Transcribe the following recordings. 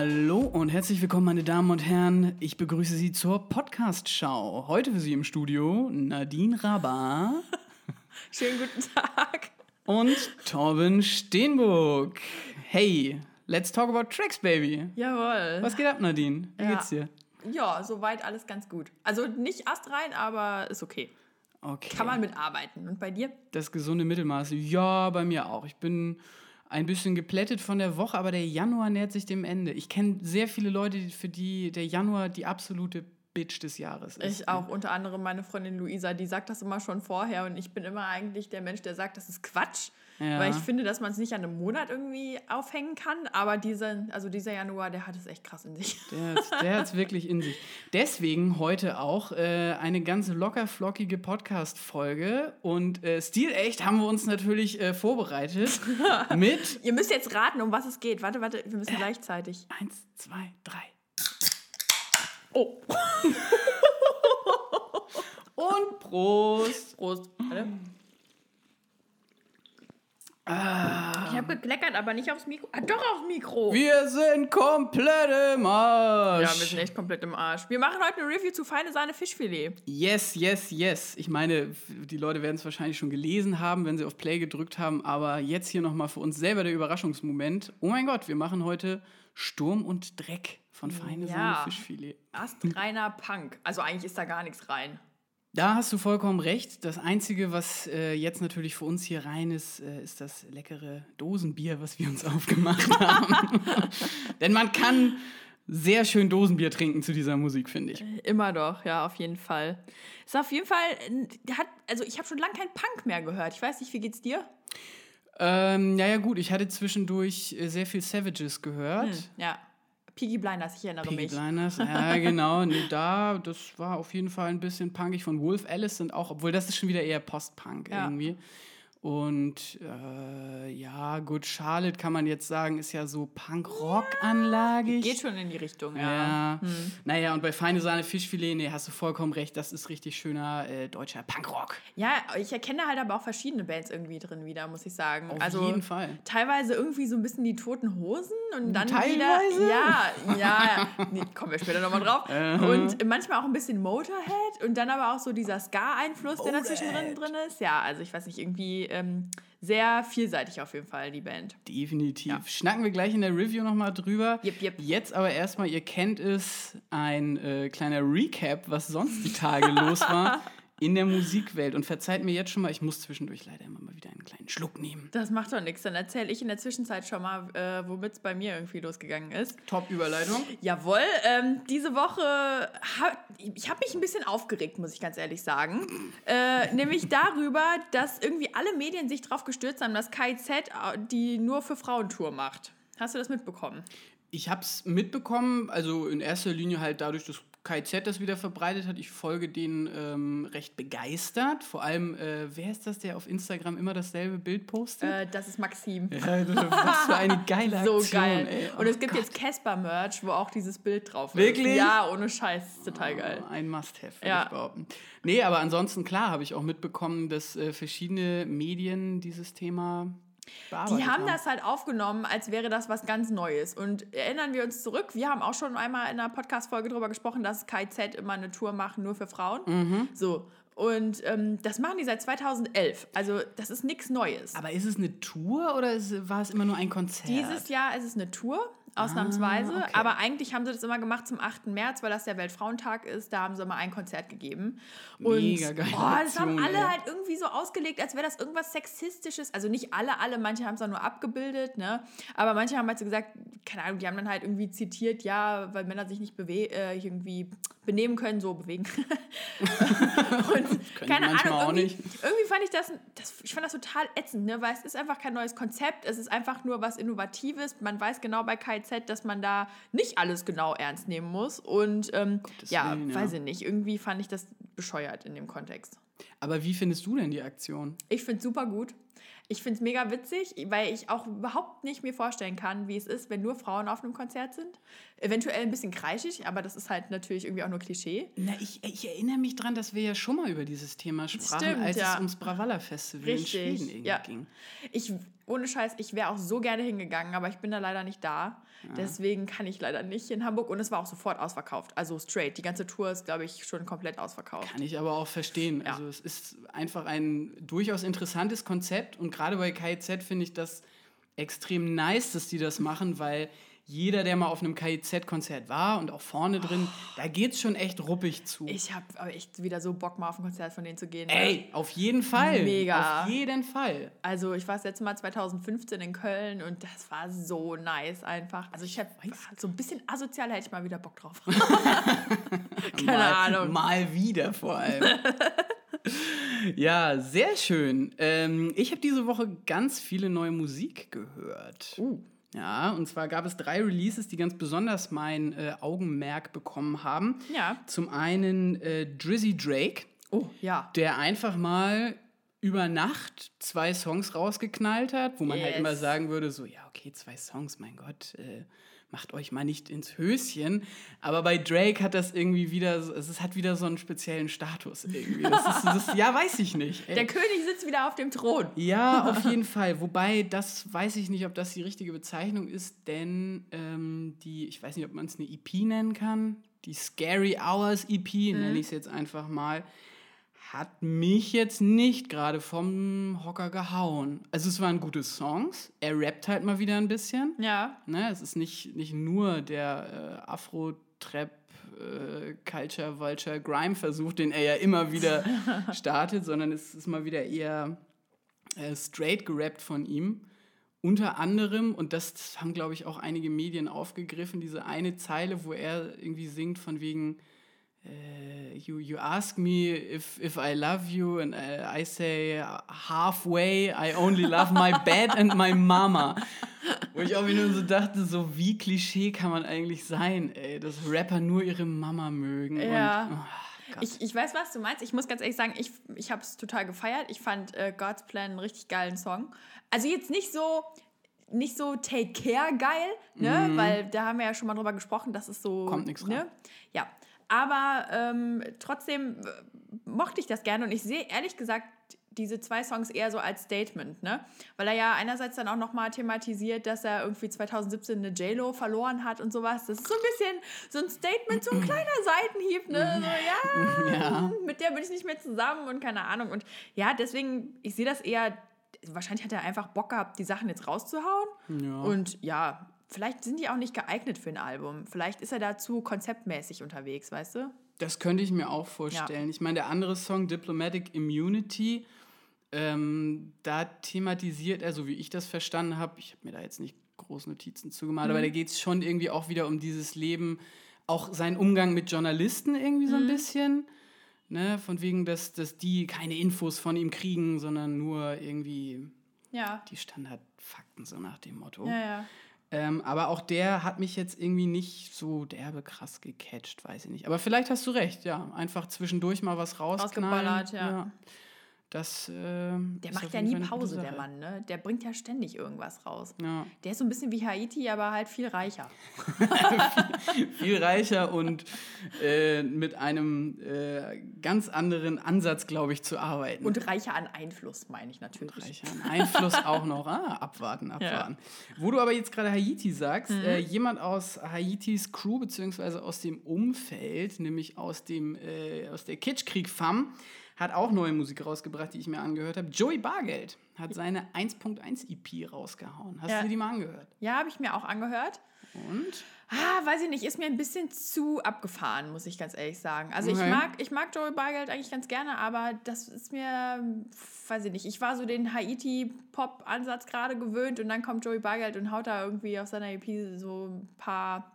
Hallo und herzlich willkommen, meine Damen und Herren. Ich begrüße Sie zur Podcast-Schau. Heute für Sie im Studio Nadine Rabar Schönen guten Tag. und Torben Steenburg. Hey, let's talk about Tracks, baby. Jawohl. Was geht ab, Nadine? Wie Ja. geht's dir? Ja, soweit alles ganz gut. Also nicht astrein, aber ist okay. Okay. Kann man mitarbeiten. Und bei dir? Das gesunde Mittelmaß. Ja, bei mir auch. Ich bin ein bisschen geplättet von der Woche, aber der Januar nähert sich dem Ende. Ich kenne sehr viele Leute, für die der Januar die absolute Bitch des Jahres ist. Ich auch, unter anderem meine Freundin Luisa, die sagt das immer schon vorher und ich bin immer eigentlich der Mensch, der sagt, das ist Quatsch. Ja. Weil ich finde, dass man es nicht an einem Monat irgendwie aufhängen kann, aber dieser, also dieser Januar, der hat es echt krass in sich. Der der hat's wirklich in sich. Deswegen heute auch äh, eine ganz locker flockige Podcast-Folge. Und äh, stilecht haben wir uns natürlich äh, vorbereitet mit Ihr müsst jetzt raten, um was es geht. Warte, warte, wir müssen gleichzeitig. eins, zwei, drei. Oh. Und Prost! Prost. Warte. Ich habe gekleckert, aber nicht aufs Mikro. Ah, doch aufs Mikro. Wir sind komplett im Arsch. Ja, wir sind echt komplett im Arsch. Wir machen heute eine Review zu Feine Sahne Fischfilet. Yes, yes, yes. Ich meine, die Leute werden es wahrscheinlich schon gelesen haben, wenn sie auf Play gedrückt haben, aber jetzt hier nochmal für uns selber der Überraschungsmoment. Oh mein Gott, wir machen heute Sturm und Dreck von Feine Ja. Sahne Fischfilet. Astreiner Punk. Also eigentlich ist da gar nichts rein. Da hast du vollkommen recht. Das Einzige, was äh, jetzt natürlich für uns hier rein ist, äh, ist das leckere Dosenbier, was wir uns aufgemacht haben. Denn man kann sehr schön Dosenbier trinken zu dieser Musik, finde ich. Immer doch, ja, auf jeden Fall. Ist auf jeden Fall, äh, hat, also ich habe schon lange keinen Punk mehr gehört. Ich weiß nicht, wie geht's dir? Ähm, naja, gut, ich hatte zwischendurch äh, sehr viel Savages gehört. Ja. Piggy Blinders, ich erinnere Peaky mich. Blinders, ja genau, nee, da, das war auf jeden Fall ein bisschen punkig. Von Wolf Alice sind auch, obwohl das ist schon wieder eher Post-Punk Ja. irgendwie. Und äh, ja, gut, Charlotte kann man jetzt sagen, ist ja so Punk-Rock-anlagig. Geht schon in die Richtung, ja. Ja, naja, und bei Feine Sahne Fischfilet, nee, hast du vollkommen recht, das ist richtig schöner äh, deutscher Punkrock. Ja, ich erkenne halt aber auch verschiedene Bands irgendwie drin wieder, muss ich sagen. Auf also jeden Fall. teilweise irgendwie so ein bisschen die toten Hosen und dann Teilweise? wieder. Ja, ja. Nee, kommen wir später nochmal drauf. Und manchmal auch ein bisschen Motorhead und dann aber auch so dieser Ska-Einfluss, der dazwischen drin, drin ist. Ja, also ich weiß nicht, irgendwie ähm, sehr vielseitig auf jeden Fall, die Band. Definitiv. Schnacken wir gleich in der Review nochmal drüber. Jep, jep. Jetzt aber erstmal, ihr kennt es, ein äh, kleiner Recap, was sonst die Tage los war in der Musikwelt. Und verzeiht mir jetzt schon mal, ich muss zwischendurch leider immer mal wieder einen kleinen Schluck nehmen. Das macht doch nichts. Dann erzähle ich in der Zwischenzeit schon mal, äh, womit es bei mir irgendwie losgegangen ist. Top-Überleitung. Jawohl, ähm, diese Woche, hab, ich habe mich ein bisschen aufgeregt, muss ich ganz ehrlich sagen. Äh, nämlich darüber, dass irgendwie alle Medien sich drauf gestürzt haben, dass KIZ äh, die nur für Frauentour macht. Hast du das mitbekommen? Ich habe es mitbekommen, also in erster Linie halt dadurch, dass KZ das wieder verbreitet hat. Ich folge denen ähm, recht begeistert. Vor allem, äh, wer ist das, der auf Instagram immer dasselbe Bild postet? Äh, das ist Maxim. Ja, was für eine geile So Aktion. geil. Ey. Und es Oh gibt Gott. jetzt Casper-Merch, wo auch dieses Bild drauf ist. Wirklich? Ja, ohne Scheiß. Ist total geil. Ein Must-Have, würde Ja. ich behaupten. Nee, aber ansonsten, klar, habe ich auch mitbekommen, dass äh, verschiedene Medien dieses Thema Die haben das halt aufgenommen, als wäre das was ganz Neues. Und erinnern wir uns zurück, wir haben auch schon einmal in einer Podcast-Folge darüber gesprochen, dass KZ immer eine Tour machen, nur für Frauen. Mhm. So. Und ähm, das machen die seit 2011. Also, das ist nichts Neues. Aber ist es eine Tour oder ist, war es immer nur ein Konzert? Dieses Jahr ist es eine Tour, ausnahmsweise. Ah, okay. Aber eigentlich haben sie das immer gemacht zum 8. März, weil das der Weltfrauentag ist. Da haben sie immer ein Konzert gegeben. Und Mega geile oh, das haben alle halt irgendwie so ausgelegt, als wäre das irgendwas Sexistisches. Also nicht alle, alle, manche haben es auch nur abgebildet, ne? Aber manche haben halt so gesagt, keine Ahnung, die haben dann halt irgendwie zitiert, ja, weil Männer sich nicht bewe äh, irgendwie benehmen können, so bewegen. Und keine Ahnung, irgendwie, nicht. irgendwie fand ich das, das, ich fand das total ätzend, ne? weil es ist einfach kein neues Konzept, es ist einfach nur was Innovatives. Man weiß genau bei KZ, dass man da nicht alles genau ernst nehmen muss. Und ähm, ja, Willen, ja. weiß ich nicht, irgendwie fand ich das bescheuert in dem Kontext. Aber wie findest du denn die Aktion? Ich finde es super gut. Ich finde es mega witzig, weil ich auch überhaupt nicht mir vorstellen kann, wie es ist, wenn nur Frauen auf einem Konzert sind. Eventuell ein bisschen kreischig, aber das ist halt natürlich irgendwie auch nur Klischee. Na, ich, ich erinnere mich dran, dass wir ja schon mal über dieses Thema sprachen, Stimmt, als ja. es ums Bravalla Festival in Schweden irgendwie ja. ging. Ich, ohne Scheiß, ich wäre auch so gerne hingegangen, aber ich bin da leider nicht da. Deswegen kann ich leider nicht in Hamburg und es war auch sofort ausverkauft. Also straight. Die ganze Tour ist, glaube ich, schon komplett ausverkauft. Kann ich aber auch verstehen. Ja. Also es ist einfach ein durchaus interessantes Konzept und gerade bei KIZ finde ich das extrem nice, dass die das machen, weil jeder, der mal auf einem KIZ-Konzert war und auch vorne drin, da geht es schon echt ruppig zu. Ich habe aber echt wieder so Bock, mal auf ein Konzert von denen zu gehen. ne? Ey, auf jeden Fall. Mega. Auf jeden Fall. Also ich war das letzte Mal 2015 in Köln und das war so nice einfach. Also ich habe so ein bisschen asozial hätte ich mal wieder Bock drauf. Keine mal, Ahnung. Mal wieder vor allem. ja, sehr schön. Ähm, ich habe diese Woche ganz viele neue Musik gehört. Uh. Ja, und zwar gab es drei Releases, die ganz besonders mein äh, Augenmerk bekommen haben. Ja. Zum einen äh, Drizzy Drake, Oh, ja. der einfach mal über Nacht zwei Songs rausgeknallt hat, wo man halt Yes. immer sagen würde, so, ja, okay, zwei Songs, mein Gott, äh, macht euch mal nicht ins Höschen. Aber bei Drake hat das irgendwie wieder, so- es hat wieder so einen speziellen Status irgendwie. Das ist, das, ja, weiß ich nicht. ey. Der König sitzt wieder auf dem Thron. Ja, auf jeden Fall. Wobei, das weiß ich nicht, ob das die richtige Bezeichnung ist, denn ähm, die, ich weiß nicht, ob man es eine EP nennen kann, die Scary Hours EP, nenne ich es jetzt einfach mal, hat mich jetzt nicht gerade vom Hocker gehauen. Also es waren gute Songs. Er rappt halt mal wieder ein bisschen. Ja. Ne? Es ist nicht, nicht nur der äh, Afro-Trap, äh, Culture, Vulture, Grime-Versuch, den er ja immer wieder startet, sondern es ist mal wieder eher äh, straight gerappt von ihm. Unter anderem, und das haben, glaube ich, auch einige Medien aufgegriffen, diese eine Zeile, wo er irgendwie singt von wegen äh, you, you ask me if, if I love you and I, I say halfway, I only love my bed and my mama. Wo ich auch wieder nur so dachte, so wie Klischee kann man eigentlich sein, ey, dass Rapper nur ihre Mama mögen. Ja. Und, oh. Ich, ich weiß, was du meinst. Ich muss ganz ehrlich sagen, ich, ich habe es total gefeiert. Ich fand äh, God's Plan einen richtig geilen Song. Also jetzt nicht so nicht so Take Care geil, ne? Weil da haben wir ja schon mal drüber gesprochen, dass es so Mhm. Kommt nix ne? ran. Ja, aber ähm, trotzdem äh, mochte ich das gerne und ich sehe ehrlich gesagt diese zwei Songs eher so als Statement, ne? Weil er ja einerseits dann auch nochmal thematisiert, dass er irgendwie 2017 eine J-Lo verloren hat und sowas. Das ist so ein bisschen so ein Statement, so ein kleiner Seitenhieb, ne? So, ja, Ja. mit der bin ich nicht mehr zusammen und keine Ahnung. Und ja, deswegen, ich sehe das eher, wahrscheinlich hat er einfach Bock gehabt, die Sachen jetzt rauszuhauen. Ja. Und ja, vielleicht sind die auch nicht geeignet für ein Album. Vielleicht ist er dazu konzeptmäßig unterwegs, weißt du? Das könnte ich mir auch vorstellen. Ich meine, der andere Song, Diplomatic Immunity, ähm, da thematisiert er, so wie ich das verstanden habe, ich habe mir da jetzt nicht groß Notizen zugemacht, Mhm. aber da geht es schon irgendwie auch wieder um dieses Leben, auch seinen Umgang mit Journalisten irgendwie so ein Mhm. bisschen. Ne? Von wegen, dass, dass die keine Infos von ihm kriegen, sondern nur irgendwie Ja. die Standardfakten, so nach dem Motto. Ja, ja. Ähm, aber auch der hat mich jetzt irgendwie nicht so derbe krass gecatcht, weiß ich nicht. Aber vielleicht hast du recht, ja. Einfach zwischendurch mal was rausknallen. Rausgeballert, ja. Das, ähm, Der macht ja nie Pause, der. Mann, ne? Der bringt ja ständig irgendwas raus. Ja. Der ist so ein bisschen wie Haiti, aber halt viel reicher. Viel reicher und äh, mit einem äh, ganz anderen Ansatz, glaube ich, zu arbeiten. Und reicher an Einfluss, meine ich natürlich. reicher an Einfluss auch noch. Ah, abwarten, abwarten. Wo du aber jetzt gerade Haiti sagst, Mhm. äh, jemand aus Haitis Crew, beziehungsweise aus dem Umfeld, nämlich aus, dem, äh, aus der Kitschkrieg-Fam, hat auch neue Musik rausgebracht, die ich mir angehört habe. Joey Bargeld hat seine 1.1 EP rausgehauen. Hast Ja. du die mal angehört? Ja, habe ich mir auch angehört. Und? Ah, weiß ich nicht, ist mir ein bisschen zu abgefahren, muss ich ganz ehrlich sagen. Also ich Okay. mag, ich mag Joey Bargeld eigentlich ganz gerne, aber das ist mir, weiß ich nicht, ich war so den Haiti-Pop-Ansatz gerade gewöhnt und dann kommt Joey Bargeld und haut da irgendwie auf seiner EP so ein paar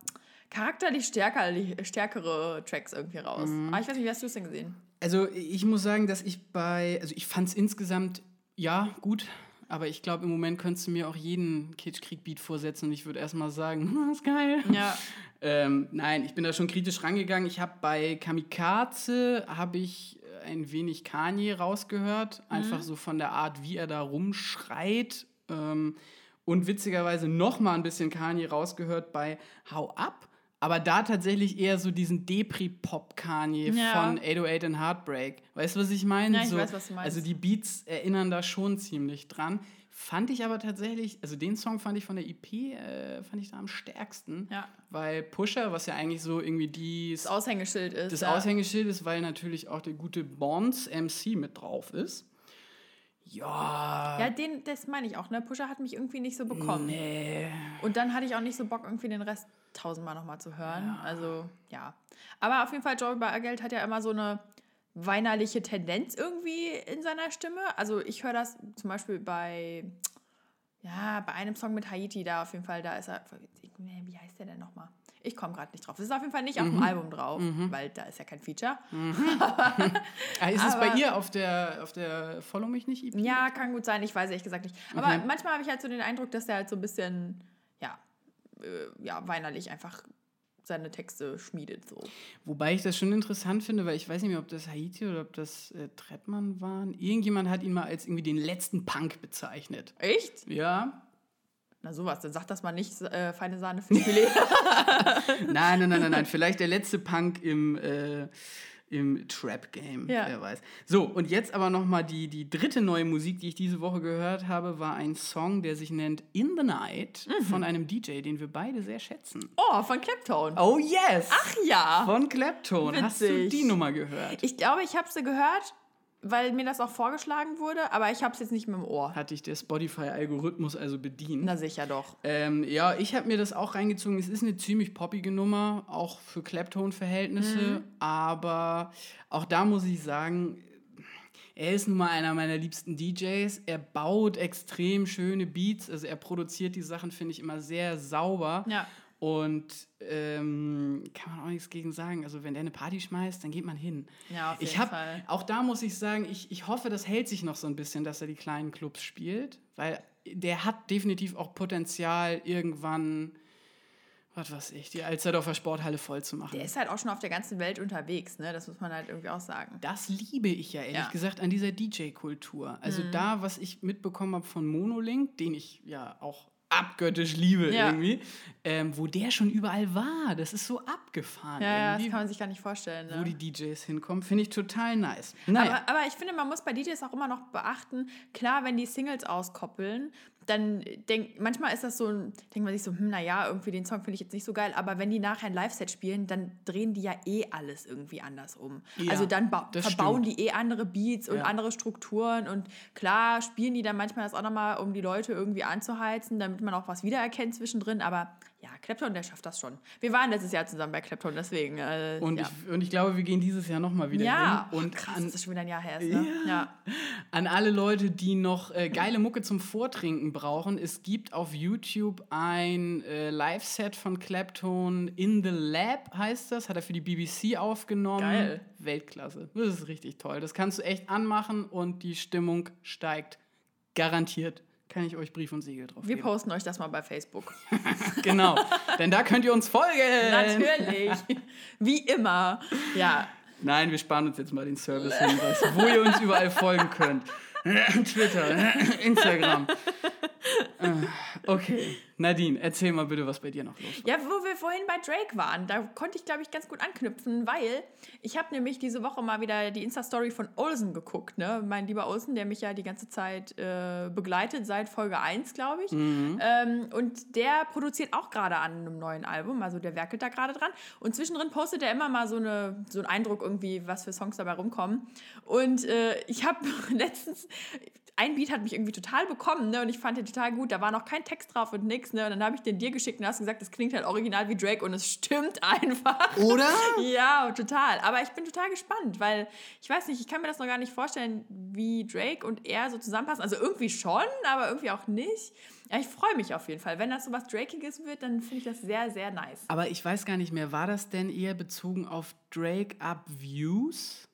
charakterlich stärker, stärkere Tracks irgendwie raus. Aber ich weiß nicht, wie hast du es denn gesehen? Also ich muss sagen, dass ich bei, also ich fand es insgesamt, ja, gut. aber ich glaube, im Moment könntest du mir auch jeden Kitschkrieg-Beat vorsetzen und ich würde erstmal sagen, das ist geil. Ja. Ähm, nein, ich bin da schon kritisch rangegangen. Ich habe bei Kamikaze habe ich ein wenig Kanye rausgehört, einfach so von der Art, wie er da rumschreit. Ähm, und witzigerweise noch mal ein bisschen Kanye rausgehört bei Hau ab. Aber da tatsächlich eher so diesen Depri-Pop-Kanye Ja. von 808 and Heartbreak. Weißt du, was ich meine? Ja, ich so, weiß, was du meinst. Also die Beats erinnern da schon ziemlich dran. Fand ich aber tatsächlich, also den Song fand ich von der EP, äh, fand ich da am stärksten. Ja. Weil Pusher, was ja eigentlich so irgendwie die, Das Aushängeschild ist. das ja. Aushängeschild ist, weil natürlich auch der gute Bonds MC mit drauf ist. Ja. Ja, den, das meine ich auch, ne? Pusher hat mich irgendwie nicht so bekommen. Nee. Und dann hatte ich auch nicht so Bock, irgendwie den Rest tausendmal nochmal zu hören. Also, ja. Aber auf jeden Fall, Joey Bargeld hat ja immer so eine weinerliche Tendenz irgendwie in seiner Stimme. Also, ich höre das zum Beispiel bei, ja, bei einem Song mit Haiti, da auf jeden Fall, da ist er, wie heißt der denn nochmal? Ich komme gerade nicht drauf. Das ist auf jeden Fall nicht auf dem Album drauf, weil da ist ja kein Feature. Ah, ist es bei Aber- ihr auf der, auf der Follow mich nicht EP? Ja, kann gut sein, ich weiß ehrlich gesagt nicht. Aber manchmal habe ich halt so den Eindruck, dass der halt so ein bisschen, ja, äh, ja, weinerlich einfach seine Texte schmiedet. So. Wobei ich das schon interessant finde, weil ich weiß nicht mehr, ob das Haiti oder ob das äh, Trettmann waren. Irgendjemand hat ihn mal als irgendwie den letzten Punk bezeichnet. Echt? Ja. Na sowas, dann sag das mal nicht, äh, feine Sahne für Filet. Nein, nein, nein, nein, nein. Vielleicht der letzte Punk im, äh, im Trap-Game, Ja. wer weiß. So, und jetzt aber nochmal die, die dritte neue Musik, die ich diese Woche gehört habe, war ein Song, der sich nennt In the Night Mhm. von einem DJ, den wir beide sehr schätzen. oh, von Claptone. Oh yes! Ach ja. Von Clapton. Hast du Witzig. die Nummer gehört? Ich glaube, ich habe sie gehört, weil mir das auch vorgeschlagen wurde, aber ich habe es jetzt nicht mehr im Ohr. Hat dich der Spotify-Algorithmus also bedient? Na sicher doch. Ähm, ja, ich habe mir das auch reingezogen. Es ist eine ziemlich poppige Nummer, auch für Clapton-Verhältnisse. Mhm. Aber auch da muss ich sagen, er ist nun mal einer meiner liebsten DJs. Er baut extrem schöne Beats. Also er produziert die Sachen, finde ich, immer sehr sauber. Ja. Und ähm, kann man auch nichts gegen sagen. Also wenn der eine Party schmeißt, dann geht man hin. Ja, auf ich jeden hab, Fall. Auch da muss ich sagen, ich, ich hoffe, das hält sich noch so ein bisschen, dass er die kleinen Clubs spielt. Weil der hat definitiv auch Potenzial, irgendwann, was weiß ich, die Alsterdorfer Sporthalle voll zu machen. Der ist halt auch schon auf der ganzen Welt unterwegs, ne? Das muss man halt irgendwie auch sagen. Das liebe ich ja ehrlich Ja. Mhm. gesagt an dieser DJ-Kultur. Also da, was ich mitbekommen habe von Monolink, den ich ja auch abgöttisch liebe Ja. irgendwie, ähm, wo der schon überall war. Das ist so abgefahren. Ja, ja, das irgendwie, kann man sich gar nicht vorstellen. Ne? wo die DJs hinkommen, finde ich total nice. Naja. Aber, aber ich finde, man muss bei DJs auch immer noch beachten, klar, wenn die Singles auskoppeln, dann denk, manchmal ist das so denkt man sich so, hm, naja, irgendwie den Song finde ich jetzt nicht so geil, aber wenn die nachher ein Live-Set spielen, dann drehen die ja eh alles irgendwie anders um. Ja, also dann verbauen stimmt. die eh andere Beats und Ja. andere Strukturen und klar spielen die dann manchmal das auch nochmal, um die Leute irgendwie anzuheizen, damit man auch was wiedererkennt zwischendrin, aber ja, Clapton, der schafft das schon. Wir waren letztes Jahr zusammen bei Clapton, deswegen. Äh, Und, ja. ich, und ich glaube, wir gehen dieses Jahr nochmal wieder ja, hin. Und und krass, an, das schon wieder ein Jahr her ist. Ne? Ja. an alle Leute, die noch äh, geile Mucke zum Vortrinken brauchen, es gibt auf YouTube ein äh, Live-Set von Clapton in the Lab, heißt das. Hat er für die BBC aufgenommen. Geil. Weltklasse. Das ist richtig toll. Das kannst du echt anmachen und die Stimmung steigt garantiert. Kann ich euch Brief und Siegel drauf Wir geben. posten euch das mal bei Facebook. Genau. Denn da könnt ihr uns folgen. Natürlich. Wie immer. Ja. Nein, wir sparen uns jetzt mal den Service-Hinweis, wo ihr uns überall folgen könnt. Twitter, Instagram. Äh, Okay, Nadine, erzähl mal bitte, was bei dir noch los war. Ja, wo wir vorhin bei Drake waren, da konnte ich, glaube ich, ganz gut anknüpfen, weil ich habe nämlich diese Woche mal wieder die Insta-Story von Olsen geguckt. Ne? Mein lieber Olsen, der mich ja die ganze Zeit äh, begleitet, seit Folge 1, glaube ich. Ähm, und der produziert auch gerade an einem neuen Album, also der werkelt da gerade dran. Und zwischendrin postet er immer mal so, eine, so einen Eindruck irgendwie, was für Songs dabei rumkommen. Und äh, ich habe letztens ein Beat hat mich irgendwie total bekommen, ne? Und ich fand den total gut. Da war noch kein Text drauf und nix, ne? Und dann habe ich den dir geschickt und hast gesagt, das klingt halt original wie Drake und es stimmt einfach. Oder? Ja, total. Aber ich bin total gespannt, weil ich weiß nicht, ich kann mir das noch gar nicht vorstellen, wie Drake und er so zusammenpassen. Also irgendwie schon, aber irgendwie auch nicht. Ja, ich freue mich auf jeden Fall. Wenn das so was Drakiges wird, dann finde ich das sehr, sehr nice. Aber ich weiß gar nicht mehr, war das denn eher bezogen auf Drake Up Views?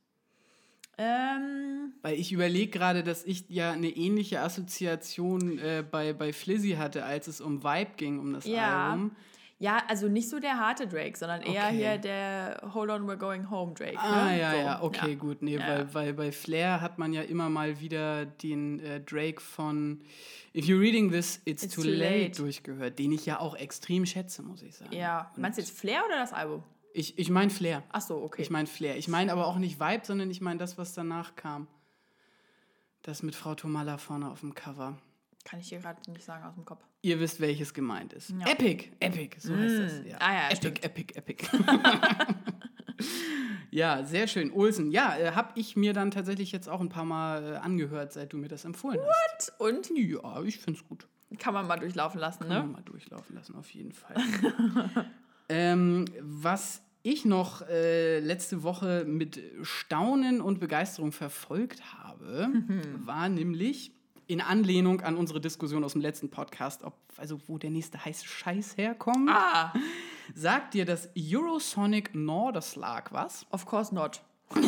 Ähm, Weil ich überlege gerade, dass ich ja eine ähnliche Assoziation äh, bei, bei Flizzy hatte, als es um Vibe ging, um das Ja. Album. ja, also nicht so der harte Drake, sondern eher Okay. hier der Hold on, we're going home Drake. Ah, ne? ja, so, ja, okay, ja. gut. Nee, Ja. weil, weil bei Flair hat man ja immer mal wieder den äh, Drake von If You're Reading This, It's, It's too, Too late. Late. durchgehört, den ich ja auch extrem schätze, muss ich sagen. Ja, meinst du jetzt Flair oder das Album? Ich, ich meine Flair. Ach so, okay. Ich meine Flair. Ich meine aber auch nicht Vibe, sondern ich meine das, was danach kam. Das mit Frau Tomala vorne auf dem Cover. Kann ich dir gerade nicht sagen aus dem Kopf. Ihr wisst, welches gemeint ist. Ja. Epic, Epic, so heißt das. Ja. Ah ja, Epic, stimmt. Epic, Epic. ja, sehr schön. Olsen, ja, äh, habe ich mir dann tatsächlich jetzt auch ein paar Mal äh, angehört, seit du mir das empfohlen hast. Und Ja, ich finde es gut. kann man mal durchlaufen lassen, Kann man ne? mal durchlaufen lassen, auf jeden Fall. ähm, was ich noch äh, letzte Woche mit Staunen und Begeisterung verfolgt habe, war nämlich in Anlehnung an unsere Diskussion aus dem letzten Podcast, ob, also wo der nächste heiße Scheiß herkommt, Ah, sagt dir das Eurosonic Norderslag was? of course not.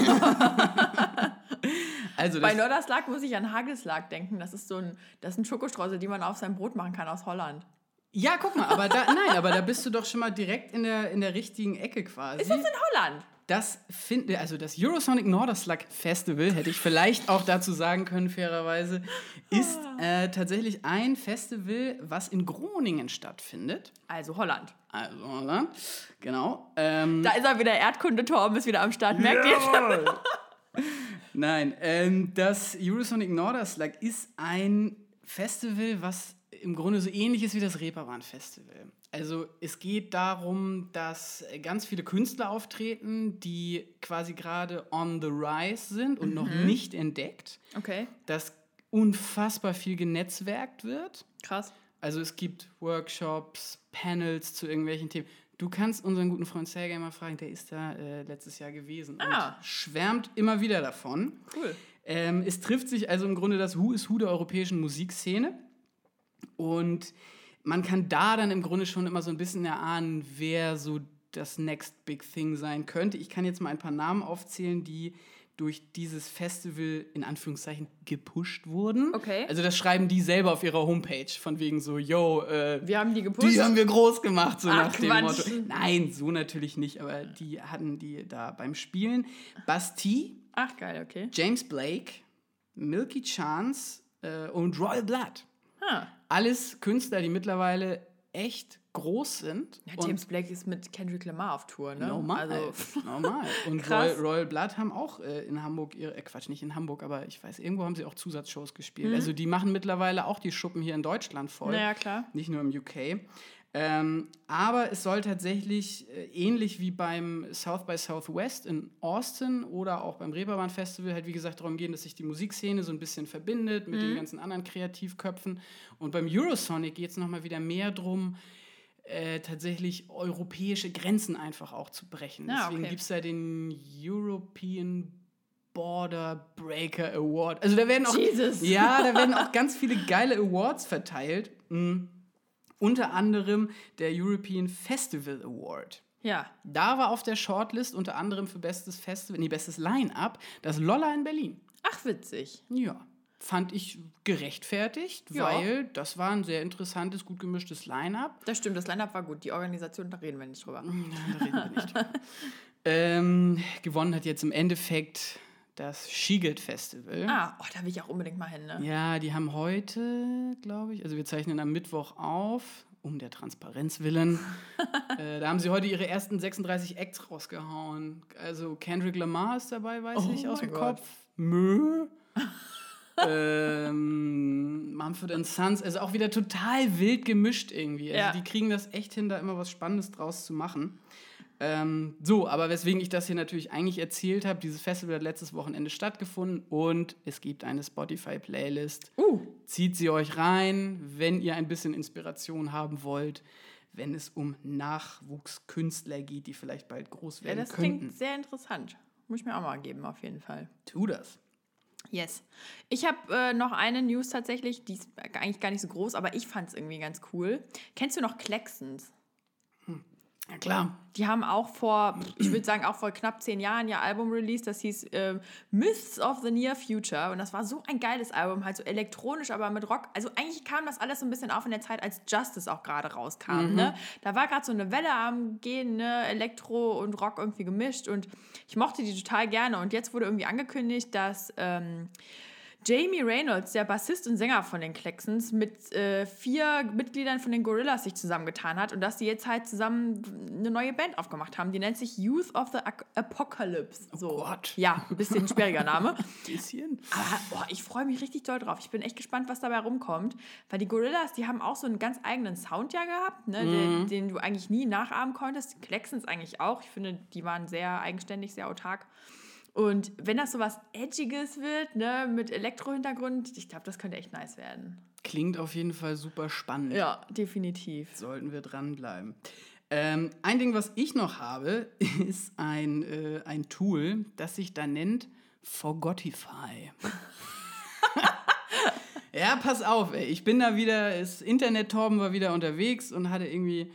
Also Bei Norderslag muss ich an Hagelslag denken. Das ist so ein, das sind Schokostreusel, die man auf sein Brot machen kann aus Holland. Ja, guck mal, aber da, nein, aber da bist du doch schon mal direkt in der, in der richtigen Ecke quasi. Ist das in Holland? Das finde, also das Eurosonic Norderslag Festival, hätte ich vielleicht auch dazu sagen können, fairerweise, ist äh, tatsächlich ein Festival, was in Groningen stattfindet. Also Holland. Also, Holland, genau. Ähm, Da ist er wieder, Erdkundetorben ist wieder am Start. Merkt ihr? Jawohl. Nein, ähm, das Eurosonic Norderslag ist ein Festival, was im Grunde so ähnlich ist wie das Reeperbahn Festival. Also es geht darum, dass ganz viele Künstler auftreten, die quasi gerade on the rise sind und noch nicht entdeckt, Okay, dass unfassbar viel genetzwerkt wird. krass. Also es gibt Workshops, Panels zu irgendwelchen Themen. Du kannst unseren guten Freund Sergei mal fragen, der ist da äh, letztes Jahr gewesen Ah. und schwärmt immer wieder davon. Cool. Ähm, es trifft sich also im Grunde das Who is Who der europäischen Musikszene. Und man kann da dann im Grunde schon immer so ein bisschen erahnen, wer so das Next Big Thing sein könnte. Ich kann jetzt mal ein paar Namen aufzählen, die durch dieses Festival in Anführungszeichen gepusht wurden. Okay. Also das schreiben die selber auf ihrer Homepage von wegen so, yo, äh, Wir haben die gepusht. die haben wir groß gemacht, so Ach, nach dem Quatsch. Motto. Nein, so natürlich nicht, aber die hatten die da beim Spielen. Bastille, Ach, geil, okay. James Blake, Milky Chance äh, und Royal Blood. Ah. Alles Künstler, die mittlerweile echt groß sind. Ja, James Blake ist mit Kendrick Lamar auf Tour, ne? Normal. Also, normal. Und. Royal, Royal Blood haben auch äh, in Hamburg ihre, äh, Quatsch, nicht in Hamburg, aber ich weiß, irgendwo haben sie auch Zusatzshows gespielt. Mhm. Also die machen mittlerweile auch die Schuppen hier in Deutschland voll. naja, klar. Nicht nur im UK. Ähm, aber es soll tatsächlich äh, ähnlich wie beim South by Southwest in Austin oder auch beim Reeperbahn Festival halt wie gesagt darum gehen, dass sich die Musikszene so ein bisschen verbindet mit den ganzen anderen Kreativköpfen. Und beim Eurosonic geht es nochmal wieder mehr drum, äh, tatsächlich europäische Grenzen einfach auch zu brechen. Ah, Deswegen okay. gibt es da den European Border Breaker Award. Also da werden auch Jesus. ja, da werden auch ganz viele geile Awards verteilt. Mm. Unter anderem der European Festival Award. Ja. Da war auf der Shortlist unter anderem für bestes Festival, nee, bestes Line-Up, das Lolla in Berlin. Ach, witzig. Ja, fand ich gerechtfertigt, Ja. weil das war ein sehr interessantes, gut gemischtes Line-Up. Das stimmt, das Line-Up war gut. Die Organisation, da reden wir nicht drüber. Ja, da reden wir nicht. ähm, gewonnen hat jetzt im Endeffekt das Shigelt Festival. Ah, oh, da will ich auch unbedingt mal hin, ne? Ja, die haben heute, glaube ich, also wir zeichnen am Mittwoch auf, um der Transparenz willen. äh, da haben sie heute ihre ersten 36 Acts rausgehauen. Also Kendrick Lamar ist dabei, weiß Oh ich, aus dem Gott. Kopf. Mö. ähm, Mumford Sons, also auch wieder total wild gemischt irgendwie. Also Ja. die kriegen das echt hin, da immer was Spannendes draus zu machen. Ähm, so, aber weswegen ich das hier natürlich eigentlich erzählt habe, dieses Festival hat letztes Wochenende stattgefunden und es gibt eine Spotify-Playlist. Uh, Zieht sie euch rein, wenn ihr ein bisschen Inspiration haben wollt, wenn es um Nachwuchskünstler geht, die vielleicht bald groß ja, werden das könnten. klingt sehr interessant. Muss ich mir auch mal geben, auf jeden Fall. Tu das. Yes. Ich habe äh, noch eine News tatsächlich, die ist eigentlich gar nicht so groß, aber ich fand es irgendwie ganz cool. Kennst du noch Klecksens? Ja, klar. Die haben auch vor, ich würde sagen, auch vor knapp zehn Jahren ihr Album released, das hieß äh, Myths of the Near Future. Und das war so ein geiles Album, halt so elektronisch, aber mit Rock. Also eigentlich kam das alles so ein bisschen auf in der Zeit, als Justice auch gerade rauskam. Mhm. Ne? Da war gerade so eine Welle am Gehen, ne? Elektro und Rock irgendwie gemischt. Und ich mochte die total gerne. Und jetzt wurde irgendwie angekündigt, dass. Ähm, Jamie Reynolds, der Bassist und Sänger von den Klecksons, mit äh, vier Mitgliedern von den Gorillas sich zusammengetan hat und dass sie jetzt halt zusammen eine neue Band aufgemacht haben. Die nennt sich Youth of the Apocalypse. So. Oh Gott. Ja, ein bisschen sperriger Name. Bisschen. Aber boah, ich freue mich richtig doll drauf. Ich bin echt gespannt, was dabei rumkommt. Weil die Gorillas, die haben auch so einen ganz eigenen Sound ja gehabt, ne, den, den du eigentlich nie nachahmen konntest. Die Klecksons eigentlich auch. Ich finde, die waren sehr eigenständig, sehr autark. Und wenn das so was Edgiges wird, ne, mit Elektro-Hintergrund, ich glaube, das könnte echt nice werden. Klingt auf jeden Fall super spannend. Ja, definitiv. Sollten wir dranbleiben. Ähm, ein Ding, was ich noch habe, ist ein, äh, ein Tool, das sich da nennt Forgotify. ja, pass auf, ey. Ich bin da wieder, das Internet-Torben war wieder unterwegs und hatte irgendwie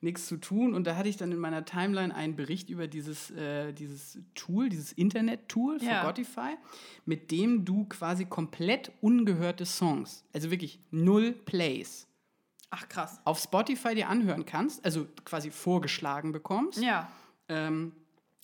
nichts zu tun. Und da hatte ich dann in meiner Timeline einen Bericht über dieses, äh, dieses Tool, dieses Internet-Tool, Ja. Forgotify, mit dem du quasi komplett ungehörte Songs, also wirklich null Plays, Ach, krass. auf Spotify dir anhören kannst, also quasi vorgeschlagen bekommst. Ja. Ähm,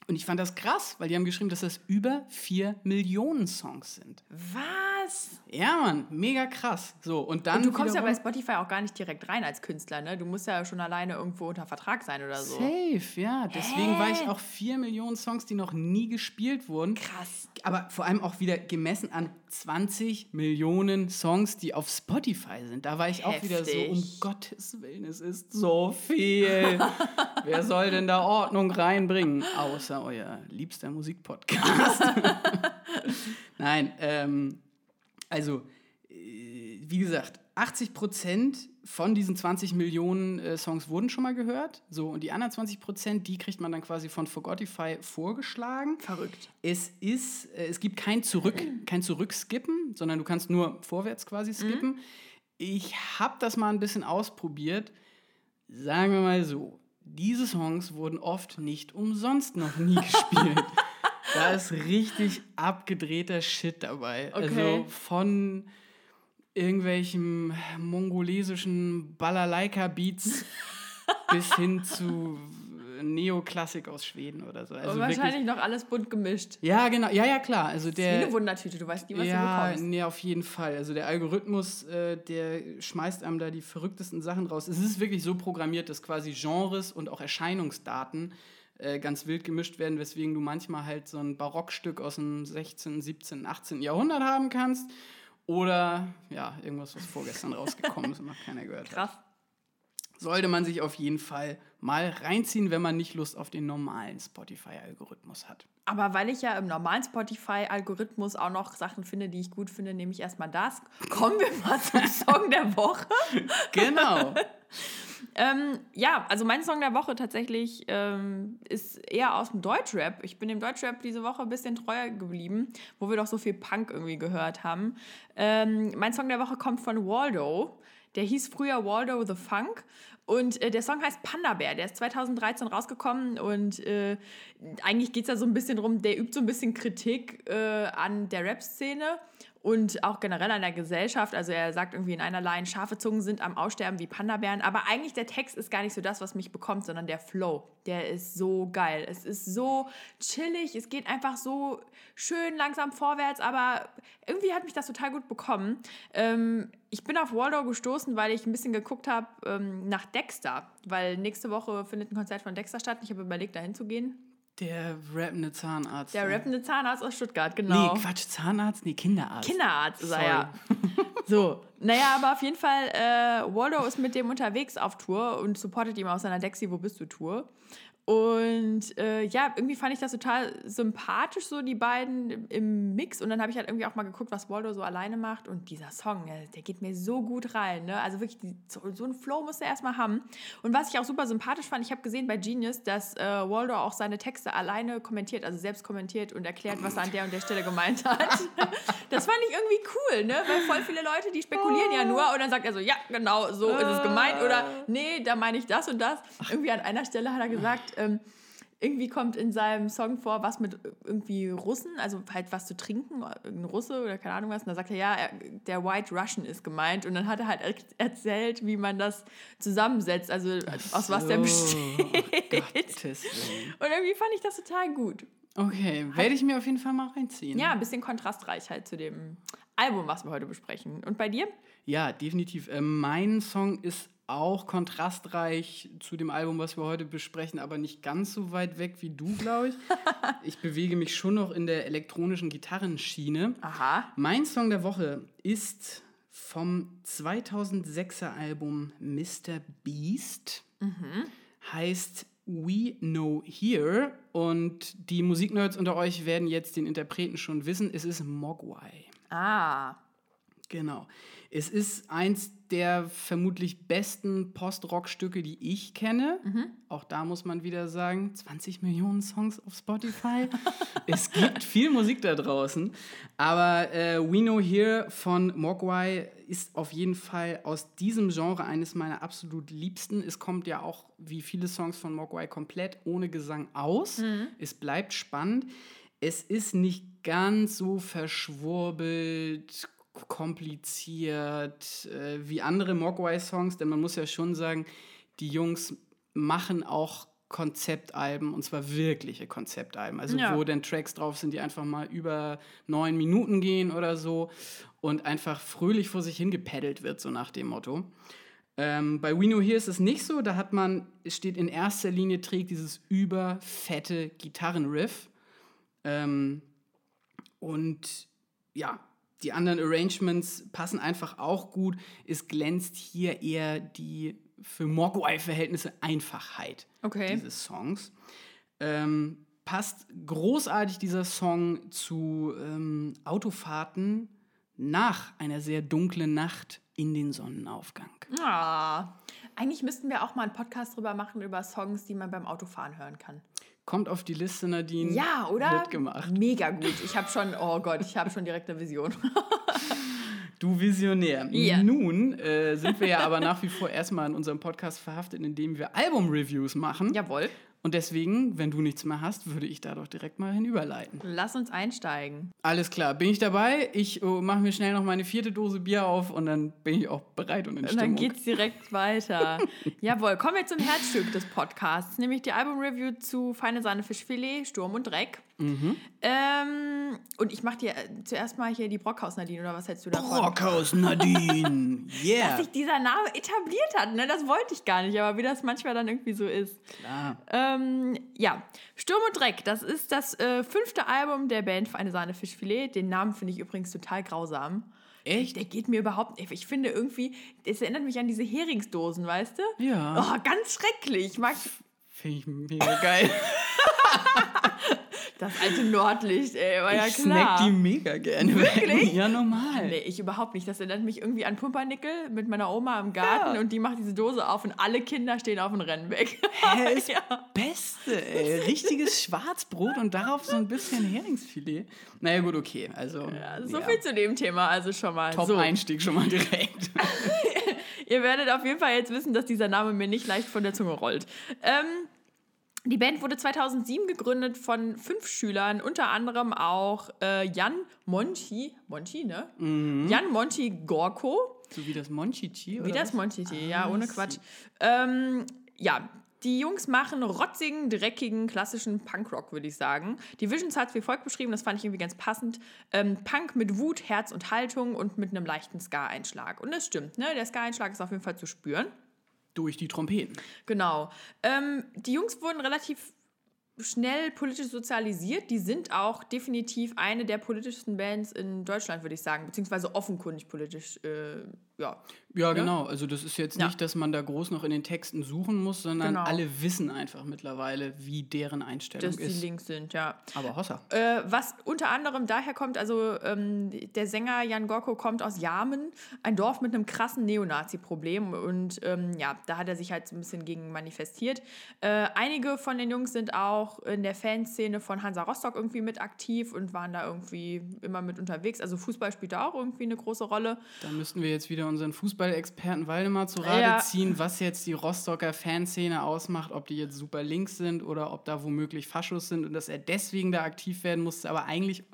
und ich fand das krass, weil die haben geschrieben, dass das über 4 Millionen Songs sind. Was? Ja, Mann, mega krass. So, und dann. Und du kommst ja bei Spotify auch gar nicht direkt rein als Künstler, ne? Du musst ja schon alleine irgendwo unter Vertrag sein oder so. Safe, ja. Deswegen war ich Hä? auch 4 Millionen Songs, die noch nie gespielt wurden. Krass. Aber vor allem auch wieder gemessen an 20 Millionen Songs, die auf Spotify sind. Da war ich auch wieder so, um Heftig. Gottes Willen, es ist so viel. Wer soll denn da Ordnung reinbringen? Außer euer liebster Musikpodcast. Nein, ähm, also, äh, wie gesagt, 80 Prozent von diesen 20 Millionen äh, Songs wurden schon mal gehört. So, und die anderen 20 Prozent, die kriegt man dann quasi von Forgotify vorgeschlagen. Verrückt. Es ist, äh, es gibt kein Zurück, kein Zurückskippen, sondern du kannst nur vorwärts quasi skippen. Ich habe das mal ein bisschen ausprobiert. Sagen wir mal so, diese Songs wurden oft nicht umsonst noch nie gespielt. da ist richtig abgedrehter Shit dabei. Okay. Also von irgendwelchen mongolesischen Balalaika-Beats bis hin zu Neoklassik aus Schweden oder so. Also Und wirklich- wahrscheinlich noch alles bunt gemischt. ja, genau. Ja, ja, klar. Also Wie der. eine Wundertüte, du weißt nie, was du ja, bekommst. nee, auf jeden Fall. Also der Algorithmus, äh, der schmeißt einem da die verrücktesten Sachen raus. Es ist wirklich so programmiert, dass quasi Genres und auch Erscheinungsdaten äh, ganz wild gemischt werden, weswegen du manchmal halt so ein Barockstück aus dem 16., 17., 18. Jahrhundert haben kannst. Oder ja, irgendwas, was vorgestern rausgekommen ist und noch keiner gehört hat. Krass. Sollte man sich auf jeden Fall mal reinziehen, wenn man nicht Lust auf den normalen Spotify-Algorithmus hat. Aber weil ich ja im normalen Spotify-Algorithmus auch noch Sachen finde, die ich gut finde, nehme ich erstmal das. Kommen wir mal zum Song der Woche. Genau. Ähm, ja, also mein Song der Woche tatsächlich ähm, ist eher aus dem Deutschrap. Ich bin dem Deutschrap diese Woche ein bisschen treuer geblieben, wo wir doch so viel Punk irgendwie gehört haben. Ähm, mein Song der Woche kommt von Waldo. Der hieß früher Waldo the Funk. Und äh, der Song heißt Panda Bear. Der ist 2013 rausgekommen und äh, eigentlich geht es da so ein bisschen drum, der übt so ein bisschen Kritik äh, an der Rap-Szene und auch generell an der Gesellschaft. Also er sagt irgendwie in einer Line, scharfe Zungen sind am Aussterben wie Panda-Bären. Aber eigentlich der Text ist gar nicht so das, was mich bekommt, sondern der Flow. Der ist so geil. Es ist so chillig. Es geht einfach so schön langsam vorwärts. Aber irgendwie hat mich das total gut bekommen. Ähm, ich bin auf Waldo gestoßen, weil ich ein bisschen geguckt habe ähm, nach Dexter. Weil nächste Woche findet ein Konzert von Dexter statt. Ich habe überlegt, dahin zu gehen. Der rappende Zahnarzt. Der ne? rappende Zahnarzt aus Stuttgart, genau. Nee, Quatsch, Zahnarzt? Nee, Kinderarzt. Kinderarzt ist er ja. So, naja, aber auf jeden Fall, äh, Waldo ist mit dem unterwegs auf Tour und supportet ihm auf seiner Dexy Wo bist du Tour. Und äh, ja, irgendwie fand ich das total sympathisch, so die beiden im Mix. Und dann habe ich halt irgendwie auch mal geguckt, was Waldo so alleine macht. Und dieser Song, der, der geht mir so gut rein. Ne? Also wirklich, die, so, so einen Flow muss er erstmal haben. Und was ich auch super sympathisch fand, ich habe gesehen bei Genius, dass äh, Waldo auch seine Texte alleine kommentiert, also selbst kommentiert und erklärt, was er an der und der Stelle gemeint hat. das fand ich irgendwie cool, ne? Weil voll viele Leute, die spekulieren ja nur und dann sagt er so, ja, genau, so ist es gemeint. Oder nee, da meine ich das und das. Irgendwie an einer Stelle hat er gesagt, ähm, irgendwie kommt in seinem Song vor, was mit irgendwie Russen, also halt was zu trinken, ein Russe oder keine Ahnung was. Und da sagt er, ja, er, der White Russian ist gemeint. Und dann hat er halt erzählt, wie man das zusammensetzt, also Ach aus was der besteht. Und irgendwie fand ich das total gut. Okay, werde ich mir auf jeden Fall mal reinziehen. Ja, ein bisschen kontrastreich halt zu dem Album, was wir heute besprechen. Und bei dir? Ja, definitiv. Äh, mein Song ist auch kontrastreich zu dem Album, was wir heute besprechen, aber nicht ganz so weit weg wie du, glaube ich. ich bewege mich schon noch in der elektronischen Gitarrenschiene. Aha. Mein Song der Woche ist vom 2006er Album Mr. Beast. Mhm. Heißt We Know Here. Und die Musiknerds unter euch werden jetzt den Interpreten schon wissen. Es ist Mogwai. Ah. Genau. Es ist eins der vermutlich besten Post-Rock-Stücke, die ich kenne. Mhm. Auch da muss man wieder sagen, 20 Millionen Songs auf Spotify. es gibt viel Musik da draußen. Aber äh, We Know Here von Mogwai ist auf jeden Fall aus diesem Genre eines meiner absolut liebsten. Es kommt ja auch, wie viele Songs von Mogwai, komplett ohne Gesang aus. Mhm. Es bleibt spannend. Es ist nicht ganz so verschwurbelt, kompliziert äh, wie andere Mogwai-Songs, denn man muss ja schon sagen, die Jungs machen auch Konzeptalben und zwar wirkliche Konzeptalben. Also Ja. wo dann Tracks drauf sind, die einfach mal über neun Minuten gehen oder so und einfach fröhlich vor sich hingepaddelt wird, so nach dem Motto. Ähm, bei We Know Here ist es nicht so. Da hat man, es steht in erster Linie, trägt dieses überfette Gitarrenriff. Ähm, und ja, die anderen Arrangements passen einfach auch gut. Es glänzt hier eher die für Mogwai-Verhältnisse Einfachheit Okay. dieses Songs. Ähm, passt großartig dieser Song zu ähm, Autofahrten nach einer sehr dunklen Nacht in den Sonnenaufgang. Ah. Eigentlich müssten wir auch mal einen Podcast drüber machen, über Songs, die man beim Autofahren hören kann. Kommt auf die Liste, Nadine. Ja, oder? Wird gemacht. Mega gut. Ich habe schon, oh Gott, ich habe schon direkt eine Vision. Du Visionär. Ja. Nun äh, sind wir ja aber nach wie vor erstmal in unserem Podcast verhaftet, indem wir Album-Reviews machen. Jawohl. Und deswegen, wenn du nichts mehr hast, würde ich da doch direkt mal hinüberleiten. Lass uns einsteigen. Alles klar, bin ich dabei? Ich oh, mache mir schnell noch meine vierte Dose Bier auf und dann bin ich auch bereit und in Und Stimmung. dann geht's direkt weiter. Jawohl, kommen wir zum Herzstück des Podcasts, nämlich die Album-Review zu Feine Sahne Fischfilet, Sturm und Dreck. Mhm. Ähm, und ich mache dir äh, zuerst mal hier die Brockhaus Nadine, oder was hältst du davon? Brockhaus Nadine. Yeah. Dass sich dieser Name etabliert hat, ne? das wollte ich gar nicht, aber wie das manchmal dann irgendwie so ist. Klar. Ähm, ja, Sturm und Dreck, das ist das äh, fünfte Album der Band Feine Sahne Fischfilet. Den Namen finde ich übrigens total grausam. Echt? Der geht mir überhaupt nicht. Ich finde irgendwie, es erinnert mich an diese Heringsdosen, weißt du? Ja. Oh, ganz schrecklich. Ich mag Finde ich mega geil. das alte Nordlicht, ey, war ja ich klar. snack die mega gerne. Wirklich? Ja, normal. Nee, ich überhaupt nicht. Das erinnert mich irgendwie an Pumpernickel mit meiner Oma im Garten Ja. und die macht diese Dose auf und alle Kinder stehen auf dem Rennweg. Hä, ist ja. Beste, ey. Richtiges Schwarzbrot und darauf so ein bisschen Heringsfilet. Naja, gut, okay. Also, Ja, so ja. viel zu dem Thema, also schon mal. so. Top-Einstieg schon mal direkt. Ihr werdet auf jeden Fall jetzt wissen, dass dieser Name mir nicht leicht von der Zunge rollt. Ähm, die Band wurde 2007 gegründet von fünf Schülern, unter anderem auch äh, Jan Monchi, Monchi, ne? Jan Monchi Gorko, so wie das Monchichi, oder wie das? Monchichi, ja, Ah, ohne I Quatsch. Ähm, ja, die Jungs machen rotzigen, dreckigen, klassischen Punkrock, würde ich sagen. Die Visions hat es wie folgt beschrieben, das fand ich irgendwie ganz passend. Ähm, Punk mit Wut, Herz und Haltung und mit einem leichten Ska-Einschlag. Und das stimmt, ne? Der Ska-Einschlag ist auf jeden Fall zu spüren. Durch die Trompeten. Genau. Ähm, die Jungs wurden relativ schnell politisch sozialisiert. Die sind auch definitiv eine der politischsten Bands in Deutschland, würde ich sagen, beziehungsweise offenkundig politisch, äh, ja. Ja, genau. Also das ist jetzt Ja. nicht, dass man da groß noch in den Texten suchen muss, sondern Genau. alle wissen einfach mittlerweile, wie deren Einstellung Dass die ist. links sind, ja. Aber Hossa. Äh, was unter anderem daher kommt, also ähm, der Sänger Jan Gorko kommt aus Jarmen, ein Dorf mit einem krassen Neonazi-Problem. Und ähm, ja, da hat er sich halt so ein bisschen gegen manifestiert. Äh, einige von den Jungs sind auch in der Fanszene von Hansa Rostock irgendwie mit aktiv und waren da irgendwie immer mit unterwegs. Also Fußball spielt da auch irgendwie eine große Rolle. Da müssten wir jetzt wieder unseren Fußballexperten Waldemar zu Rate Ja. ziehen, was jetzt die Rostocker Fanszene ausmacht, ob die jetzt super links sind oder ob da womöglich Faschos sind und dass er deswegen da aktiv werden musste, aber eigentlich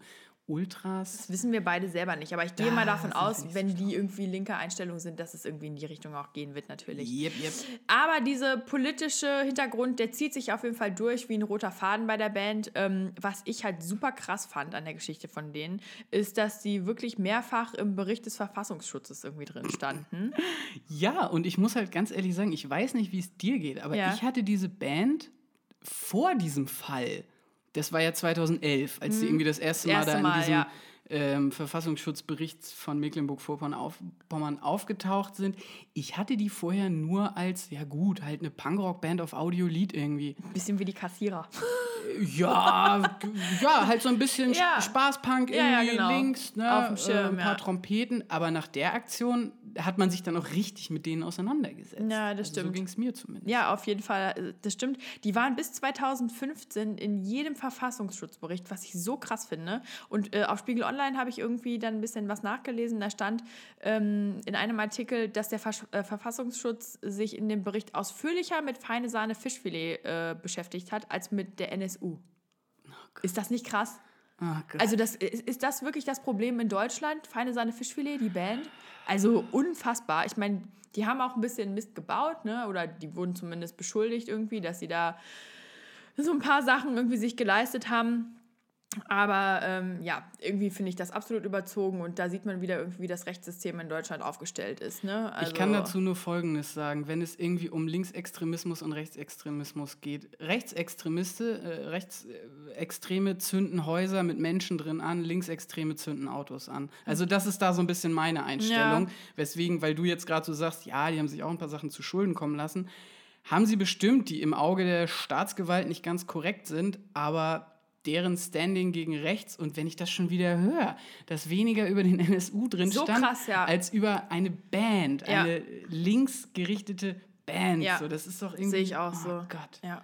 Ultras. Das wissen wir beide selber nicht, aber ich gehe Da mal davon aus, so wenn die irgendwie linker Einstellungen sind, dass es irgendwie in die Richtung auch gehen wird, natürlich. Yep, yep. Aber dieser politische Hintergrund, der zieht sich auf jeden Fall durch wie ein roter Faden bei der Band. Ähm, was ich halt super krass fand an der Geschichte von denen, ist, dass sie wirklich mehrfach im Bericht des Verfassungsschutzes irgendwie drin standen. Ja, und ich muss halt ganz ehrlich sagen, ich weiß nicht, wie es dir geht, aber Ja. ich hatte diese Band vor diesem Fall. Das war ja 2011, als sie irgendwie das erste Mal Mhm. erste da in Mal, diesem ja. Ähm, Verfassungsschutzbericht von Mecklenburg-Vorpommern auf, aufgetaucht sind. Ich hatte die vorher nur als, ja gut, halt eine Punkrock-Band auf Audiolied irgendwie. Bisschen wie die Kassierer. Ja, g- ja, halt so ein bisschen Ja. Spaßpunk Ja, ja, irgendwie genau. links, ne? Auf dem Schirm, äh, ein paar ja. Trompeten. Aber nach der Aktion hat man sich dann auch richtig mit denen auseinandergesetzt. Ja, das also So stimmt. ging es mir zumindest. Ja, auf jeden Fall, äh, das stimmt. Die waren bis 2015 in jedem Verfassungsschutzbericht, was ich so krass finde. Und äh, auf Spiegel Online habe ich irgendwie dann ein bisschen was nachgelesen. Da stand ähm, in einem Artikel, dass der Versch äh, Verfassungsschutz sich in dem Bericht ausführlicher mit feine Sahne Fischfilet äh, beschäftigt hat, als mit der NSU. Ist das nicht krass? Gott. Also das, ist, ist das wirklich das Problem in Deutschland? Feine Sahne Fischfilet, die Band? Also unfassbar. Ich meine, die haben auch ein bisschen Mist gebaut, ne? Oder die wurden zumindest beschuldigt irgendwie, dass sie da so ein paar Sachen irgendwie sich geleistet haben. Aber ähm, ja, irgendwie finde ich das absolut überzogen und da sieht man wieder irgendwie, wie das Rechtssystem in Deutschland aufgestellt ist. Ne? Also, ich kann dazu nur Folgendes sagen. Wenn es irgendwie um Linksextremismus und Rechtsextremismus geht, Rechtsextremiste, äh, Rechtsextreme zünden Häuser mit Menschen drin an, Linksextreme zünden Autos an. Also das ist da so ein bisschen meine Einstellung. Weswegen, weil du jetzt gerade so sagst, ja, die haben sich auch ein paar Sachen zu Schulden kommen lassen, haben sie bestimmt, die im Auge der Staatsgewalt nicht ganz korrekt sind, aber deren Standing gegen rechts und wenn ich das schon wieder höre, dass weniger über den NSU drin So stand, krass, ja. als über eine Band, Ja. eine linksgerichtete Band. Ja. So, das ist doch irgendwie. Sehe ich auch oh so. Gott. Ja.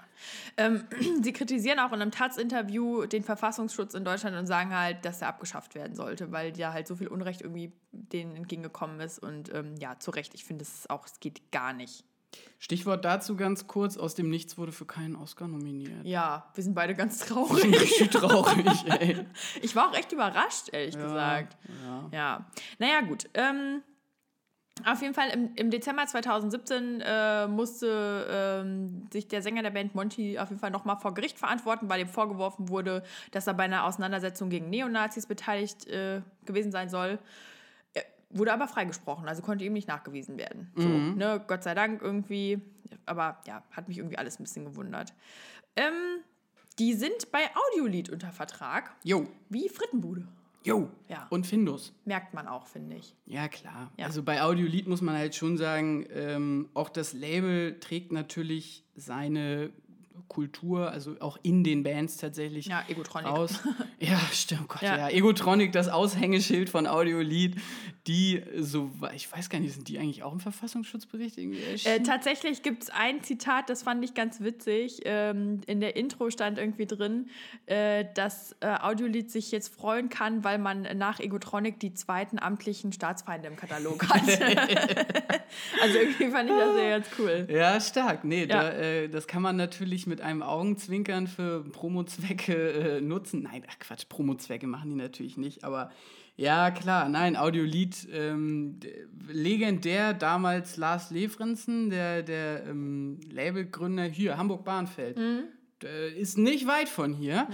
Ähm, sie kritisieren auch in einem Taz-Interview den Verfassungsschutz in Deutschland und sagen halt, dass er abgeschafft werden sollte, weil ja halt so viel Unrecht irgendwie denen entgegengekommen ist. Und ähm, ja, zu Recht, ich finde es auch, es geht gar nicht. Stichwort dazu ganz kurz: Aus dem Nichts wurde für keinen Oscar nominiert. Ja, wir sind beide ganz traurig. richtig traurig, ey. Ich war auch echt überrascht, ehrlich gesagt. Ja. Ja. Naja, gut. Ähm, auf jeden Fall im, im Dezember 2017 äh, musste ähm, sich der Sänger der Band Monty auf jeden Fall nochmal vor Gericht verantworten, weil ihm vorgeworfen wurde, dass er bei einer Auseinandersetzung gegen Neonazis beteiligt äh, gewesen sein soll. Wurde aber freigesprochen, also konnte ihm nicht nachgewiesen werden. So, ne, Gott sei Dank irgendwie. Aber ja, hat mich irgendwie alles ein bisschen gewundert. Ähm, die sind bei Audiolied unter Vertrag, Jo, wie Frittenbude. jo. Ja. Und Findus. Merkt man auch, finde ich. Ja, klar. Ja. Also bei Audiolied muss man halt schon sagen, ähm, auch das Label trägt natürlich seine Kultur, also auch in den Bands tatsächlich Ja, Egotronic. raus. Ja, stimmt, oh Gott, ja. Ja. Egotronic, das Aushängeschild von Audiolied, die so, ich weiß gar nicht, sind die eigentlich auch im Verfassungsschutzbericht irgendwie Äh, erschienen? tatsächlich gibt es ein Zitat, das fand ich ganz witzig. Ähm, in der Intro stand irgendwie drin, äh, dass äh, Audiolied sich jetzt freuen kann, weil man nach Egotronic die zweiten amtlichen Staatsfeinde im Katalog hat. also irgendwie fand ich das sehr ganz cool. Ja, stark. Nee, Ja. Da, äh, das kann man natürlich mit einem Augenzwinkern für Promo-Zwecke äh, nutzen. Nein, ach Quatsch, Promo-Zwecke machen die natürlich nicht, aber ja, klar, nein, Audiolied, ähm, legendär damals Lars Lefrenzen, der, der ähm, Labelgründer hier, Hamburg-Bahnfeld, äh, ist nicht weit von hier.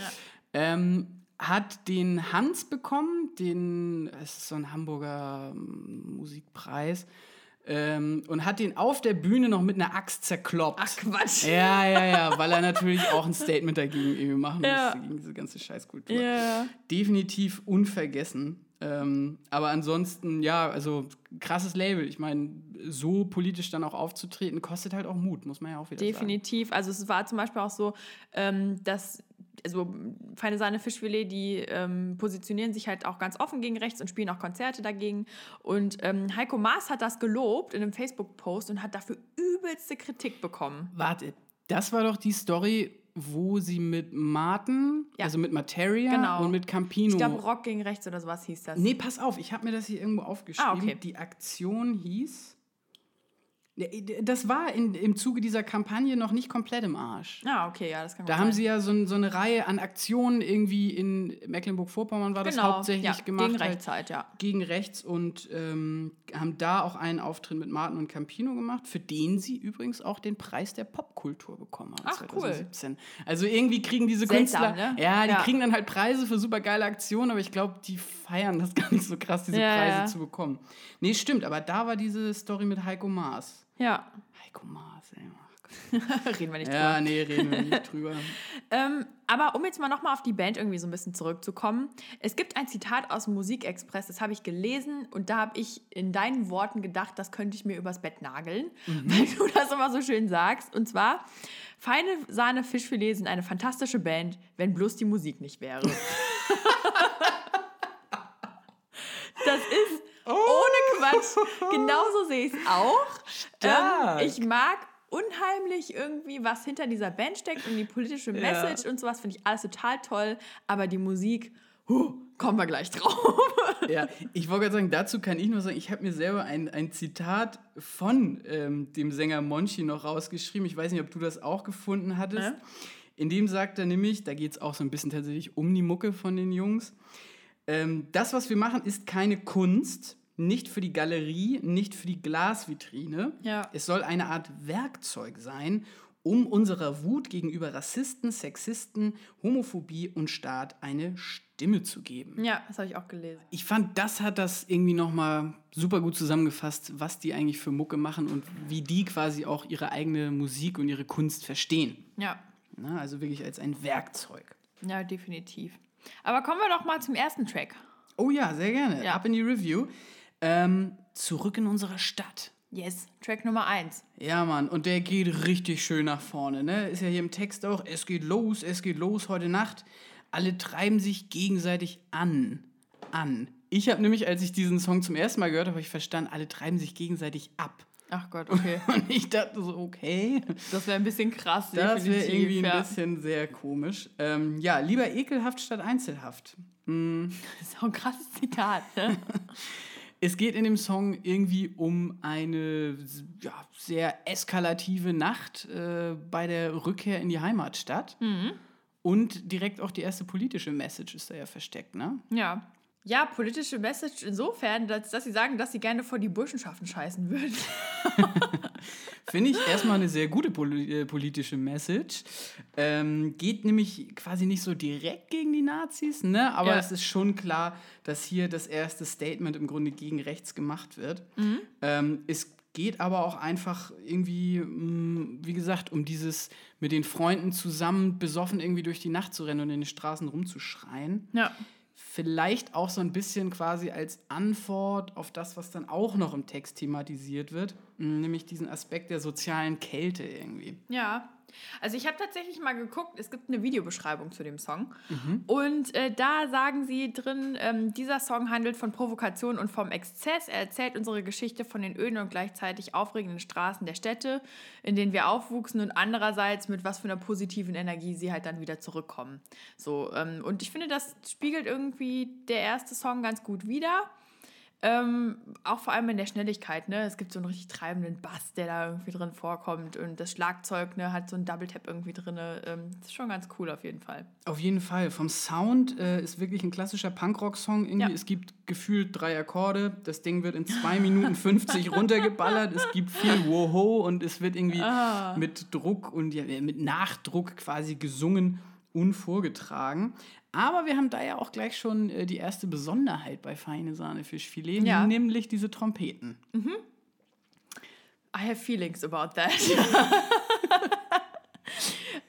Ähm, hat den Hans bekommen, den, es ist so ein Hamburger ähm, Musikpreis, Ähm, und hat den auf der Bühne noch mit einer Axt zerkloppt. Ach Quatsch. Ja, ja, ja, weil er natürlich auch ein Statement dagegen irgendwie machen Ja. musste, gegen diese ganze Scheißkultur. Ja. Definitiv unvergessen. Ähm, aber ansonsten, ja, also krasses Label. Ich meine, so politisch dann auch aufzutreten, kostet halt auch Mut, muss man ja auch wieder sagen. Definitiv. Also es war zum Beispiel auch so, ähm, dass also Feine Sahne Fischfilet, die ähm, positionieren sich halt auch ganz offen gegen rechts und spielen auch Konzerte dagegen. Und ähm, Heiko Maas hat das gelobt in einem Facebook-Post und hat dafür übelste Kritik bekommen. Warte, das war doch die Story, wo sie mit Martin, Ja. also mit Materia Genau. und mit Campino. Ich glaube, Rock gegen rechts oder sowas hieß das. Nee, pass auf, ich habe mir das hier irgendwo aufgeschrieben. Ah, okay. Die Aktion hieß. Das war in, im Zuge dieser Kampagne noch nicht komplett im Arsch. Ah, okay, ja, das kann Da gut haben sein. sie ja so, so eine Reihe an Aktionen irgendwie in Mecklenburg-Vorpommern war das genau, hauptsächlich ja, gemacht. gegen rechts halt, ja. Gegen rechts und ähm, haben da auch einen Auftritt mit Martin und Campino gemacht, für den sie übrigens auch den Preis der Popkultur bekommen haben. Ach, cool. 2017. Also irgendwie kriegen diese Seltsam, Künstler, ne? ja, die Ja. kriegen dann halt Preise für super geile Aktionen, aber ich glaube, die feiern das gar nicht so krass, diese Ja, Preise zu bekommen. Nee, stimmt, aber da war diese Story mit Heiko Maas. Ja, Heiko Maas, ey. Gott. reden wir nicht Ja, nee, reden wir nicht drüber. Ähm, aber um jetzt mal nochmal auf die Band irgendwie so ein bisschen zurückzukommen. Es gibt ein Zitat aus Musikexpress, das habe ich gelesen und da habe ich in deinen Worten gedacht, das könnte ich mir übers Bett nageln, weil du das immer so schön sagst. Und zwar, Feine Sahne Fischfilet sind eine fantastische Band, wenn bloß die Musik nicht wäre. das ist ohne Quatsch. Genauso sehe ich es auch. Ähm, ich mag unheimlich irgendwie, was hinter dieser Band steckt und die politische Ja. Message und sowas finde ich alles total toll. Aber die Musik, huh, kommen wir gleich drauf. Ja, ich wollte gerade sagen, dazu kann ich nur sagen, ich habe mir selber ein, ein Zitat von ähm, dem Sänger Monchi noch rausgeschrieben. Ich weiß nicht, ob du das auch gefunden hattest. Ja. In dem sagt er nämlich, da geht es auch so ein bisschen tatsächlich um die Mucke von den Jungs. Ähm, das, was wir machen, ist keine Kunst, nicht für die Galerie, nicht für die Glasvitrine. Ja. Es soll eine Art Werkzeug sein, um unserer Wut gegenüber Rassisten, Sexisten, Homophobie und Staat eine Stimme zu geben Ja, das habe ich auch gelesen. ich fand, das hat das irgendwie nochmal super gut zusammengefasst, was die eigentlich für Mucke machen und wie die quasi auch ihre eigene Musik und ihre Kunst verstehen. Ja, Na, also wirklich als ein Werkzeug. ja, definitiv. Aber kommen wir doch mal zum ersten Track. Oh ja, sehr gerne. Ja. Ab in die Review. Ähm, zurück in unsere Stadt. Yes, Track Nummer eins. Ja, Mann, und der geht richtig schön nach vorne, ne? Ist ja hier im Text auch, es geht los, es geht los heute Nacht. Alle treiben sich gegenseitig an. An. Ich habe nämlich, als ich diesen Song zum ersten Mal gehört habe, hab ich verstanden, alle treiben sich gegenseitig ab. Ach Gott, okay. Und ich dachte so, okay, Das wäre ein bisschen krass. das wäre irgendwie ein bisschen sehr komisch. Ähm, ja, lieber ekelhaft statt einzelhaft. Das ist auch ein krasses Zitat, ne? Es geht in dem Song irgendwie um eine ja, sehr eskalative Nacht äh, bei der Rückkehr in die Heimatstadt. Und direkt auch die erste politische Message ist da ja versteckt, ne? ja. Ja, politische Message insofern, dass, dass sie sagen, dass sie gerne vor die Burschenschaften scheißen würden. Finde ich erstmal eine sehr gute poli äh, politische Message. Ähm, geht nämlich quasi nicht so direkt gegen die Nazis, ne? aber Ja. es ist schon klar, dass hier das erste Statement im Grunde gegen rechts gemacht wird. Mhm. Ähm, es geht aber auch einfach irgendwie, mh, wie gesagt, um dieses mit den Freunden zusammen besoffen irgendwie durch die Nacht zu rennen und in den Straßen rumzuschreien Ja. Vielleicht auch so ein bisschen quasi als Antwort auf das, was dann auch noch im Text thematisiert wird, nämlich diesen Aspekt der sozialen Kälte irgendwie. Ja. Also ich habe tatsächlich mal geguckt, es gibt eine Videobeschreibung zu dem Song. Mhm. Und äh, da sagen sie drin, ähm, dieser Song handelt von Provokation und vom Exzess. Er erzählt unsere Geschichte von den öden und gleichzeitig aufregenden Straßen der Städte, in denen wir aufwuchsen und andererseits mit was für einer positiven Energie sie halt dann wieder zurückkommen. So, ähm, und ich finde, das spiegelt irgendwie der erste Song ganz gut wider. Ähm, auch vor allem in der Schnelligkeit, ne? Es gibt so einen richtig treibenden Bass, der da irgendwie drin vorkommt. Und das Schlagzeug, ne, hat so einen Double Tap irgendwie drin. Ähm, das ist schon ganz cool auf jeden Fall. Auf jeden Fall. Vom Sound äh, ist wirklich ein klassischer Punkrock-Song. Irgendwie. Ja. Es gibt gefühlt drei Akkorde. Das Ding wird in 2 Minuten 50 runtergeballert. Es gibt viel Woho und es wird irgendwie Ah. mit Druck und ja, mit Nachdruck quasi gesungen und vorgetragen. Aber wir haben da ja auch gleich schon äh, die erste Besonderheit bei Feine Sahne Fischfilet, Ja. nämlich diese Trompeten. I have feelings about that.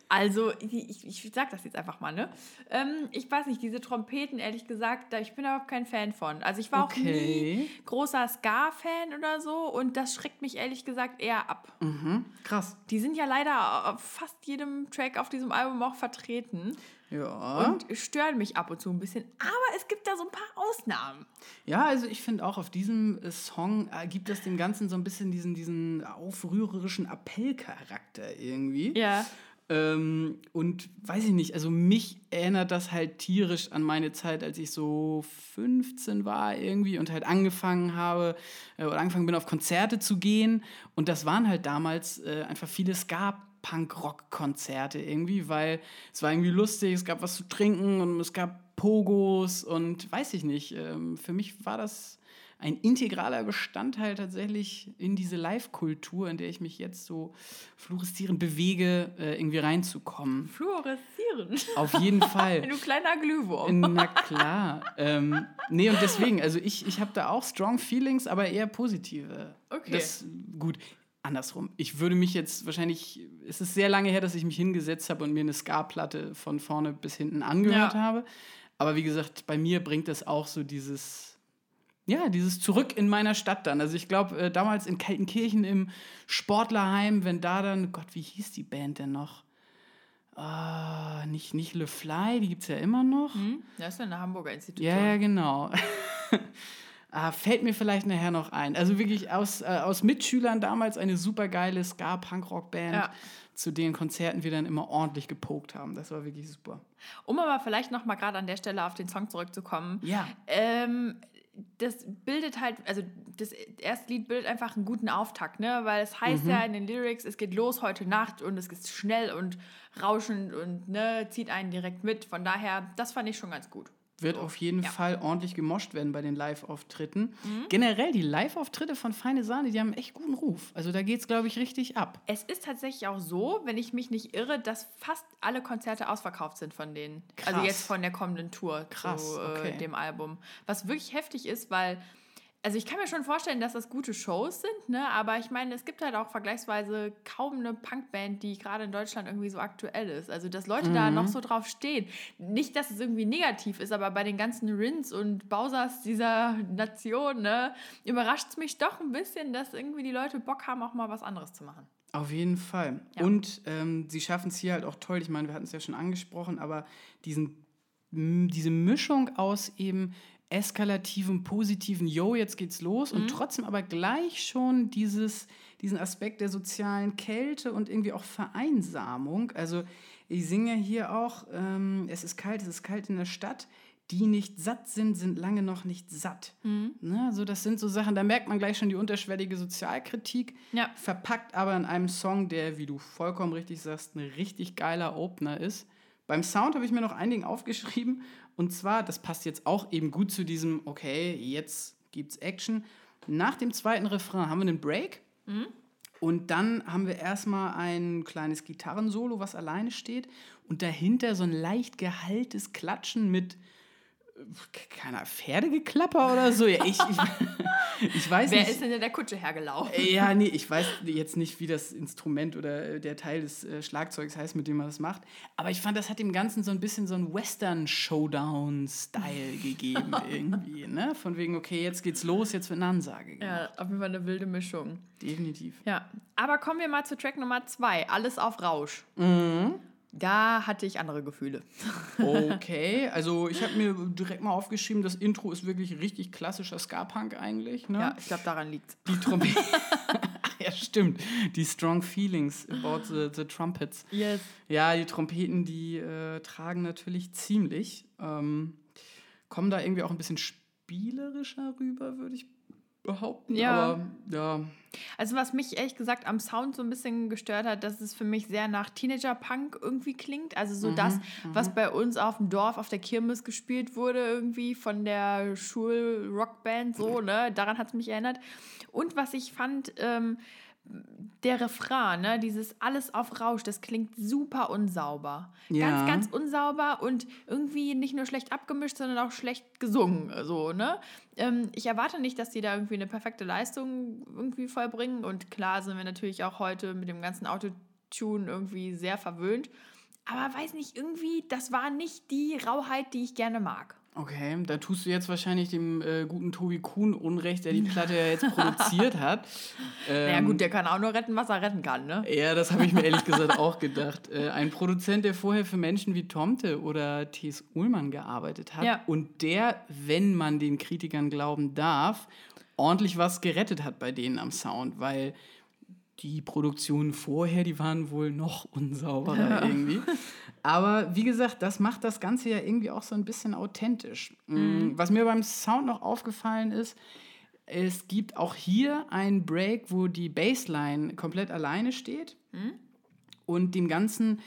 Also, ich, ich sag das jetzt einfach mal, ne? Ähm, ich weiß nicht, diese Trompeten, ehrlich gesagt, da, ich bin überhaupt kein Fan von. Also, ich war okay. auch nie großer Ska-Fan oder so und das schreckt mich ehrlich gesagt eher ab. Mhm, krass. Die sind ja leider auf fast jedem Track auf diesem Album auch vertreten. Ja. Und stören mich ab und zu ein bisschen. Aber es gibt da so ein paar Ausnahmen. Ja, also ich finde auch auf diesem äh, Song äh, gibt es dem Ganzen so ein bisschen diesen, diesen aufrührerischen Appellcharakter irgendwie. Ja. Ähm, und weiß ich nicht, also mich erinnert das halt tierisch an meine Zeit, als ich so 15 war irgendwie und halt angefangen habe äh, oder angefangen bin auf Konzerte zu gehen. Und das waren halt damals äh, einfach viele Ska Punk-Rock-Konzerte irgendwie, weil es war irgendwie lustig, es gab was zu trinken und es gab Pogos und weiß ich nicht. Ähm, für mich war das ein integraler Bestandteil tatsächlich in diese Live-Kultur, in der ich mich jetzt so fluoreszierend bewege, äh, irgendwie reinzukommen. Fluoreszierend? Auf jeden Fall. du kleiner Glühwurm. Na klar. ähm, nee, und deswegen, also ich, ich habe da auch strong Feelings, aber eher positive. Okay. Das, gut, andersrum. Ich würde mich jetzt wahrscheinlich, es ist sehr lange her, dass ich mich hingesetzt habe und mir eine Ska-Platte von vorne bis hinten angehört ja. habe. Aber wie gesagt, bei mir bringt das auch so dieses ja, dieses Zurück in meiner Stadt dann. Also ich glaube, äh, damals in Kaltenkirchen im Sportlerheim, wenn da dann, Gott, wie hieß die Band denn noch? Uh, nicht, nicht Le Fly, die gibt es ja immer noch. Hm? Das ist ja eine Hamburger Institution. Ja, ja, genau. ah, fällt mir vielleicht nachher noch ein. Also wirklich aus, äh, aus Mitschülern damals eine super geile Ska-Punk-Rock-Band. Ja zu den Konzerten wir dann immer ordentlich gepokt haben. Das war wirklich super. Um aber vielleicht noch mal gerade an der Stelle auf den Song zurückzukommen. Ja. Ähm, das bildet halt, also das erste Lied bildet einfach einen guten Auftakt, ne? Weil es heißt mhm. ja in den Lyrics, es geht los heute Nacht und es ist schnell und rauschend und ne, zieht einen direkt mit. Von daher, das fand ich schon ganz gut. Wird auf jeden ja. Fall ordentlich gemoscht werden bei den Live-Auftritten. Mhm. Generell, die Live-Auftritte von Feine Sahne, die haben einen echt guten Ruf. Also da geht es, glaube ich, richtig ab. Es ist tatsächlich auch so, wenn ich mich nicht irre, dass fast alle Konzerte ausverkauft sind von denen. Also Krass. Also jetzt von der kommenden Tour Krass, zu äh, okay. dem Album. Was wirklich heftig ist, weil also ich kann mir schon vorstellen, dass das gute Shows sind, ne? aber ich meine, es gibt halt auch vergleichsweise kaum eine Punkband, die gerade in Deutschland irgendwie so aktuell ist. Also, dass Leute mhm. da noch so drauf stehen. Nicht, dass es irgendwie negativ ist, aber bei den ganzen Rins und Bausers dieser Nation, ne, überrascht es mich doch ein bisschen, dass irgendwie die Leute Bock haben, auch mal was anderes zu machen. Auf jeden Fall. Ja. Und ähm, sie schaffen es hier halt auch toll. Ich meine, wir hatten es ja schon angesprochen, aber diesen, diese Mischung aus eben eskalativen, positiven, yo, jetzt geht's los mhm. und trotzdem aber gleich schon dieses, diesen Aspekt der sozialen Kälte und irgendwie auch Vereinsamung. Also ich singe hier auch, ähm, es ist kalt, es ist kalt in der Stadt. Die nicht satt sind, sind lange noch nicht satt. Mhm. Ne? Also das sind so Sachen, da merkt man gleich schon die unterschwellige Sozialkritik, ja. verpackt aber in einem Song, der, wie du vollkommen richtig sagst, ein richtig geiler Opener ist. Beim Sound habe ich mir noch ein Ding aufgeschrieben und zwar, das passt jetzt auch eben gut zu diesem, okay, jetzt gibt's Action. Nach dem zweiten Refrain haben wir einen Break. Mhm. Und dann haben wir erstmal ein kleines Gitarrensolo, was alleine steht. Und dahinter so ein leicht gehaltes Klatschen mit keiner Pferdegeklapper oder so. Ja, ich, ich, ich weiß Wer nicht. ist denn in der Kutsche hergelaufen? Ja, nee, ich weiß jetzt nicht, wie das Instrument oder der Teil des äh, Schlagzeugs heißt, mit dem man das macht. Aber ich fand, das hat dem Ganzen so ein bisschen so einen Western-Showdown-Style gegeben irgendwie. Ne? Von wegen, okay, jetzt geht's los, jetzt wird eine Ansage gemacht. Ja, auf jeden Fall eine wilde Mischung. Definitiv. Ja, aber kommen wir mal zu Track Nummer zwei. Alles auf Rausch. Mhm. Da hatte ich andere Gefühle. Okay, also ich habe mir direkt mal aufgeschrieben, das Intro ist wirklich richtig klassischer Ska-Punk eigentlich. Ne? Ja, ich glaube, daran liegt Die Trompete. ja, stimmt. Die Strong Feelings about the, the Trumpets. Yes. Ja, die Trompeten, die äh, tragen natürlich ziemlich. Ähm, kommen da irgendwie auch ein bisschen spielerischer rüber, würde ich behaupten. Ja. Aber ja. Also was mich ehrlich gesagt am Sound so ein bisschen gestört hat, dass es für mich sehr nach Teenager-Punk irgendwie klingt. Also so mhm, das, mhm. was bei uns auf dem Dorf, auf der Kirmes gespielt wurde, irgendwie von der Schul-Rockband, so, ne? Daran hat es mich erinnert. Und was ich fand, ähm, der Refrain, ne, dieses alles auf Rausch, das klingt super unsauber. Ja. Ganz, ganz unsauber und irgendwie nicht nur schlecht abgemischt, sondern auch schlecht gesungen. So, ne? Ähm, ich erwarte nicht, dass die da irgendwie eine perfekte Leistung irgendwie vollbringen. Und klar sind wir natürlich auch heute mit dem ganzen Autotune irgendwie sehr verwöhnt. Aber weiß nicht, irgendwie, das war nicht die Rauheit, die ich gerne mag. Okay, da tust du jetzt wahrscheinlich dem äh, guten Tobi Kuhn Unrecht, der die Platte ja jetzt produziert hat. Ähm, naja, gut, der kann auch nur retten, was er retten kann, ne? Ja, das habe ich mir ehrlich gesagt auch gedacht. Äh, ein Produzent, der vorher für Menschen wie Tomte oder T.S. Ullmann gearbeitet hat Ja. und der, wenn man den Kritikern glauben darf, ordentlich was gerettet hat bei denen am Sound, weil die Produktionen vorher, die waren wohl noch unsauberer irgendwie. Aber wie gesagt, das macht das Ganze ja irgendwie auch so ein bisschen authentisch. Mm, Was mir beim Sound noch aufgefallen ist, es gibt auch hier einen Break, wo die Bassline komplett alleine steht und dem ganzen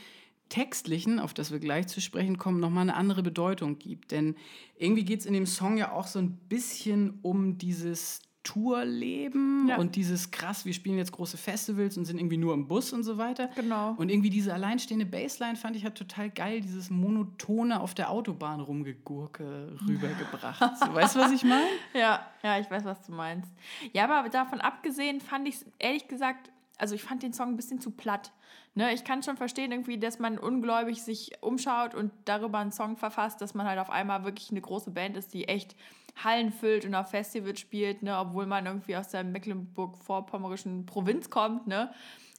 Textlichen, auf das wir gleich zu sprechen kommen, nochmal eine andere Bedeutung gibt. Denn irgendwie geht es in dem Song ja auch so ein bisschen um dieses Tourleben Ja. und dieses krass, wir spielen jetzt große Festivals und sind irgendwie nur im Bus und so weiter. Genau. Und irgendwie diese alleinstehende Bassline fand ich halt total geil, dieses monotone auf der Autobahn rumgegurke rübergebracht. so, weißt du, was ich meine? Ja, ja, ich weiß, was du meinst. Ja, aber davon abgesehen fand ich es ehrlich gesagt, also ich fand den Song ein bisschen zu platt. Ne, ich kann schon verstehen, irgendwie, dass man ungläubig sich umschaut und darüber einen Song verfasst, dass man halt auf einmal wirklich eine große Band ist, die echt Hallen füllt und auf Festivals spielt, ne, obwohl man irgendwie aus der Mecklenburg-Vorpommerischen Provinz kommt, ne.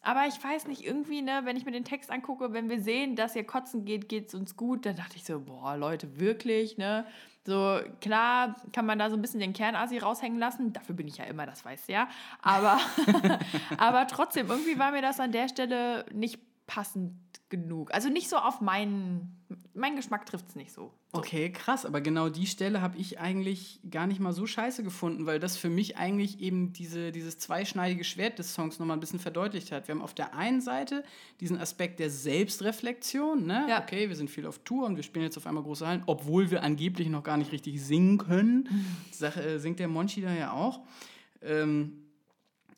Aber ich weiß nicht, irgendwie, ne, wenn ich mir den Text angucke, wenn wir sehen, dass ihr kotzen geht, geht es uns gut, dann dachte ich so, boah, Leute, wirklich, ne? So, klar kann man da so ein bisschen den Kernasi raushängen lassen. Dafür bin ich ja immer, das weiß ja. Aber, aber trotzdem, irgendwie war mir das an der Stelle nicht passend genug. Also nicht so auf meinen, mein Geschmack trifft es nicht so. so. Okay, krass, aber genau die Stelle habe ich eigentlich gar nicht mal so scheiße gefunden, weil das für mich eigentlich eben diese, dieses zweischneidige Schwert des Songs nochmal ein bisschen verdeutlicht hat. Wir haben auf der einen Seite diesen Aspekt der Selbstreflexion, ne? Ja. Okay, wir sind viel auf Tour und wir spielen jetzt auf einmal große Hallen, obwohl wir angeblich noch gar nicht richtig singen können. Sag, äh, singt der Monchi da ja auch. Ähm,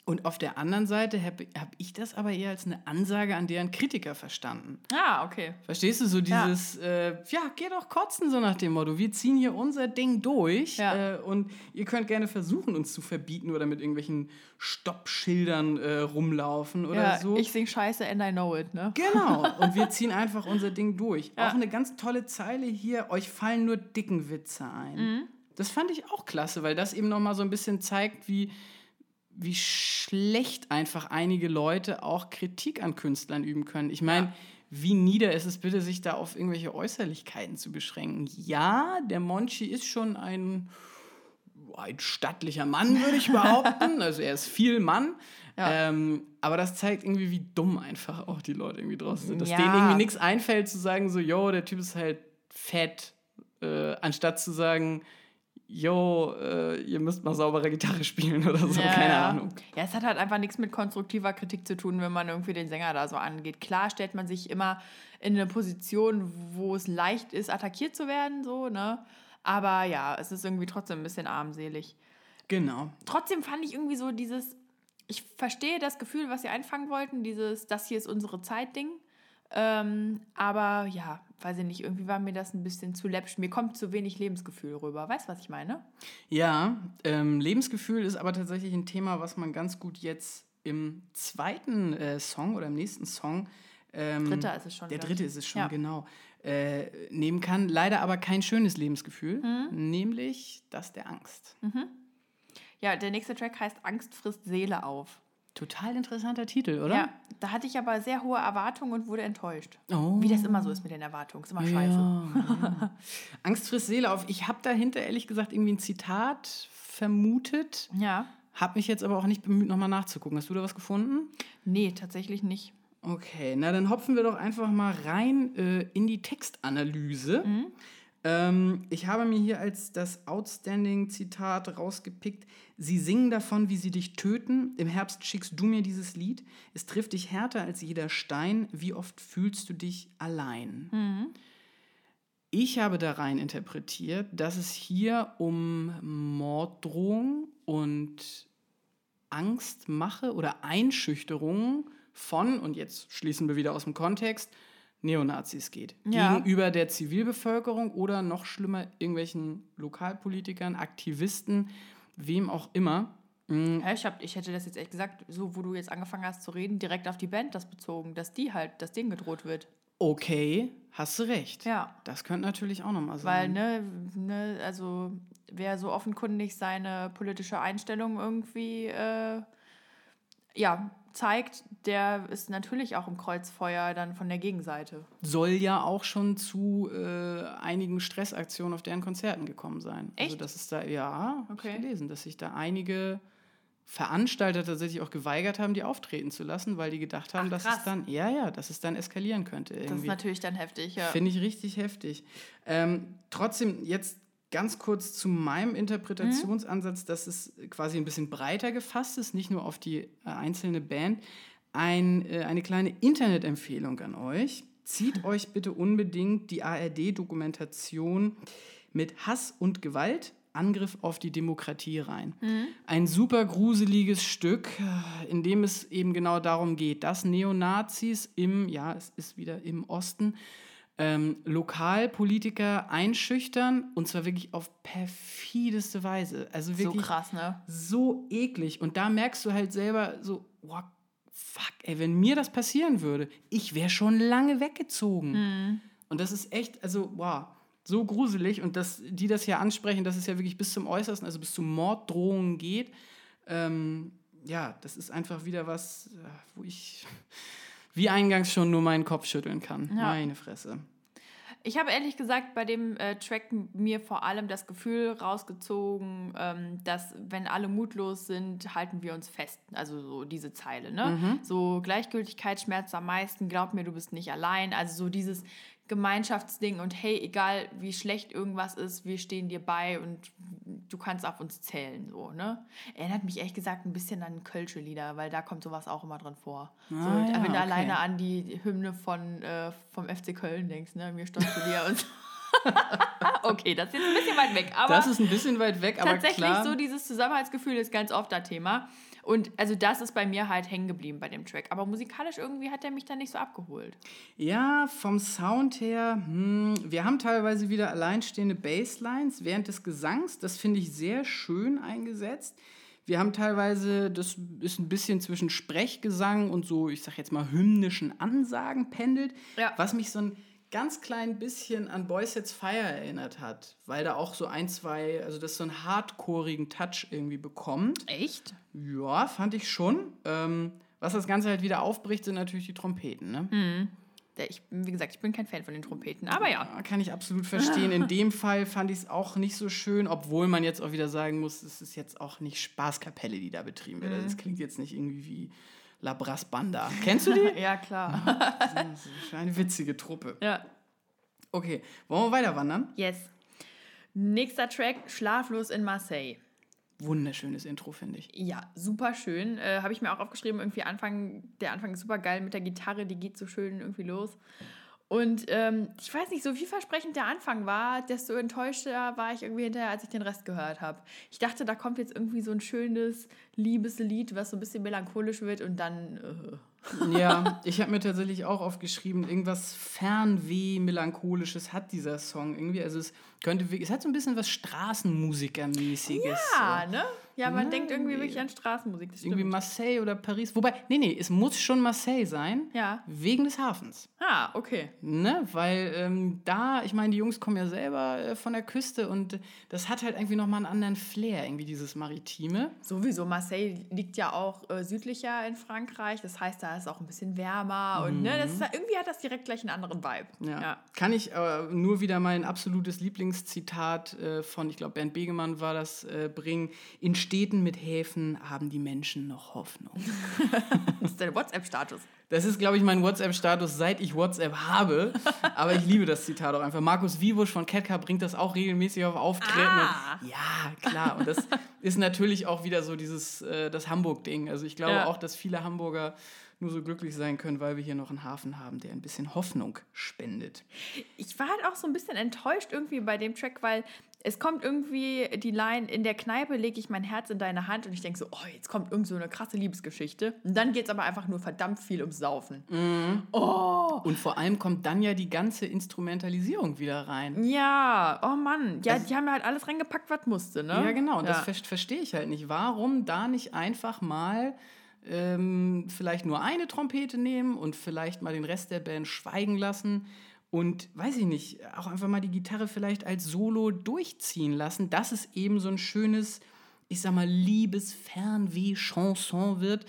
und auf der anderen Seite habe hab ich das aber eher als eine Ansage an deren Kritiker verstanden. Ah, okay. Verstehst du so dieses, ja, äh, ja geh doch kotzen, so nach dem Motto, wir ziehen hier unser Ding durch Ja. äh, und ihr könnt gerne versuchen, uns zu verbieten oder mit irgendwelchen Stoppschildern äh, rumlaufen oder Ja, so. ich sing Scheiße and I know it, ne? Genau, und wir ziehen einfach unser Ding durch. Auch eine ganz tolle Zeile hier, euch fallen nur dicken Witze ein. Mhm. Das fand ich auch klasse, weil das eben nochmal so ein bisschen zeigt, wie, wie schlecht einfach einige Leute auch Kritik an Künstlern üben können. Ich meine, Ja. wie nieder ist es bitte, sich da auf irgendwelche Äußerlichkeiten zu beschränken? Ja, der Monchi ist schon ein, ein stattlicher Mann, würde ich behaupten. also er ist viel Mann. Ja. Ähm, aber das zeigt irgendwie, wie dumm einfach auch die Leute irgendwie draußen sind. Dass Ja. denen irgendwie nichts einfällt, zu sagen, so, yo, der Typ ist halt fett, äh, anstatt zu sagen, yo, äh, ihr müsst mal saubere Gitarre spielen oder so, Ja, keine ja. Ahnung. Ja, es hat halt einfach nichts mit konstruktiver Kritik zu tun, wenn man irgendwie den Sänger da so angeht. Klar stellt man sich immer in eine Position, wo es leicht ist, attackiert zu werden, so, ne? Aber ja, es ist irgendwie trotzdem ein bisschen armselig. Genau. Trotzdem fand ich irgendwie so dieses, ich verstehe das Gefühl, was sie einfangen wollten, dieses, das hier ist unsere Zeit-Ding. Ähm, aber ja, weiß ich nicht, irgendwie war mir das ein bisschen zu läppsch. Mir kommt zu wenig Lebensgefühl rüber. Weißt du, was ich meine? Ja, ähm, Lebensgefühl ist aber tatsächlich ein Thema, was man ganz gut jetzt im zweiten äh, Song oder im nächsten Song. Ähm, Dritter ist es schon, Der dritte ich. ist es schon, Ja. genau. Äh, nehmen kann. Leider aber kein schönes Lebensgefühl, Mhm. nämlich das der Angst. Ja, der nächste Track heißt Angst frisst Seele auf. Total interessanter Titel, oder? Ja, da hatte ich aber sehr hohe Erwartungen und wurde enttäuscht. Oh. Wie das immer so ist mit den Erwartungen. Ist immer scheiße. Ja, ja. Angst frisst Seele auf. Ich habe dahinter ehrlich gesagt irgendwie ein Zitat vermutet, Ja. habe mich jetzt aber auch nicht bemüht, nochmal nachzugucken. Hast du da was gefunden? Nee, tatsächlich nicht. Okay, na dann hopfen wir doch einfach mal rein äh, in die Textanalyse. Ähm, ich habe mir hier als das Outstanding-Zitat rausgepickt. Sie singen davon, wie sie dich töten. Im Herbst schickst du mir dieses Lied. Es trifft dich härter als jeder Stein. Wie oft fühlst du dich allein? Ich habe da rein interpretiert, dass es hier um Morddrohung und Angstmache oder Einschüchterung von, und jetzt schließen wir wieder aus dem Kontext, Neonazis geht. Ja. Gegenüber der Zivilbevölkerung oder noch schlimmer irgendwelchen Lokalpolitikern, Aktivisten, wem auch immer. Mhm. Ja, ich, hab, ich hätte das jetzt echt gesagt, so wo du jetzt angefangen hast zu reden, direkt auf die Band das bezogen, dass die halt, dass denen gedroht wird. Okay, hast du recht. Ja. Das könnte natürlich auch nochmal Weil, sein. ne, ne, also wer so offenkundig seine politische Einstellung irgendwie äh, ja, zeigt, der ist natürlich auch im Kreuzfeuer dann von der Gegenseite. Soll ja auch schon zu äh, einigen Stressaktionen auf deren Konzerten gekommen sein. Also Echt? das ist da, ja, Okay. ich gelesen, dass sich da einige Veranstalter tatsächlich auch geweigert haben, die auftreten zu lassen, weil die gedacht haben, Ach, dass es dann, ja, ja, dass es dann eskalieren könnte. Irgendwie. Das ist natürlich dann heftig, ja. Finde ich richtig heftig. Ähm, trotzdem, jetzt ganz kurz zu meinem Interpretationsansatz, dass es quasi ein bisschen breiter gefasst ist, nicht nur auf die äh, einzelne Band. Ein, äh, eine kleine Internetempfehlung an euch. Zieht euch bitte unbedingt die ARD-Dokumentation mit Hass und Gewalt. Angriff auf die Demokratie rein. Ein super gruseliges Stück, äh, in dem es eben genau darum geht, dass Neonazis im, ja, es ist wieder im Osten, ähm, Lokalpolitiker einschüchtern und zwar wirklich auf perfideste Weise. Also so wirklich krass, ne? so eklig. Und da merkst du halt selber so, wow, fuck, ey, wenn mir das passieren würde, ich wäre schon lange weggezogen. Und das ist echt, also, wow, so gruselig. Und dass die das hier ansprechen, dass es ja wirklich bis zum Äußersten, also bis zu Morddrohungen geht. Ähm, ja, das ist einfach wieder was, äh, wo ich, wie eingangs schon, nur meinen Kopf schütteln kann. Ja. Meine Fresse. Ich habe ehrlich gesagt bei dem äh, Track mir vor allem das Gefühl rausgezogen, ähm, dass wenn alle mutlos sind, halten wir uns fest. Also so diese Zeile, ne? So Gleichgültigkeit schmerzt am meisten, glaub mir, du bist nicht allein. Also so dieses Gemeinschaftsding und hey, egal wie schlecht irgendwas ist, wir stehen dir bei und du kannst auf uns zählen, so, ne? Erinnert mich ehrlich gesagt ein bisschen an Kölsche Lieder, weil da kommt sowas auch immer drin vor. so, Ah, ja, wenn du okay. alleine an die Hymne von, äh, vom FC Köln denkst, ne? Mir stolz zu dir und so. okay, das ist jetzt ein bisschen weit weg, aber Das ist ein bisschen weit weg, aber tatsächlich klar. so dieses Zusammenhaltsgefühl ist ganz oft das Thema. Und also das ist bei mir halt hängen geblieben bei dem Track. Aber musikalisch irgendwie hat er mich dann nicht so abgeholt. Ja, vom Sound her, hm, wir haben teilweise wieder alleinstehende Basslines während des Gesangs. Das finde ich sehr schön eingesetzt. Wir haben teilweise, das ist ein bisschen zwischen Sprechgesang und so, ich sag jetzt mal, hymnischen Ansagen pendelt, Ja. was mich so ein ganz klein bisschen an Boys Sets Fire erinnert hat, weil da auch so ein, zwei, also das so einen hardcoreigen Touch irgendwie bekommt. Echt? Ja, fand ich schon. Ähm, was das Ganze halt wieder aufbricht, sind natürlich die Trompeten. Ne? Ich, wie gesagt, ich bin kein Fan von den Trompeten, aber ja. Ja, Kann ich absolut verstehen. In dem Fall fand ich es auch nicht so schön, obwohl man jetzt auch wieder sagen muss, es ist jetzt auch nicht Spaßkapelle, die da betrieben wird. Also Das klingt jetzt nicht irgendwie wie La Brass Banda. Kennst du die? Ja, klar. Das ist eine witzige Truppe. ja. Okay, wollen wir weiter wandern? Yes. Nächster Track, Schlaflos in Marseille. Wunderschönes Intro, finde ich. Ja, super schön. Äh, Habe ich mir auch aufgeschrieben, irgendwie Anfang, der Anfang ist super geil mit der Gitarre, die geht so schön irgendwie los. Und ähm, ich weiß nicht, so vielversprechend der Anfang war, desto enttäuschter war ich irgendwie hinterher, als ich den Rest gehört habe. Ich dachte, da kommt jetzt irgendwie so ein schönes Liebeslied, was so ein bisschen melancholisch wird und dann. Äh. Ja, ich habe mir tatsächlich auch aufgeschrieben, irgendwas fernweh melancholisches hat dieser Song irgendwie. Also es könnte es hat so ein bisschen was Straßenmusikermäßiges. Ja, ne? Ja, man Ja, denkt irgendwie wirklich an Straßenmusik. Das Irgendwie. Marseille oder Paris. Wobei, nee, nee, es muss schon Marseille sein. Ja. Wegen des Hafens. Ah, okay. Ne? Weil ähm, da, ich meine, die Jungs kommen ja selber äh, von der Küste und das hat halt irgendwie nochmal einen anderen Flair, irgendwie dieses Maritime. Sowieso, Marseille liegt ja auch äh, südlicher in Frankreich. Das heißt, da ist auch ein bisschen wärmer und ne, das ist, irgendwie hat das direkt gleich einen anderen Vibe. Ja. Kann ich äh, nur wieder mein absolutes Lieblingszitat äh, von, ich glaube, Bernd Begemann war das, äh, bringen. In Städten mit Häfen haben die Menschen noch Hoffnung. Das ist der WhatsApp-Status. Das ist, glaube ich, mein WhatsApp-Status, seit ich WhatsApp habe. Aber ich liebe das Zitat auch einfach. Markus Wiebusch von Ketka bringt das auch regelmäßig auf Auftritten. Ah. Ja, klar. Und das ist natürlich auch wieder so dieses, äh, das Hamburg-Ding. Also ich glaube Ja. auch, dass viele Hamburger nur so glücklich sein können, weil wir hier noch einen Hafen haben, der ein bisschen Hoffnung spendet. Ich war halt auch so ein bisschen enttäuscht irgendwie bei dem Track, weil es kommt irgendwie die Line, in der Kneipe lege ich mein Herz in deine Hand und ich denke so, oh, jetzt kommt irgend so eine krasse Liebesgeschichte. Und dann geht es aber einfach nur verdammt viel ums Saufen. Oh. Und vor allem kommt dann ja die ganze Instrumentalisierung wieder rein. Ja, oh Mann. Ja, die haben ja halt alles reingepackt, was musste, ne? Ja, genau. Und Ja. das ver verstehe ich halt nicht. Warum da nicht einfach mal ähm, vielleicht nur eine Trompete nehmen und vielleicht mal den Rest der Band schweigen lassen und, weiß ich nicht, auch einfach mal die Gitarre vielleicht als Solo durchziehen lassen, dass es eben so ein schönes, ich sag mal, Liebes-Fernweh-Chanson wird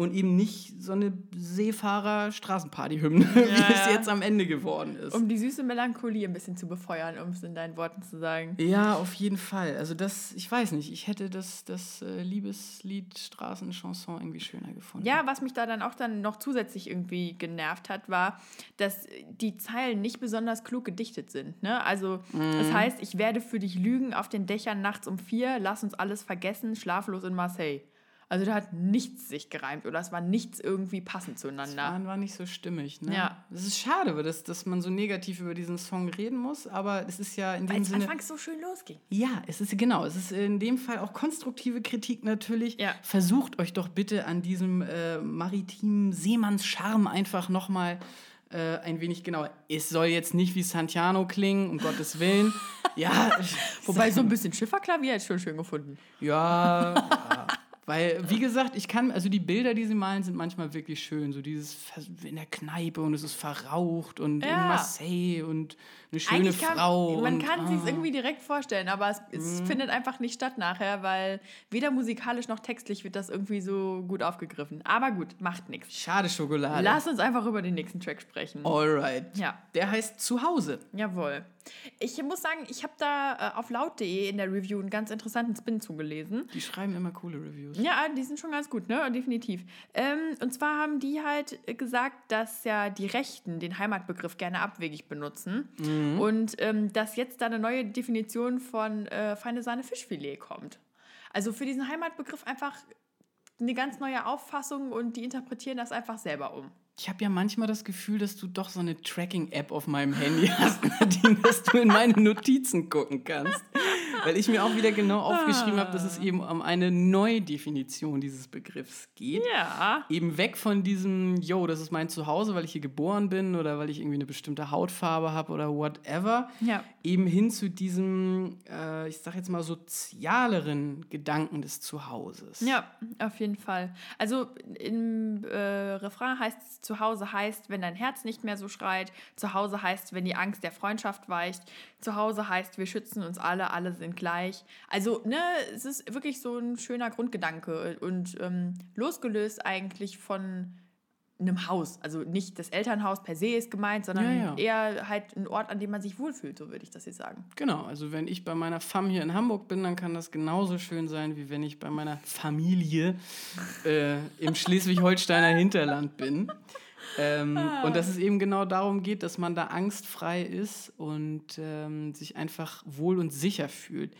und eben nicht so eine Seefahrer-Straßenparty-Hymne, wie es ja. jetzt am Ende geworden ist. Um die süße Melancholie ein bisschen zu befeuern, um es in deinen Worten zu sagen. Ja, auf jeden Fall. Also das, ich weiß nicht, ich hätte das, das äh, Liebeslied Straßenchanson irgendwie schöner gefunden. Ja, was mich da dann auch dann noch zusätzlich irgendwie genervt hat, war, dass die Zeilen nicht besonders klug gedichtet sind. Ne? Also das heißt, ich werde für dich lügen auf den Dächern nachts um vier, lass uns alles vergessen, schlaflos in Marseille. Also da hat nichts sich gereimt oder es war nichts irgendwie passend Das zueinander. war, war nicht so stimmig. Ne? Ja. Das ist schade, dass, dass man so negativ über diesen Song reden muss, aber es ist ja in Weil dem es Sinne... anfangs so schön losging. Ja, es ist genau, es ist in dem Fall auch konstruktive Kritik natürlich. Ja. Versucht euch doch bitte an diesem äh, maritimen Seemannscharme einfach nochmal äh, ein wenig genauer. Es soll jetzt nicht wie Santiano klingen, um Gottes Willen. Ja, Wobei so ein bisschen Schifferklavier hätte ich schon schön gefunden. Ja, ja. Weil, wie gesagt, ich kann, also die Bilder, die sie malen, sind manchmal wirklich schön. So dieses in der Kneipe und es ist verraucht und in Ja. Marseille und eine schöne kann, Frau. Man und, kann ah. sich irgendwie direkt vorstellen, aber es, es findet einfach nicht statt nachher, weil weder musikalisch noch textlich wird das irgendwie so gut aufgegriffen. Aber gut, macht nichts. Schade Schokolade. Lass uns einfach über den nächsten Track sprechen. Alright. Ja. Der heißt Zuhause. Jawohl. Ich muss sagen, ich habe da äh, auf laut.de in der Review einen ganz interessanten Spin zugelesen. Die schreiben immer coole Reviews. Ja, die sind schon ganz gut, ne? Definitiv. Ähm, und zwar haben die halt gesagt, dass ja die Rechten den Heimatbegriff gerne abwegig benutzen und ähm, dass jetzt da eine neue Definition von äh, feine Sahne Fischfilet kommt. Also für diesen Heimatbegriff einfach eine ganz neue Auffassung und die interpretieren das einfach selber um. Ich habe ja manchmal das Gefühl, dass du doch so eine Tracking-App auf meinem Handy hast, Nadine, dass du in meine Notizen gucken kannst. Weil ich mir auch wieder genau aufgeschrieben habe, dass es eben um eine Neudefinition dieses Begriffs geht. Ja. Eben weg von diesem, yo, das ist mein Zuhause, weil ich hier geboren bin oder weil ich irgendwie eine bestimmte Hautfarbe habe oder whatever. Ja. Eben hin zu diesem, äh, ich sag jetzt mal, sozialeren Gedanken des Zuhauses. Ja, auf jeden Fall. Also im äh, Refrain heißt es, zu Hause heißt, wenn dein Herz nicht mehr so schreit. Zu Hause heißt, wenn die Angst der Freundschaft weicht. Zu Hause heißt, wir schützen uns alle, alle sind gleich. Also, ne, es ist wirklich so ein schöner Grundgedanke und ähm, losgelöst eigentlich von einem Haus. Also nicht das Elternhaus per se ist gemeint, sondern Ja, ja. eher halt ein Ort, an dem man sich wohlfühlt, so würde ich das jetzt sagen. Genau, also wenn ich bei meiner Fam hier in Hamburg bin, dann kann das genauso schön sein, wie wenn ich bei meiner Familie äh, im Schleswig-Holsteiner Hinterland bin. Ähm, Und dass es eben genau darum geht, dass man da angstfrei ist und ähm, sich einfach wohl und sicher fühlt.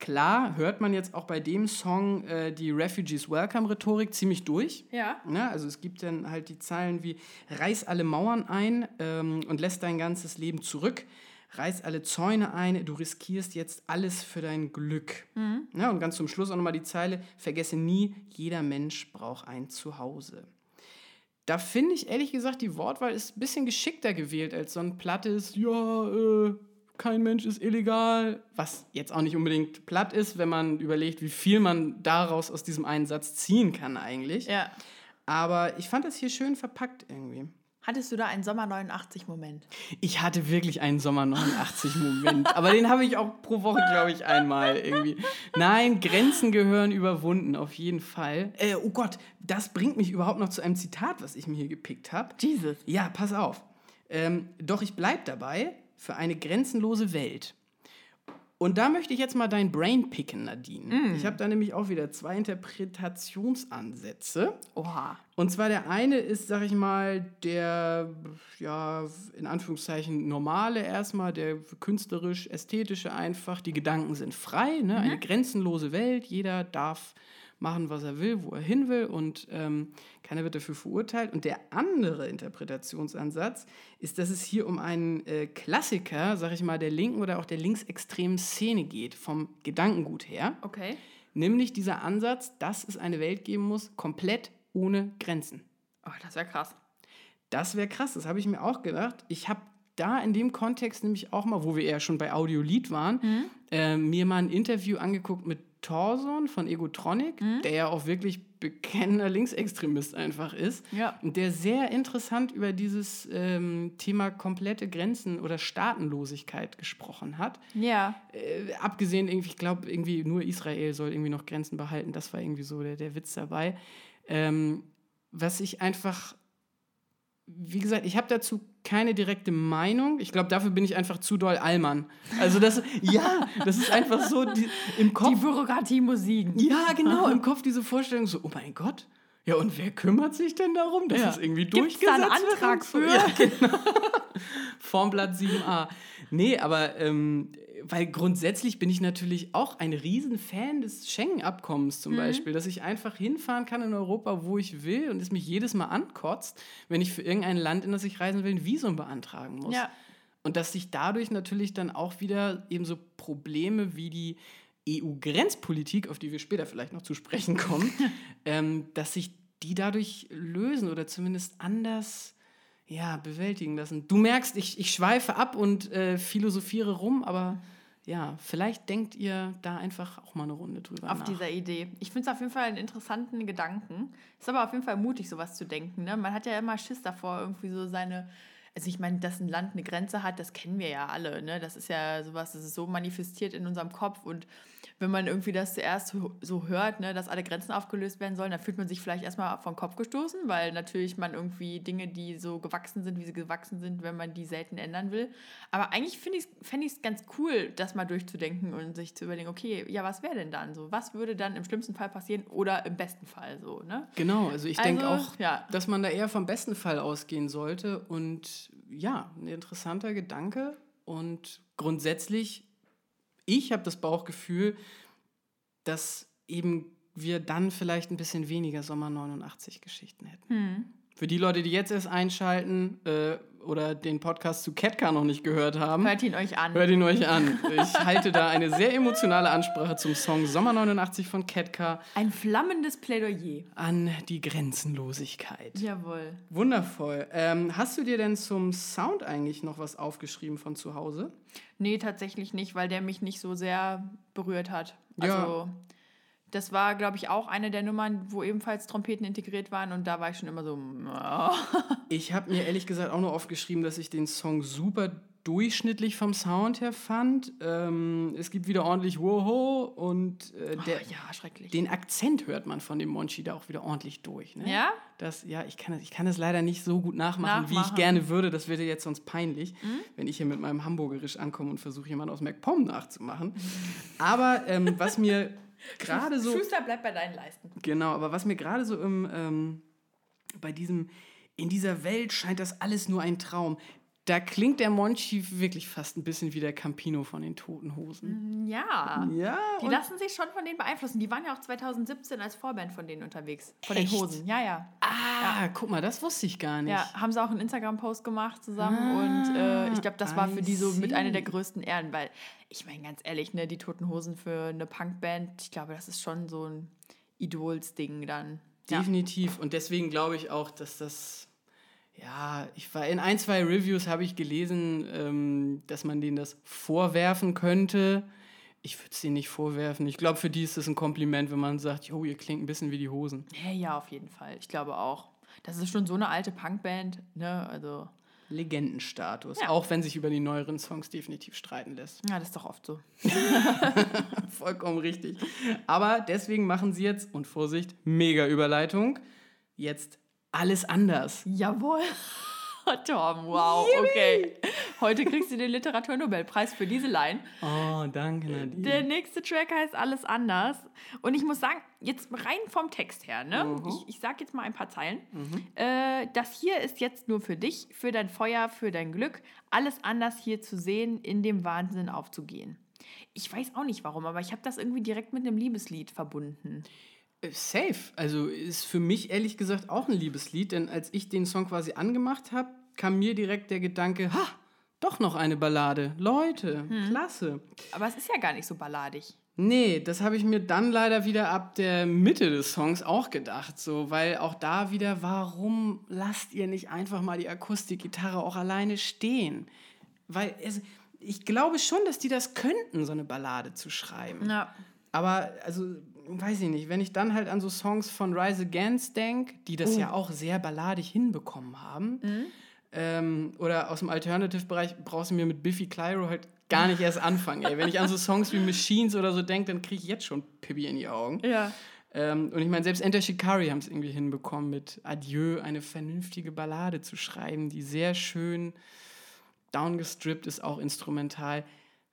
Klar hört man jetzt auch bei dem Song äh, die Refugees Welcome-Rhetorik ziemlich durch. Ja. Ne? Also es gibt dann halt die Zeilen wie reiß alle Mauern ein ähm, und lässt dein ganzes Leben zurück. Reiß alle Zäune ein, du riskierst jetzt alles für dein Glück. Ja, und ganz zum Schluss auch nochmal die Zeile, vergesse nie, jeder Mensch braucht ein Zuhause. Da finde ich ehrlich gesagt, die Wortwahl ist ein bisschen geschickter gewählt als so ein plattes, ja, äh, kein Mensch ist illegal, was jetzt auch nicht unbedingt platt ist, wenn man überlegt, wie viel man daraus aus diesem einen Satz ziehen kann eigentlich. Ja. Aber ich fand das hier schön verpackt irgendwie. Hattest du da einen Sommer 89-Moment? Ich hatte wirklich einen Sommer 89-Moment, aber den habe ich auch pro Woche, glaube ich, einmal irgendwie. Nein, Grenzen gehören überwunden, auf jeden Fall. Äh, oh Gott, das bringt mich überhaupt noch zu einem Zitat, was ich mir hier gepickt habe. Jesus. Ja, pass auf. Ähm, doch ich bleib dabei für eine grenzenlose Welt. Und da möchte ich jetzt mal dein Brain picken, Nadine. Ich habe da nämlich auch wieder zwei Interpretationsansätze. Oha. Und zwar der eine ist, sag ich mal, der, ja, in Anführungszeichen normale erstmal, der künstlerisch-ästhetische einfach. Die Gedanken sind frei, ne? eine grenzenlose Welt. Jeder darf machen, was er will, wo er hin will und ähm, keiner wird dafür verurteilt. Und der andere Interpretationsansatz ist, dass es hier um einen äh, Klassiker, sag ich mal, der linken oder auch der linksextremen Szene geht, vom Gedankengut her. Okay. Nämlich dieser Ansatz, dass es eine Welt geben muss, komplett ohne Grenzen. Oh, das wäre krass. Das wäre krass, das habe ich mir auch gedacht. Ich habe da in dem Kontext nämlich auch mal, wo wir ja schon bei Audiolied waren, Mhm. äh, mir mal ein Interview angeguckt mit Thorson von Egotronic, Mhm. der ja auch wirklich bekennender Linksextremist einfach ist. Ja. Und der sehr interessant über dieses ähm, Thema komplette Grenzen oder Staatenlosigkeit gesprochen hat. Ja. Äh, abgesehen, irgendwie, ich glaube, irgendwie nur Israel soll irgendwie noch Grenzen behalten. Das war irgendwie so der, der Witz dabei. Ähm, was ich einfach, wie gesagt, ich habe dazu keine direkte Meinung. Ich glaube, dafür bin ich einfach zu doll Allmann. Also das, ja, das ist einfach so die, im Kopf. Die Bürokratie muss siegen. Ja, genau, im Kopf diese Vorstellung so, oh mein Gott. Ja, und wer kümmert sich denn darum, dass Ja. es irgendwie Gibt's da durchgesetzt einen Antrag für? Ja, genau. Formblatt 7a. Nee, aber ähm, weil grundsätzlich bin ich natürlich auch ein Riesenfan des Schengen-Abkommens Mhm. zum Beispiel, dass ich einfach hinfahren kann in Europa, wo ich will und es mich jedes Mal ankotzt, wenn ich für irgendein Land, in das ich reisen will, ein Visum beantragen muss. Ja. Und dass sich dadurch natürlich dann auch wieder eben so Probleme wie die EU-Grenzpolitik, auf die wir später vielleicht noch zu sprechen kommen, ähm, dass sich die dadurch lösen oder zumindest anders ja, bewältigen lassen. Du merkst, ich, ich schweife ab und äh, philosophiere rum, aber ja, vielleicht denkt ihr da einfach auch mal eine Runde drüber Auf nach. dieser Idee. Ich finde es auf jeden Fall einen interessanten Gedanken. Ist aber auf jeden Fall mutig, sowas zu denken. Ne? Man hat ja immer Schiss davor, irgendwie so seine. Also ich meine, dass ein Land eine Grenze hat, das kennen wir ja alle. Ne? Das ist ja sowas, das ist so manifestiert in unserem Kopf. Und wenn man irgendwie das zuerst so, hört, ne, dass alle Grenzen aufgelöst werden sollen, dann fühlt man sich vielleicht erstmal vom Kopf gestoßen, weil natürlich man irgendwie Dinge, die so gewachsen sind, wie sie gewachsen sind, wenn man die selten ändern will. Aber eigentlich finde ich fände ich es ganz cool, das mal durchzudenken und sich zu überlegen, okay, ja, was wäre denn dann so? Was würde dann im schlimmsten Fall passieren oder im besten Fall so, ne? Genau, also ich denke Also, auch, ja. dass man da eher vom besten Fall ausgehen sollte. Und ja, ein interessanter Gedanke. Und grundsätzlich, ich habe das Bauchgefühl, dass eben wir dann vielleicht ein bisschen weniger Sommer 89 Geschichten hätten. Hm. Für die Leute, die jetzt erst einschalten äh, oder den Podcast zu Ketka noch nicht gehört haben, Hört ihn euch an. Hört ihn euch an. Ich halte da eine sehr emotionale Ansprache zum Song Sommer 89 von Ketka Ein flammendes Plädoyer. an die Grenzenlosigkeit. Jawohl. Wundervoll. Ähm, hast du dir denn zum Sound eigentlich noch was aufgeschrieben von zu Hause? Nee, tatsächlich nicht, weil der mich nicht so sehr berührt hat. Ja. Das war, glaube ich, auch eine der Nummern, wo ebenfalls Trompeten integriert waren und da war ich schon immer so. Ich habe mir ehrlich gesagt auch nur aufgeschrieben, dass ich den Song super durchschnittlich vom Sound her fand. Ähm, es gibt wieder ordentlich Woho und äh, der, oh, ja, den Akzent hört man von dem Monchi da auch wieder ordentlich durch. Ne? ja? Das, ja, ich kann, das, ich kann das leider nicht so gut nachmachen, wie ich Nachmachen. gerne würde. Das wäre jetzt sonst peinlich, wenn ich hier mit meinem Hamburgerisch ankomme und versuche, jemanden aus MacPom nachzumachen. Aber ähm, was mir gerade so. Schuster bleibt bei deinen Leisten. Genau, aber was mir gerade so im, ähm, bei diesem, in dieser Welt scheint das alles nur ein Traum. Da klingt der Monchi wirklich fast ein bisschen wie der Campino von den Toten Hosen. Ja. Ja, Die lassen sich schon von denen beeinflussen. Die waren ja auch 2017 als Vorband von denen unterwegs. Von Echt? den Hosen. Ja, ja. ah, guck mal, das wusste ich gar nicht. Ja, haben sie auch einen Instagram-Post gemacht zusammen Ah, und äh, ich glaube, das war für die so mit einer der größten Ehren, weil ich meine ganz ehrlich, ne, die Toten Hosen für eine Punkband, ich glaube, das ist schon so ein Idols-Ding dann. Ja. Definitiv. Und deswegen glaube ich auch, dass das. Ja, ich war in ein, zwei Reviews habe ich gelesen, ähm, dass man denen das vorwerfen könnte. Ich würde es denen nicht vorwerfen. Ich glaube, für die ist es ein Kompliment, wenn man sagt, jo, ihr klingt ein bisschen wie die Hosen. Ja, ja, auf jeden Fall. Ich glaube auch. Das ist schon so eine alte Punkband, ne? Also, Legendenstatus, Ja. auch wenn sich über die neueren Songs definitiv streiten lässt. ja, das ist doch oft so. Vollkommen richtig. Aber deswegen machen sie jetzt, und Vorsicht, mega Überleitung, jetzt alles anders. Jawohl. Tom, wow, okay. Heute kriegst du den Literaturnobelpreis für diese Line. Oh, danke, Nadine. Der nächste Track heißt Alles anders. Und ich muss sagen, jetzt rein vom Text her, ne? Mhm. Ich, ich sag jetzt mal ein paar Zeilen. Äh, das hier ist jetzt nur für dich, für dein Feuer, für dein Glück. Alles anders hier zu sehen, in dem Wahnsinn aufzugehen. Ich weiß auch nicht warum, aber ich habe das irgendwie direkt mit einem Liebeslied verbunden. Äh, Safe. Also ist für mich ehrlich gesagt auch ein Liebeslied, denn als ich den Song quasi angemacht habe, kam mir direkt der Gedanke, ha, doch noch eine Ballade. Leute, klasse. Aber es ist ja gar nicht so balladig. Nee, das habe ich mir dann leider wieder ab der Mitte des Songs auch gedacht, so, weil auch da wieder, warum lasst ihr nicht einfach mal die Akustikgitarre auch alleine stehen? Weil es, ich glaube schon, dass die das könnten, so eine Ballade zu schreiben. Ja. Aber, also, weiß ich nicht, wenn ich dann halt an so Songs von Rise Against denke, die das ja auch sehr balladig hinbekommen haben, ähm, oder aus dem Alternative-Bereich brauchst du mir mit Biffy Clyro halt gar nicht erst anfangen. Ey. Wenn ich an so Songs wie Machines oder so denke, dann kriege ich jetzt schon Pippi in die Augen. Ja. Ähm, und ich meine, selbst Enter Shikari haben es irgendwie hinbekommen, mit Adieu eine vernünftige Ballade zu schreiben, die sehr schön downgestrippt ist, auch instrumental.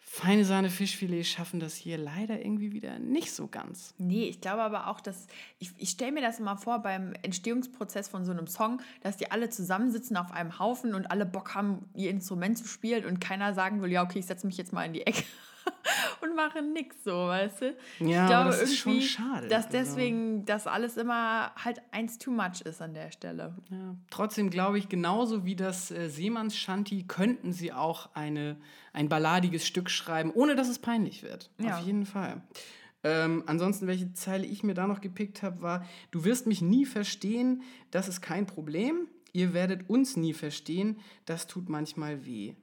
Feine Sahne Fischfilet schaffen das hier leider irgendwie wieder nicht so ganz. Nee, ich glaube aber auch, dass ich, ich stelle mir das immer vor beim Entstehungsprozess von so einem Song, dass die alle zusammensitzen auf einem Haufen und alle Bock haben, ihr Instrument zu spielen und keiner sagen will, ja, okay, ich setze mich jetzt mal in die Ecke und mache nix so, weißt du? Ja, ich glaube aber das ist schon schade. dass Also- deswegen das alles immer halt eins too much ist an der Stelle. Ja, trotzdem glaube ich, genauso wie das äh, Seemanns Shanti, könnten sie auch eine, ein balladiges Stück schreiben, ohne dass es peinlich wird. Ja. Auf jeden Fall. Ähm, ansonsten, welche Zeile ich mir da noch gepickt habe, war: Du wirst mich nie verstehen, das ist kein Problem. Ihr werdet uns nie verstehen, das tut manchmal weh.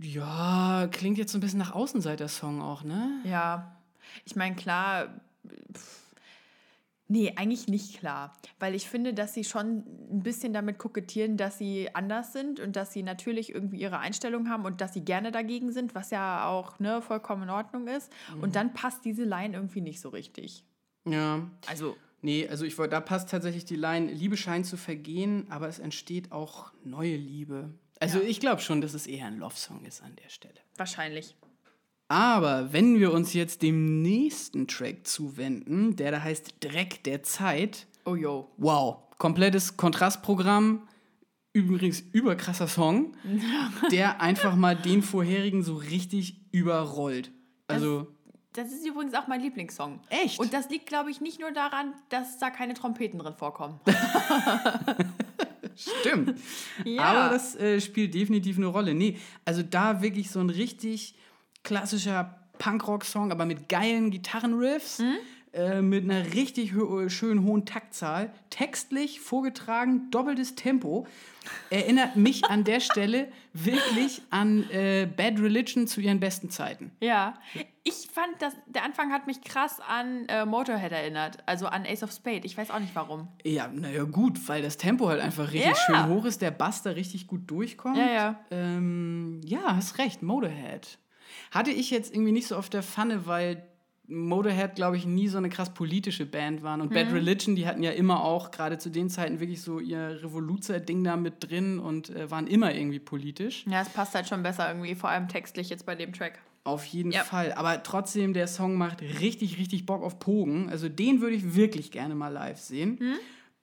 Ja, klingt jetzt so ein bisschen nach Außenseiter-Song auch, ne? Ja, ich meine, klar. pff, Nee, eigentlich nicht klar. Weil ich finde, dass sie schon ein bisschen damit kokettieren, dass sie anders sind und dass sie natürlich irgendwie ihre Einstellung haben und dass sie gerne dagegen sind, was ja auch ne, vollkommen in Ordnung ist. Und dann passt diese Line irgendwie nicht so richtig. Ja. Also, Nee, also ich wollte, da passt tatsächlich die Line, Liebe scheint zu vergehen, aber es entsteht auch neue Liebe. Also Ja. ich glaube schon, dass es eher ein Love-Song ist an der Stelle. wahrscheinlich. Aber wenn wir uns jetzt dem nächsten Track zuwenden, der da heißt Dreck der Zeit, Oh yo. wow, komplettes Kontrastprogramm, übrigens überkrasser Song, der einfach mal den vorherigen so richtig überrollt. Also, Das ist übrigens auch mein Lieblingssong. Echt? Und das liegt, glaube ich, nicht nur daran, dass da keine Trompeten drin vorkommen. Stimmt. Ja. Aber das äh, spielt definitiv eine Rolle. Nee, also da wirklich so ein richtig klassischer Punkrock-Song, aber mit geilen Gitarrenriffs, Mhm. Äh, mit einer richtig hö schön hohen Taktzahl, textlich vorgetragen, doppeltes Tempo. Erinnert mich an der Stelle wirklich an äh, Bad Religion zu ihren besten Zeiten. Ja, ich fand, dass der Anfang hat mich krass an äh, Motorhead erinnert, also an Ace of Spade. Ich weiß auch nicht warum. Ja, naja, gut, weil das Tempo halt einfach richtig Ja. schön hoch ist, der Bass da richtig gut durchkommt. Ja, ja. Ähm, ja, hast recht, Motorhead. Hatte ich jetzt irgendwie nicht so auf der Pfanne, weil Motorhead, glaube ich, nie so eine krass politische Band waren. Und Mhm. Bad Religion, die hatten ja immer auch, gerade zu den Zeiten, wirklich so ihr Revoluzer-Ding da mit drin und äh, waren immer irgendwie politisch. Ja, es passt halt schon besser irgendwie, vor allem textlich jetzt bei dem Track. Auf jeden Ja. Fall. Aber trotzdem, der Song macht richtig, richtig Bock auf Pogen. Also den würde ich wirklich gerne mal live sehen. Hm?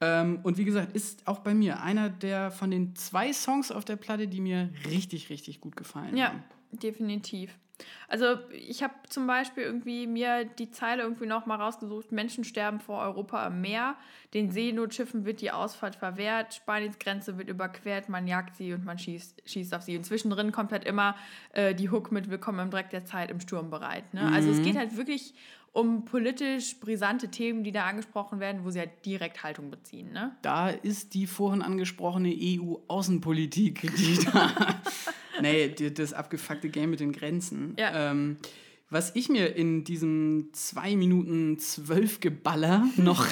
Ähm, und wie gesagt, ist auch bei mir einer der von den zwei Songs auf der Platte, die mir richtig, richtig gut gefallen Ja, haben. definitiv. Also ich habe zum Beispiel irgendwie mir die Zeile irgendwie noch mal rausgesucht, Menschen sterben vor Europa im Meer, den Seenotschiffen wird die Ausfahrt verwehrt, Spaniens Grenze wird überquert, man jagt sie und man schießt, schießt auf sie. Und zwischendrin kommt halt immer äh, die Hook mit Willkommen im Dreck der Zeit im Sturm bereit. Ne? Also es geht halt wirklich um politisch brisante Themen, die da angesprochen werden, wo sie halt direkt Haltung beziehen. Ne? Da ist die vorhin angesprochene EU-Außenpolitik, die da. nee, das abgefuckte Game mit den Grenzen. Ja. Ähm, was ich mir in diesem 2 Minuten 12 Geballer noch,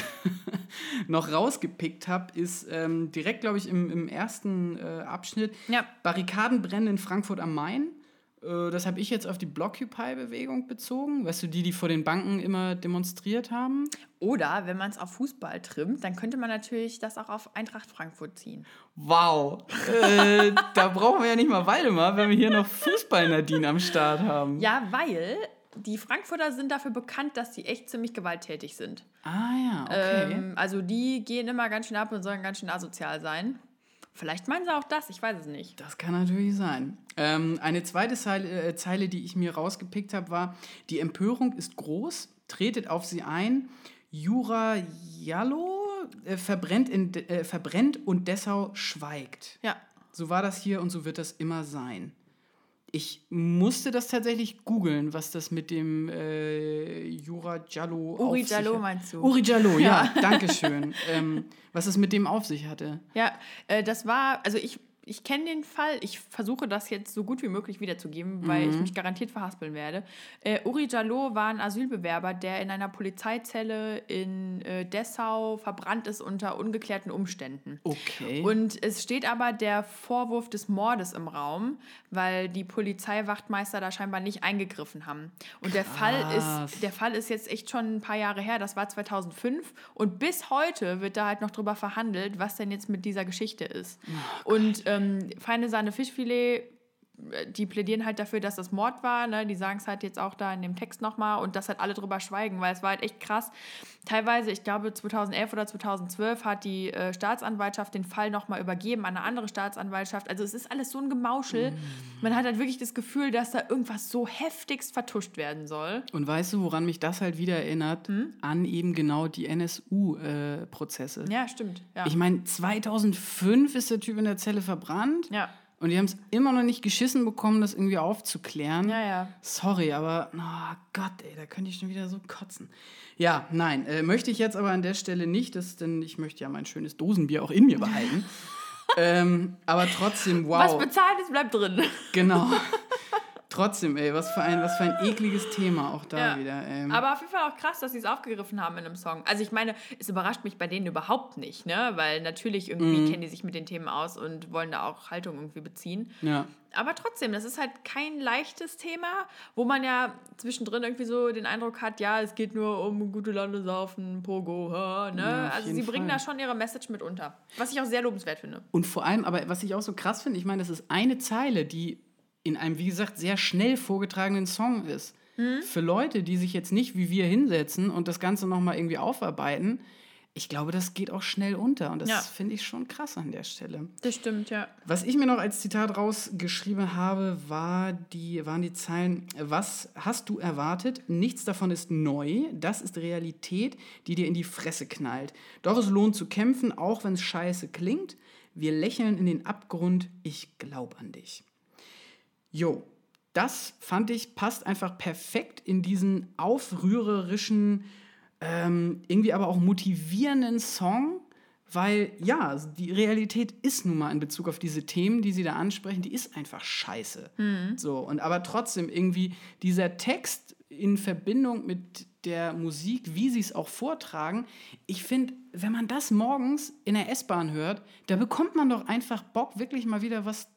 noch rausgepickt habe, ist ähm, direkt, glaube ich, im, im ersten äh, Abschnitt Ja. Barrikaden brennen in Frankfurt am Main. Äh, Das habe ich jetzt auf die Blockupy-Bewegung bezogen. Weißt du, die, die vor den Banken immer demonstriert haben? Oder wenn man es auf Fußball trimmt, dann könnte man natürlich das auch auf Eintracht Frankfurt ziehen. Wow, äh, da brauchen wir ja nicht mal Waldemar, wenn wir hier noch Fußball-Nadine am Start haben. Ja, weil die Frankfurter sind dafür bekannt, dass sie echt ziemlich gewalttätig sind. Ah ja, okay. Ähm, also die gehen immer ganz schön ab und sollen ganz schön asozial sein. Vielleicht meinen sie auch das, ich weiß es nicht. das kann natürlich sein. Ähm, eine zweite Zeile, äh, Zeile, die ich mir rausgepickt habe, war, die Empörung ist groß, tretet auf sie ein. Jura Jallo äh, verbrennt, in, äh, verbrennt und Dessau schweigt. Ja. So war das hier und so wird das immer sein. Ich musste das tatsächlich googeln, was das mit dem äh, Jura Jallo Uri auf sich Jallo meinst du? Uri Jallo, ja, danke schön. ähm, was es mit dem auf sich hatte. Ja, äh, das war, also ich, ich kenne den Fall. Ich versuche das jetzt so gut wie möglich wiederzugeben, weil ich mich garantiert verhaspeln werde. Äh, Uri Jallo war ein Asylbewerber, der in einer Polizeizelle in äh, Dessau verbrannt ist unter ungeklärten Umständen. Okay. Und es steht aber der Vorwurf des Mordes im Raum, weil die Polizeiwachtmeister da scheinbar nicht eingegriffen haben. Und der Fall, Krass. ist, der Fall ist jetzt echt schon ein paar Jahre her, das war 2005. Und bis heute wird da halt noch drüber verhandelt, was denn jetzt mit dieser Geschichte ist. und ähm, Feine Sahne Fischfilet, die plädieren halt dafür, dass das Mord war. Ne? Die sagen es halt jetzt auch da in dem Text nochmal und dass halt alle drüber schweigen, weil es war halt echt krass. Teilweise, ich glaube 2011 oder 2012 hat die äh, Staatsanwaltschaft den Fall nochmal übergeben an eine andere Staatsanwaltschaft. Also es ist alles so ein Gemauschel. Man hat halt wirklich das Gefühl, dass da irgendwas so heftigst vertuscht werden soll. Und weißt du, woran mich das halt wieder erinnert? Hm? An eben genau die NSU-Prozesse. Ja, stimmt. Ja. Ich meine, 2005 ist der Typ in der Zelle verbrannt. ja. Und die haben es immer noch nicht geschissen bekommen, das irgendwie aufzuklären. Ja, ja. Sorry, aber, oh Gott, ey, da könnte ich schon wieder so kotzen. Ja, nein, äh, möchte ich jetzt aber an der Stelle nicht, das, denn ich möchte ja mein schönes Dosenbier auch in mir behalten. ähm, aber trotzdem, wow. Was bezahlt ist, bleibt drin. Genau. Trotzdem, ey, was für ein, was für ein ekliges Thema auch da Ja. wieder. Ähm. Aber auf jeden Fall auch krass, dass sie es aufgegriffen haben in einem Song. Also ich meine, es überrascht mich bei denen überhaupt nicht, ne? Weil natürlich irgendwie Mhm. kennen die sich mit den Themen aus und wollen da auch Haltung irgendwie beziehen. ja. Aber trotzdem, das ist halt kein leichtes Thema, wo man ja zwischendrin irgendwie so den Eindruck hat, ja, es geht nur um gute Lande saufen, Pogo, ha, ne? Ja, also sie bringen Fall. da schon ihre Message mit unter. Was ich auch sehr lobenswert finde. Und vor allem, aber was ich auch so krass finde, ich meine, das ist eine Zeile, die in einem, wie gesagt, sehr schnell vorgetragenen Song ist. Mhm. Für Leute, die sich jetzt nicht wie wir hinsetzen und das Ganze nochmal irgendwie aufarbeiten, ich glaube, das geht auch schnell unter. Und das Ja. finde ich schon krass an der Stelle. Das stimmt, ja. Was ich mir noch als Zitat rausgeschrieben habe, war die, waren die Zeilen, was hast du erwartet? Nichts davon ist neu, das ist Realität, die dir in die Fresse knallt. Doch es lohnt zu kämpfen, auch wenn es scheiße klingt. Wir lächeln in den Abgrund, ich glaub an dich. Jo, das fand ich passt einfach perfekt in diesen aufrührerischen, ähm, irgendwie aber auch motivierenden Song, weil ja, die Realität ist nun mal in Bezug auf diese Themen, die sie da ansprechen, die ist einfach scheiße. So, und aber trotzdem irgendwie dieser Text in Verbindung mit der Musik, wie sie es auch vortragen, ich finde, wenn man das morgens in der S-Bahn hört, da bekommt man doch einfach Bock, wirklich mal wieder was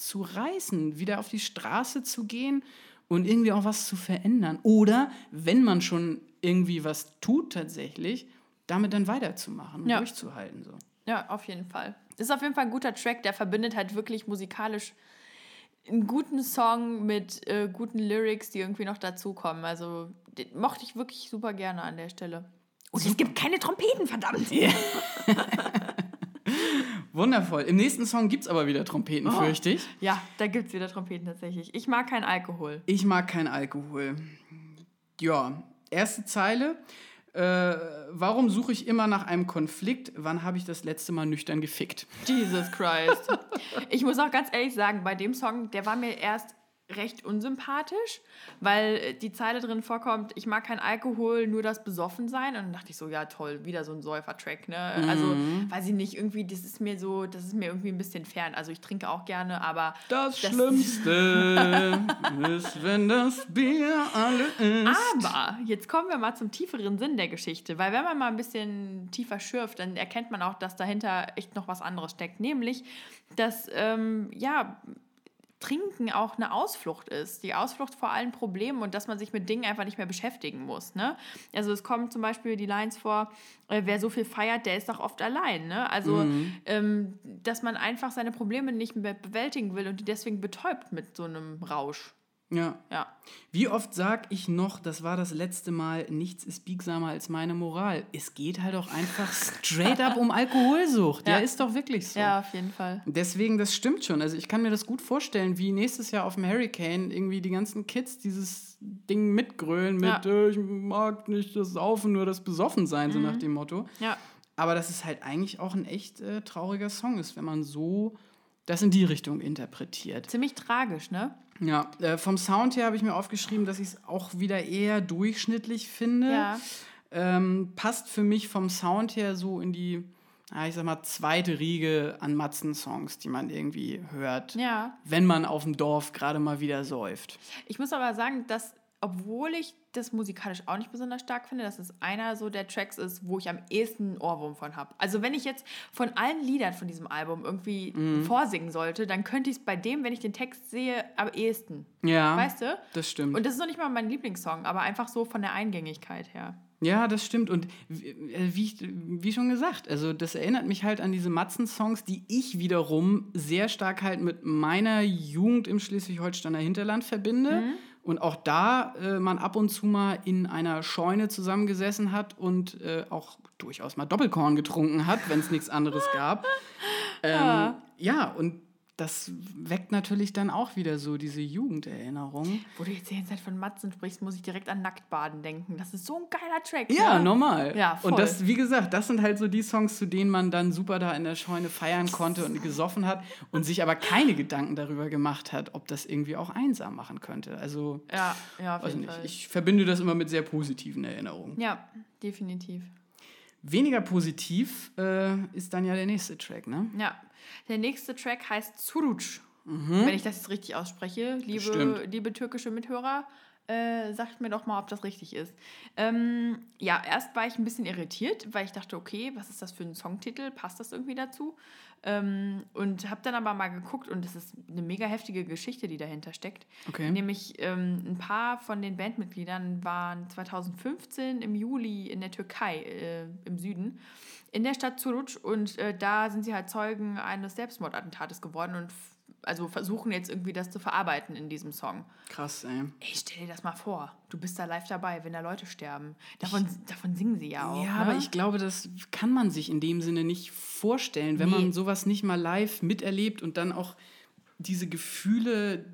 zu reißen, wieder auf die Straße zu gehen und irgendwie auch was zu verändern. Oder wenn man schon irgendwie was tut tatsächlich, damit dann weiterzumachen und Ja. durchzuhalten. So. Ja, auf jeden Fall. Das ist auf jeden Fall ein guter Track, der verbindet halt wirklich musikalisch einen guten Song mit äh, guten Lyrics, die irgendwie noch dazukommen. Also den mochte ich wirklich super gerne an der Stelle. Und es gibt keine Trompeten, verdammt! Wundervoll. Im nächsten Song gibt es aber wieder Trompeten, Oh. fürchte ich. Ja, da gibt es wieder Trompeten tatsächlich. Ich mag keinen Alkohol. Ich mag keinen Alkohol. Ja, erste Zeile. Äh, warum suche ich immer nach einem Konflikt? Wann habe ich das letzte Mal nüchtern gefickt? Jesus Christ. Ich muss auch ganz ehrlich sagen, bei dem Song, der war mir erst recht unsympathisch, weil äh, die Zeile drin vorkommt, ich mag kein Alkohol, nur das Besoffensein. Und dann dachte ich so, ja toll, wieder so ein Säufer-Track, ne? Also, weiß ich nicht, irgendwie, das ist mir so, das ist mir irgendwie ein bisschen fern. Also ich trinke auch gerne, aber Das, Das- Schlimmste ist, wenn das Bier alle ist. Aber jetzt kommen wir mal zum tieferen Sinn der Geschichte, weil wenn man mal ein bisschen tiefer schürft, dann erkennt man auch, dass dahinter echt noch was anderes steckt, nämlich, dass ähm, ja Trinken auch eine Ausflucht ist, die Ausflucht vor allen Problemen und dass man sich mit Dingen einfach nicht mehr beschäftigen muss. Ne? Also es kommen zum Beispiel die Lines vor, äh, wer so viel feiert, der ist doch oft allein. Ne? Also ähm, dass man einfach seine Probleme nicht mehr bewältigen will und die deswegen betäubt mit so einem Rausch. Ja. Ja. Wie oft sag ich noch, das war das letzte Mal, nichts ist biegsamer als meine Moral. Es geht halt auch einfach straight up um Alkoholsucht. Ja, Ja. ist doch wirklich so. Ja, auf jeden Fall. Deswegen, das stimmt schon. Also ich kann mir das gut vorstellen, wie nächstes Jahr auf dem Hurricane irgendwie die ganzen Kids dieses Ding mitgrölen mit, Ja. äh, ich mag nicht das Saufen, nur das Besoffensein, so nach dem Motto. Ja. Aber dass es halt eigentlich auch ein echt äh, trauriger Song ist, wenn man so das in die Richtung interpretiert. Ziemlich tragisch, ne? Ja, äh, vom Sound her habe ich mir aufgeschrieben, dass ich es auch wieder eher durchschnittlich finde. Ja. Ähm, passt für mich vom Sound her so in die, ja, ich sag mal, zweite Riege an Matzen-Songs, die man irgendwie hört, Ja. wenn man auf dem Dorf gerade mal wieder säuft. Ich muss aber sagen, dass, obwohl ich das musikalisch auch nicht besonders stark finde, dass es einer so der Tracks ist, wo ich am ehesten einen Ohrwurm von habe. Also wenn ich jetzt von allen Liedern von diesem Album irgendwie Mhm. vorsingen sollte, dann könnte ich es bei dem, wenn ich den Text sehe, am ehesten. Ja, Weißt du? das stimmt. Und das ist noch nicht mal mein Lieblingssong, aber einfach so von der Eingängigkeit her. Ja, das stimmt. Und wie, äh, wie, wie schon gesagt, also das erinnert mich halt an diese Matzen-Songs, die ich wiederum sehr stark halt mit meiner Jugend im Schleswig-Holsteiner Hinterland verbinde. Und auch da äh, man ab und zu mal in einer Scheune zusammengesessen hat und äh, auch durchaus mal Doppelkorn getrunken hat, wenn es nichts anderes gab. Ähm, ja, und das weckt natürlich dann auch wieder so diese Jugenderinnerung. Wo du jetzt die ganze Zeit von Matzen sprichst, muss ich direkt an Nacktbaden denken. Das ist so ein geiler Track. Ja, ne? normal. Ja, voll. Und das, wie gesagt, das sind halt so die Songs, zu denen man dann super da in der Scheune feiern konnte und gesoffen hat und sich aber keine Gedanken darüber gemacht hat, ob das irgendwie auch einsam machen könnte. Also, Ja, ja, auf jeden Fall. ich verbinde das immer mit sehr positiven Erinnerungen. ja, definitiv. Weniger positiv äh, ist dann ja der nächste Track, ne? Ja, der nächste Track heißt Suruc. Wenn ich das jetzt richtig ausspreche, liebe, liebe türkische Mithörer, äh, sagt mir doch mal, ob das richtig ist. Ähm, ja, erst war ich ein bisschen irritiert, weil ich dachte, okay, was ist das für ein Songtitel? Passt das irgendwie dazu? Ähm, und habe dann aber mal geguckt und es ist eine mega heftige Geschichte, die dahinter steckt. Okay. Nämlich ähm, ein paar von den Bandmitgliedern waren 2015 im Juli in der Türkei, äh, im Süden, in der Stadt Suruc und äh, da sind sie halt Zeugen eines Selbstmordattentates geworden und also versuchen jetzt irgendwie das zu verarbeiten in diesem Song. Krass, ey. Ey, stell dir das mal vor. Du bist da live dabei, wenn da Leute sterben. Davon, davon singen sie ja auch. Ja, ne? aber ich glaube, das kann man sich in dem Sinne nicht vorstellen, wenn Nee. man sowas nicht mal live miterlebt und dann auch diese Gefühle,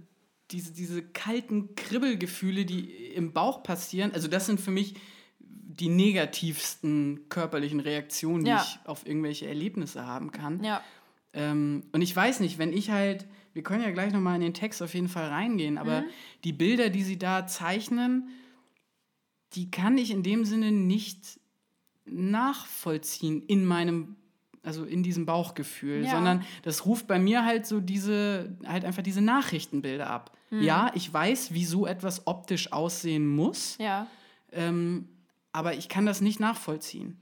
diese, diese kalten Kribbelgefühle, die im Bauch passieren. Also das sind für mich die negativsten körperlichen Reaktionen, die Ja. ich auf irgendwelche Erlebnisse haben kann. Ja, Ähm, und ich weiß nicht, wenn ich halt, wir können ja gleich nochmal in den Text auf jeden Fall reingehen, aber die Bilder, die sie da zeichnen, die kann ich in dem Sinne nicht nachvollziehen in meinem, also in diesem Bauchgefühl, Ja. sondern das ruft bei mir halt so diese, halt einfach diese Nachrichtenbilder ab. Ja, ich weiß, wie so etwas optisch aussehen muss, ja. ähm, aber ich kann das nicht nachvollziehen,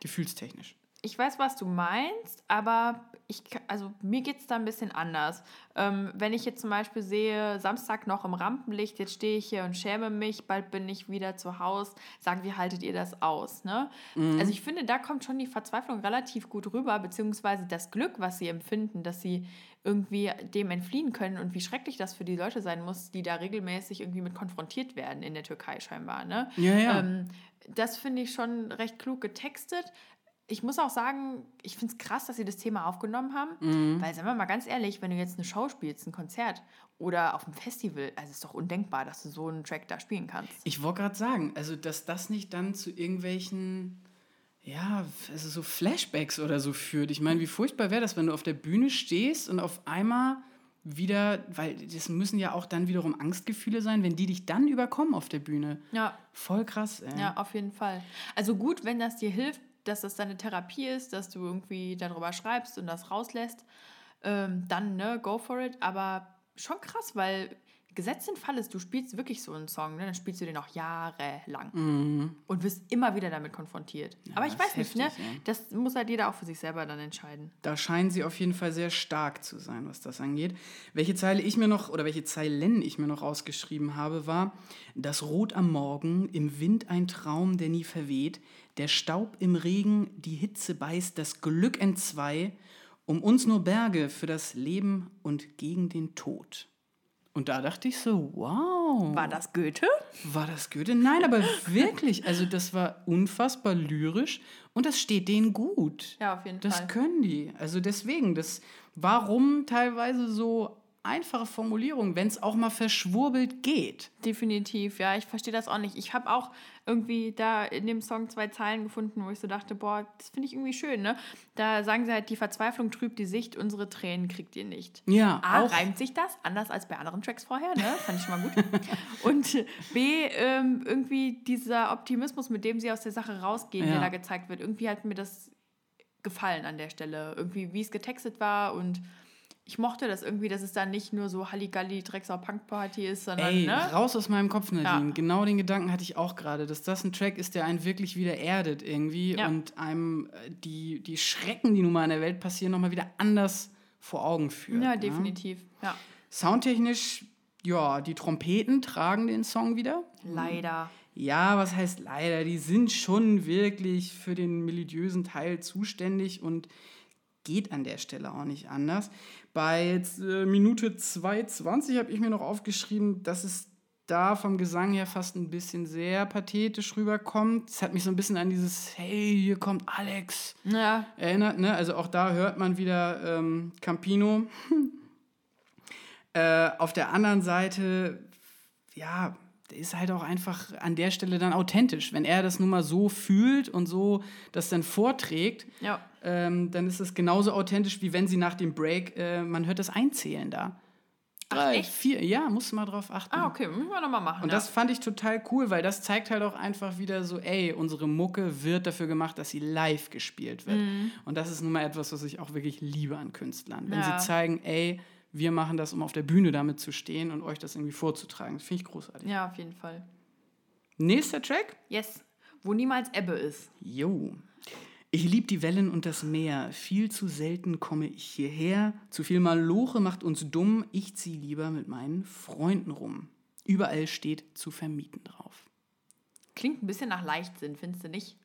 gefühlstechnisch. Ich weiß, was du meinst, aber ich, also mir geht es da ein bisschen anders. Ähm, wenn ich jetzt zum Beispiel sehe, Samstag noch im Rampenlicht, jetzt stehe ich hier und schäme mich, bald bin ich wieder zu Hause, sagen, wie haltet ihr das aus? Ne? Also ich finde, da kommt schon die Verzweiflung relativ gut rüber, beziehungsweise das Glück, was sie empfinden, dass sie irgendwie dem entfliehen können und wie schrecklich das für die Leute sein muss, die da regelmäßig irgendwie mit konfrontiert werden in der Türkei scheinbar. Ne? Ja, ja. Ähm, das finde ich schon recht klug getextet. Ich muss auch sagen, ich finde es krass, dass sie das Thema aufgenommen haben. Mhm. Weil, sagen wir mal ganz ehrlich, wenn du jetzt eine Show spielst, ein Konzert oder auf einem Festival, also ist doch undenkbar, dass du so einen Track da spielen kannst. Ich wollte gerade sagen, also dass das nicht dann zu irgendwelchen, ja, also so Flashbacks oder so führt. Ich meine, wie furchtbar wäre das, wenn du auf der Bühne stehst und auf einmal wieder, weil das müssen ja auch dann wiederum Angstgefühle sein, wenn die dich dann überkommen auf der Bühne. Ja, Voll krass, ey. ja, auf jeden Fall. Also gut, wenn das dir hilft, dass das deine Therapie ist, dass du irgendwie darüber schreibst und das rauslässt, ähm, dann, ne, go for it. Aber schon krass, weil gesetzt den Fall ist, du spielst wirklich so einen Song, ne, dann spielst du den auch jahrelang und wirst immer wieder damit konfrontiert. Aber ich Mhm. weiß nicht, ne? heftig, ja. Das muss halt jeder auch für sich selber dann entscheiden. Da scheinen sie auf jeden Fall sehr stark zu sein, was das angeht. Welche Zeile ich mir noch, oder welche Zeilen ich mir noch rausgeschrieben habe, war, das Rot am Morgen, im Wind ein Traum, der nie verweht, der Staub im Regen, die Hitze beißt, das Glück entzwei, um uns nur Berge für das Leben und gegen den Tod. Und da dachte ich so, wow. War das Goethe? War das Goethe? Nein, aber wirklich. Also das war unfassbar lyrisch und das steht denen gut. Ja, auf jeden Das Fall. können die. Also deswegen, das, warum teilweise so einfache Formulierungen, wenn es auch mal verschwurbelt geht? Definitiv, ja, ich verstehe das auch nicht. Ich habe auch irgendwie da in dem Song zwei Zeilen gefunden, wo ich so dachte, boah, das finde ich irgendwie schön, ne? Da sagen sie halt, die Verzweiflung trübt die Sicht, unsere Tränen kriegt ihr nicht. Ja, A, auch. reimt sich das, anders als bei anderen Tracks vorher, ne? Fand ich schon mal gut. Und B, ähm, irgendwie dieser Optimismus, mit dem sie aus der Sache rausgehen, Ja. der da gezeigt wird, irgendwie hat mir das gefallen an der Stelle. Irgendwie, wie es getextet war und ich mochte das irgendwie, dass es dann nicht nur so Halligalli, Drecksau Punk-Party ist, sondern, Ey, ne? raus aus meinem Kopf, Nadine. Ja. Genau den Gedanken hatte ich auch gerade, dass das ein Track ist, der einen wirklich wieder erdet irgendwie Ja. und einem äh, die, die Schrecken, die nun mal in der Welt passieren, nochmal wieder anders vor Augen führt. Ja, ne? definitiv. Ja. Soundtechnisch, ja, die Trompeten tragen den Song wieder. Leider. Ja, was heißt leider? Die sind schon wirklich für den melodiösen Teil zuständig und geht an der Stelle auch nicht anders. Bei jetzt, äh, Minute 2,20 habe ich mir noch aufgeschrieben, dass es da vom Gesang her fast ein bisschen sehr pathetisch rüberkommt. Es hat mich so ein bisschen an dieses Hey, hier kommt Alex Ja, erinnert. Ne? Also auch da hört man wieder ähm, Campino. äh, auf der anderen Seite, ja, der ist halt auch einfach an der Stelle dann authentisch. Wenn er das nun mal so fühlt und so das dann vorträgt, ja. Ähm, dann ist es genauso authentisch, wie wenn sie nach dem Break, äh, man hört das Einzählen da. Drei, echt? vier, ja, musst du mal drauf achten. Ah, okay, müssen wir nochmal machen. Und ja. das fand ich total cool, weil das zeigt halt auch einfach wieder so, ey, unsere Mucke wird dafür gemacht, dass sie live gespielt wird. Mhm. Und das ist nun mal etwas, was ich auch wirklich liebe an Künstlern. Wenn Ja. sie zeigen, ey, wir machen das, um auf der Bühne damit zu stehen und euch das irgendwie vorzutragen. Das finde ich großartig. ja, auf jeden Fall. Nächster Track? Yes. Wo niemals Ebbe ist. Jo. Ich lieb die Wellen und das Meer. Viel zu selten komme ich hierher. Zu viel Maloche macht uns dumm. Ich zieh lieber mit meinen Freunden rum. Überall steht zu vermieten drauf. Klingt ein bisschen nach Leichtsinn, findest du nicht?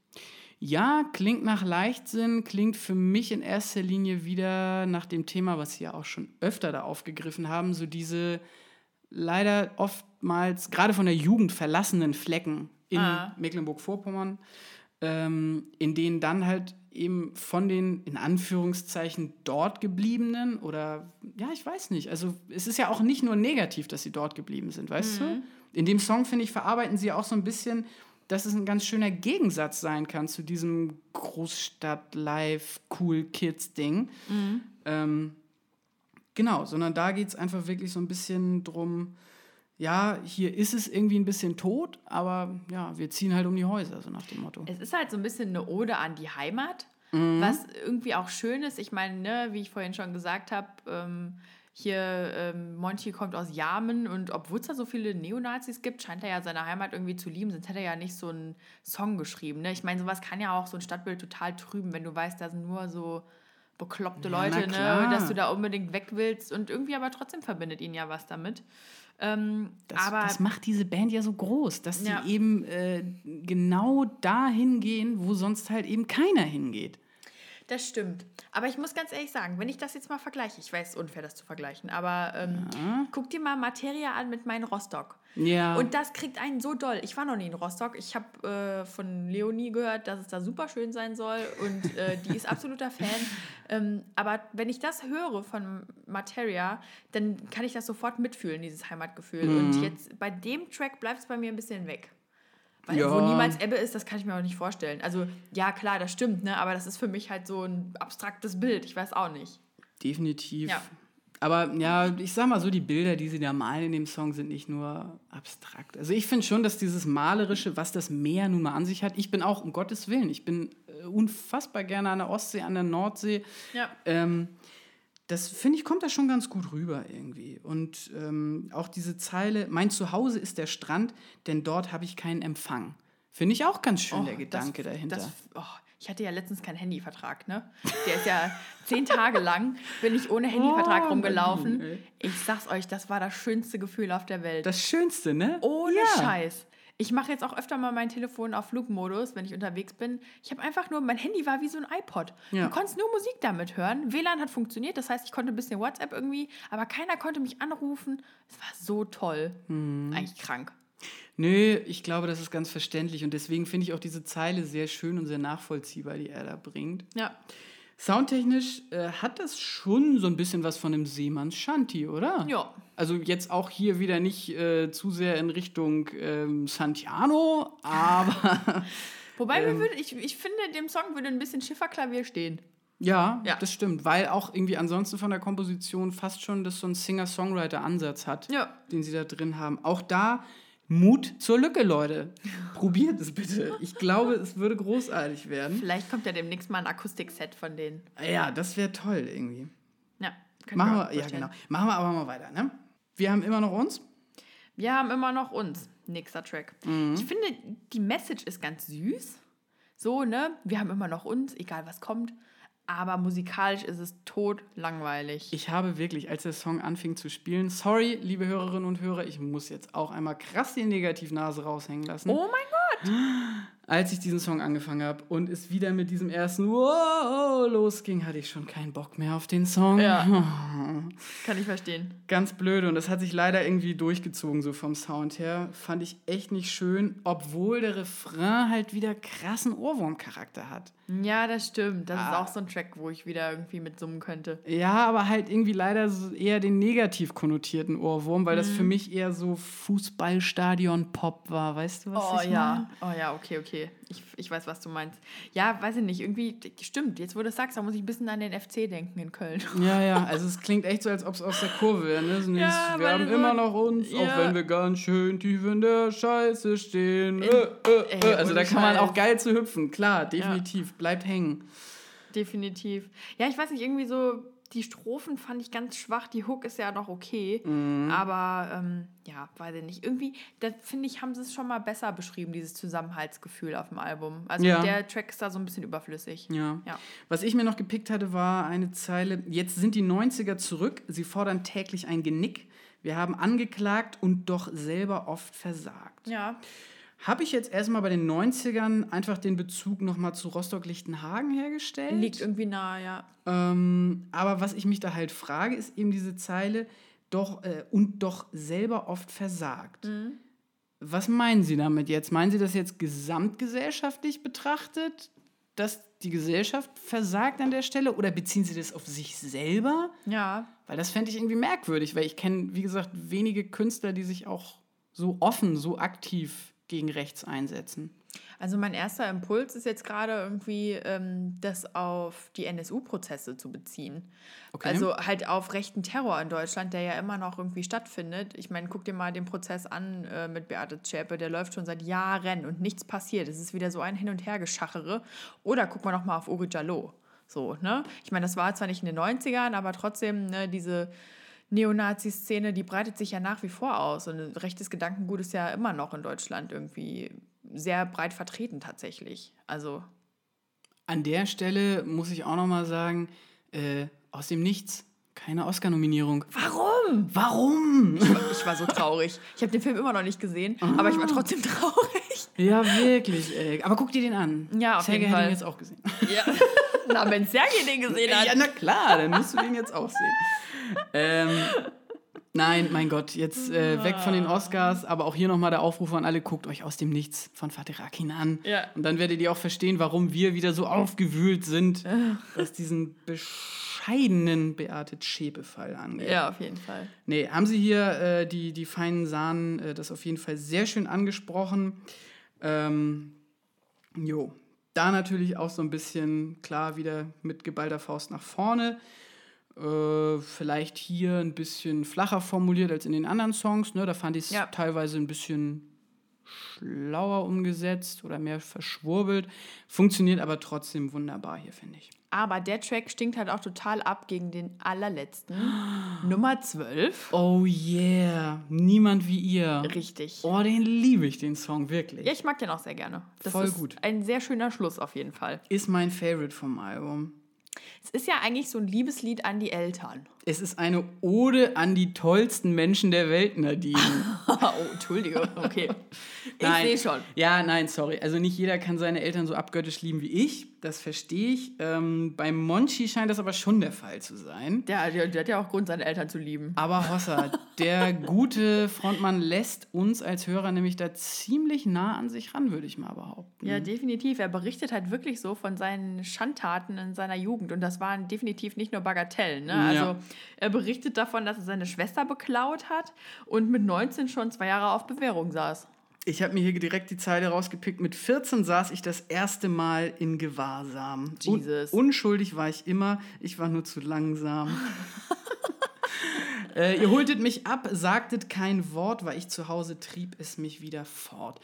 Ja, klingt nach Leichtsinn, klingt für mich in erster Linie wieder nach dem Thema, was wir auch schon öfter da aufgegriffen haben, so diese leider oftmals gerade von der Jugend verlassenen Flecken in Ah. Mecklenburg-Vorpommern, ähm, in denen dann halt eben von den in Anführungszeichen dort gebliebenen oder ja, ich weiß nicht. Also es ist ja auch nicht nur negativ, dass sie dort geblieben sind, weißt du? In dem Song, finde ich, verarbeiten sie auch so ein bisschen, dass es ein ganz schöner Gegensatz sein kann zu diesem Großstadt-Live-Cool-Kids-Ding. Ähm, genau, sondern da geht es einfach wirklich so ein bisschen drum, ja, hier ist es irgendwie ein bisschen tot, aber ja, wir ziehen halt um die Häuser, so nach dem Motto. Es ist halt so ein bisschen eine Ode an die Heimat, Mhm. was irgendwie auch schön ist. Ich meine, ne, wie ich vorhin schon gesagt habe, ähm, hier ähm, Monty kommt aus Yamen und obwohl es da so viele Neonazis gibt, scheint er ja seine Heimat irgendwie zu lieben, sonst hätte er ja nicht so einen Song geschrieben. Ne? Ich meine, sowas kann ja auch so ein Stadtbild total trüben, wenn du weißt, da sind nur so bekloppte Ja, Leute, ne, dass du da unbedingt weg willst und irgendwie aber trotzdem verbindet ihn ja was damit. Ähm, Das, aber das macht diese Band ja so groß, dass Ja. die eben äh, genau dahin gehen, wo sonst halt eben keiner hingeht. Das stimmt. Aber ich muss ganz ehrlich sagen, wenn ich das jetzt mal vergleiche, ich weiß, es ist unfair, das zu vergleichen, aber ähm, guck dir mal Materia an mit meinem Rostock. Ja. Und das kriegt einen so doll. Ich war noch nie in Rostock. Ich habe äh, von Leonie gehört, dass es da super schön sein soll und äh, die ist absoluter Fan. Ähm, aber wenn ich das höre von Materia, dann kann ich das sofort mitfühlen, dieses Heimatgefühl. Mhm. Und jetzt bei dem Track bleibt es bei mir ein bisschen weg. Weil Ja. wo niemals Ebbe ist, das kann ich mir auch nicht vorstellen. Also ja, klar, das stimmt, ne? aber das ist für mich halt so ein abstraktes Bild. Ich weiß auch nicht. Definitiv. Ja. Aber ja, ich sag mal so, die Bilder, die sie da malen in dem Song, sind nicht nur abstrakt. Also ich finde schon, dass dieses Malerische, was das Meer nun mal an sich hat, ich bin auch, um Gottes Willen, ich bin äh, unfassbar gerne an der Ostsee, an der Nordsee. Ja. Ähm, das finde ich, kommt da schon ganz gut rüber irgendwie. Und ähm, auch diese Zeile, mein Zuhause ist der Strand, denn dort habe ich keinen Empfang. Finde ich auch ganz schön, der Oh, Gedanke das, dahinter. Das, oh, ich hatte ja letztens keinen Handyvertrag, ne? Der ist ja zehn Tage lang, bin ich ohne Handyvertrag Oh, rumgelaufen. Ey. Ich sag's euch, das war das schönste Gefühl auf der Welt. das Schönste, ne? ohne ja. Scheiß. Ich mache jetzt auch öfter mal mein Telefon auf Flugmodus, wenn ich unterwegs bin. Ich habe einfach nur, mein Handy war wie so ein iPod. Ja. Du konntest nur Musik damit hören. WLAN hat funktioniert, das heißt, ich konnte ein bisschen WhatsApp irgendwie, aber keiner konnte mich anrufen. Es war so toll. Mhm. Eigentlich krank. Nö, ich glaube, das ist ganz verständlich und deswegen finde ich auch diese Zeile sehr schön und sehr nachvollziehbar, die er da bringt. Ja. Soundtechnisch äh, hat das schon so ein bisschen was von dem Seemanns Shanti, oder? Ja. Also jetzt auch hier wieder nicht äh, zu sehr in Richtung ähm, Santiano, aber Wobei, Ähm. mir würde, ich, ich finde, dem Song würde ein bisschen Schifferklavier stehen. ja, Ja. das stimmt, weil auch irgendwie ansonsten von der Komposition fast schon das so ein Singer-Songwriter-Ansatz hat, Ja. den sie da drin haben. Auch da Mut zur Lücke, Leute. Probiert es bitte. Ich glaube, es würde großartig werden. Vielleicht kommt ja demnächst mal ein Akustikset von denen. Ja, das wäre toll irgendwie. Ja. könnte Machen wir, auch ja genau. Machen wir aber mal weiter, ne? Wir haben immer noch uns. Wir haben immer noch uns. Nächster Track. Mhm. Ich finde, die Message ist ganz süß. So, ne? Wir haben immer noch uns, egal was kommt. Aber musikalisch ist es tot langweilig. Ich habe wirklich, als der Song anfing zu spielen, sorry, liebe Hörerinnen und Hörer, ich muss jetzt auch einmal krass die Negativnase raushängen lassen. oh mein Gott! Als ich diesen Song angefangen habe und es wieder mit diesem ersten Wow losging, hatte ich schon keinen Bock mehr auf den Song. Ja. Kann ich verstehen. Ganz blöde und das hat sich leider irgendwie durchgezogen, so vom Sound her. Fand ich echt nicht schön, obwohl der Refrain halt wieder krassen Ohrwurmcharakter hat. Ja, das stimmt. Das ist Ah. auch so ein Track, wo ich wieder irgendwie mitsummen könnte. Ja, aber halt irgendwie leider so eher den negativ konnotierten Ohrwurm, weil das Mhm. für mich eher so Fußballstadion-Pop war. Weißt du, was Oh ich ja, oh ja, okay, okay. Ich, ich weiß, was du meinst. Ja, weiß ich nicht, irgendwie, stimmt, jetzt wo du das sagst, da muss ich ein bisschen an den FC denken in Köln. Ja, ja, also es klingt echt so, als ob es aus der Kurve wäre. Ne? So Ja, wir haben immer noch uns, ja. auch wenn wir ganz schön tief in der Scheiße stehen. Äh, In- äh, ey, äh. Also da kann man auch geil zu hüpfen. Klar, definitiv. Bleibt hängen. Definitiv. Ja, ich weiß nicht, irgendwie so, die Strophen fand ich ganz schwach, die Hook ist ja noch okay, Mhm. aber ähm, ja, weiß ich nicht. Irgendwie, da finde ich, haben sie es schon mal besser beschrieben, dieses Zusammenhaltsgefühl auf dem Album. Also Ja. der Track ist da so ein bisschen überflüssig. Ja. Ja. Was ich mir noch gepickt hatte, war eine Zeile. Jetzt sind die 90er zurück. Sie fordern täglich ein Genick. Wir haben angeklagt und doch selber oft versagt. Ja. Habe ich jetzt erstmal bei den 90ern einfach den Bezug nochmal zu Rostock-Lichtenhagen hergestellt? Liegt irgendwie nahe, ja. Ähm, aber was ich mich da halt frage, ist eben diese Zeile, doch äh, und doch selber oft versagt. Mhm. Was meinen Sie damit jetzt? Meinen Sie das jetzt gesamtgesellschaftlich betrachtet, dass die Gesellschaft versagt an der Stelle? Oder beziehen Sie das auf sich selber? Ja. Weil das fände ich irgendwie merkwürdig, weil ich kenne, wie gesagt, wenige Künstler, die sich auch so offen, so aktiv gegen rechts einsetzen. Also mein erster Impuls ist jetzt gerade irgendwie, ähm, das auf die NSU-Prozesse zu beziehen. Okay. Also halt auf rechten Terror in Deutschland, der ja immer noch irgendwie stattfindet. Ich meine, guck dir mal den Prozess an äh, mit Beate Zschäpe, der läuft schon seit Jahren und nichts passiert. Es ist wieder so ein Hin- und Hergeschachere. Oder guck mal noch mal auf Uri Jallo. So, ne? Ich meine, das war zwar nicht in den 90ern, aber trotzdem, ne, diese Neonazi-Szene, die breitet sich ja nach wie vor aus. Und rechtes Gedankengut ist ja immer noch in Deutschland irgendwie sehr breit vertreten tatsächlich. Also, An der Stelle muss ich auch noch mal sagen, äh, aus dem Nichts keine Oscar-Nominierung. warum? Warum? Ich war so traurig. Ich habe den Film immer noch nicht gesehen, aber ich war trotzdem traurig. ja, wirklich. Ey. Aber guck dir den an. Ja, auf Sergej jeden Fall. ihn jetzt auch gesehen. Ja. Na, wenn Sergej den gesehen hat. ja, na klar, dann musst du den jetzt auch sehen. Ähm, nein, mein Gott, jetzt äh, weg von den Oscars, aber auch hier nochmal der Aufruf an alle, guckt euch aus dem Nichts von Fatih Akin an. Ja. Und dann werdet ihr auch verstehen, warum wir wieder so aufgewühlt sind, was diesen bescheidenen Beate Zschäpe-Fall angeht. Ja, auf jeden Fall. Nee, haben sie hier äh, die, die feinen Sahnen äh, das auf jeden Fall sehr schön angesprochen. Ähm, jo, da natürlich auch so ein bisschen, klar, wieder mit geballter Faust nach vorne. Äh, vielleicht hier ein bisschen flacher formuliert als in den anderen Songs. Ne? Da fand ich es Ja. teilweise ein bisschen schlauer umgesetzt oder mehr verschwurbelt. Funktioniert aber trotzdem wunderbar hier, finde ich. Aber der Track stinkt halt auch total ab gegen den allerletzten. Nummer 12. Oh yeah, niemand wie ihr. Richtig. Oh, den liebe ich, den Song, wirklich. Ja, ich mag den auch sehr gerne. Das Voll gut. ein sehr schöner Schluss auf jeden Fall. Ist mein Favorite vom Album. Es ist ja eigentlich so ein Liebeslied an die Eltern. Es ist eine Ode an die tollsten Menschen der Welt, Nadine. oh, Entschuldige, okay. Ich sehe schon. Ja, nein, sorry. Also nicht jeder kann seine Eltern so abgöttisch lieben wie ich. Das verstehe ich. Ähm, beim Monchi scheint das aber schon der Fall zu sein. Der, der, der hat ja auch Grund, seine Eltern zu lieben. Aber Hossa, der gute Frontmann lässt uns als Hörer nämlich da ziemlich nah an sich ran, würde ich mal behaupten. Ja, definitiv. Er berichtet halt wirklich so von seinen Schandtaten in seiner Jugend. Und das waren definitiv nicht nur Bagatellen. Ne? Also ja. er berichtet davon, dass er seine Schwester beklaut hat und mit 19 schon zwei Jahre auf Bewährung saß. Ich habe mir hier direkt die Zeile rausgepickt. Mit 14 saß ich das erste Mal in Gewahrsam. Jesus. Un unschuldig war ich immer. Ich war nur zu langsam. äh, ihr holtet mich ab, sagtet kein Wort, weil ich zu Hause trieb es mich wieder fort.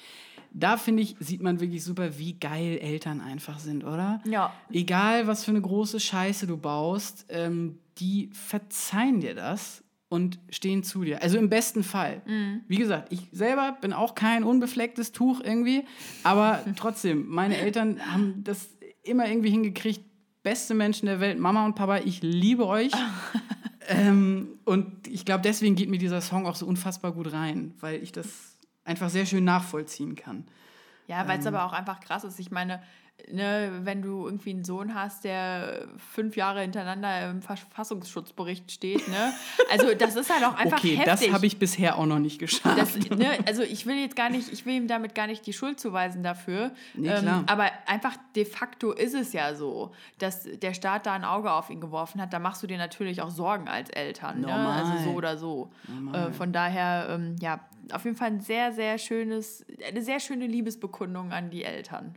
Da finde ich, sieht man wirklich super, wie geil Eltern einfach sind, oder? Ja. Egal, was für eine große Scheiße du baust, ähm, die verzeihen dir das und stehen zu dir. Also im besten Fall. Mhm. Wie gesagt, ich selber bin auch kein unbeflecktes Tuch irgendwie, aber trotzdem, meine Eltern haben das immer irgendwie hingekriegt. Beste Menschen der Welt, Mama und Papa, ich liebe euch. ähm, und ich glaube, deswegen geht mir dieser Song auch so unfassbar gut rein, weil ich das einfach sehr schön nachvollziehen kann. Ja, weil es ähm, aber auch einfach krass ist. Ich meine, ne, wenn du irgendwie einen Sohn hast, der fünf Jahre hintereinander im Verfassungsschutzbericht steht, ne? Also das ist halt auch einfach okay, heftig. das habe ich bisher auch noch nicht geschafft. Das, ne, also ich will jetzt gar nicht, ich will ihm damit gar nicht die Schuld zuweisen dafür. Nee, ähm, aber einfach de facto ist es ja so, dass der Staat da ein Auge auf ihn geworfen hat. Da machst du dir natürlich auch Sorgen als Eltern, ne? Also so oder so. Äh, von daher, ähm, ja, auf jeden Fall ein sehr, sehr schönes, eine sehr schöne Liebesbekundung an die Eltern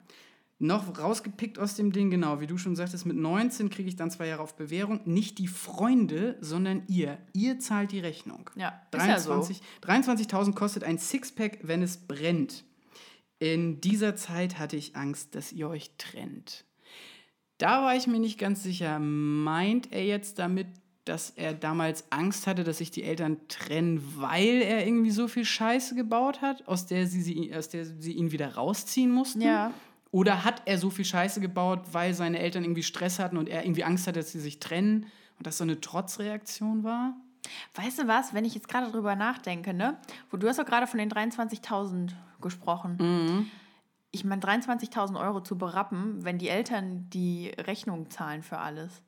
noch rausgepickt aus dem Ding, genau, wie du schon sagtest, mit 19 kriege ich dann zwei Jahre auf Bewährung. Nicht die Freunde, sondern ihr. Ihr zahlt die Rechnung. Ja, 23.000 ja so. 23 kostet ein Sixpack, wenn es brennt. In dieser Zeit hatte ich Angst, dass ihr euch trennt. Da war ich mir nicht ganz sicher. Meint er jetzt damit, dass er damals Angst hatte, dass sich die Eltern trennen, weil er irgendwie so viel Scheiße gebaut hat, aus der sie, sie, aus der sie ihn wieder rausziehen mussten? Ja. Oder hat er so viel Scheiße gebaut, weil seine Eltern irgendwie Stress hatten und er irgendwie Angst hatte, dass sie sich trennen und das so eine Trotzreaktion war? Weißt du was, wenn ich jetzt gerade drüber nachdenke, ne? Wo du hast doch gerade von den 23.000 gesprochen. Mhm. Ich meine, 23.000 Euro zu berappen, wenn die Eltern die Rechnung zahlen für alles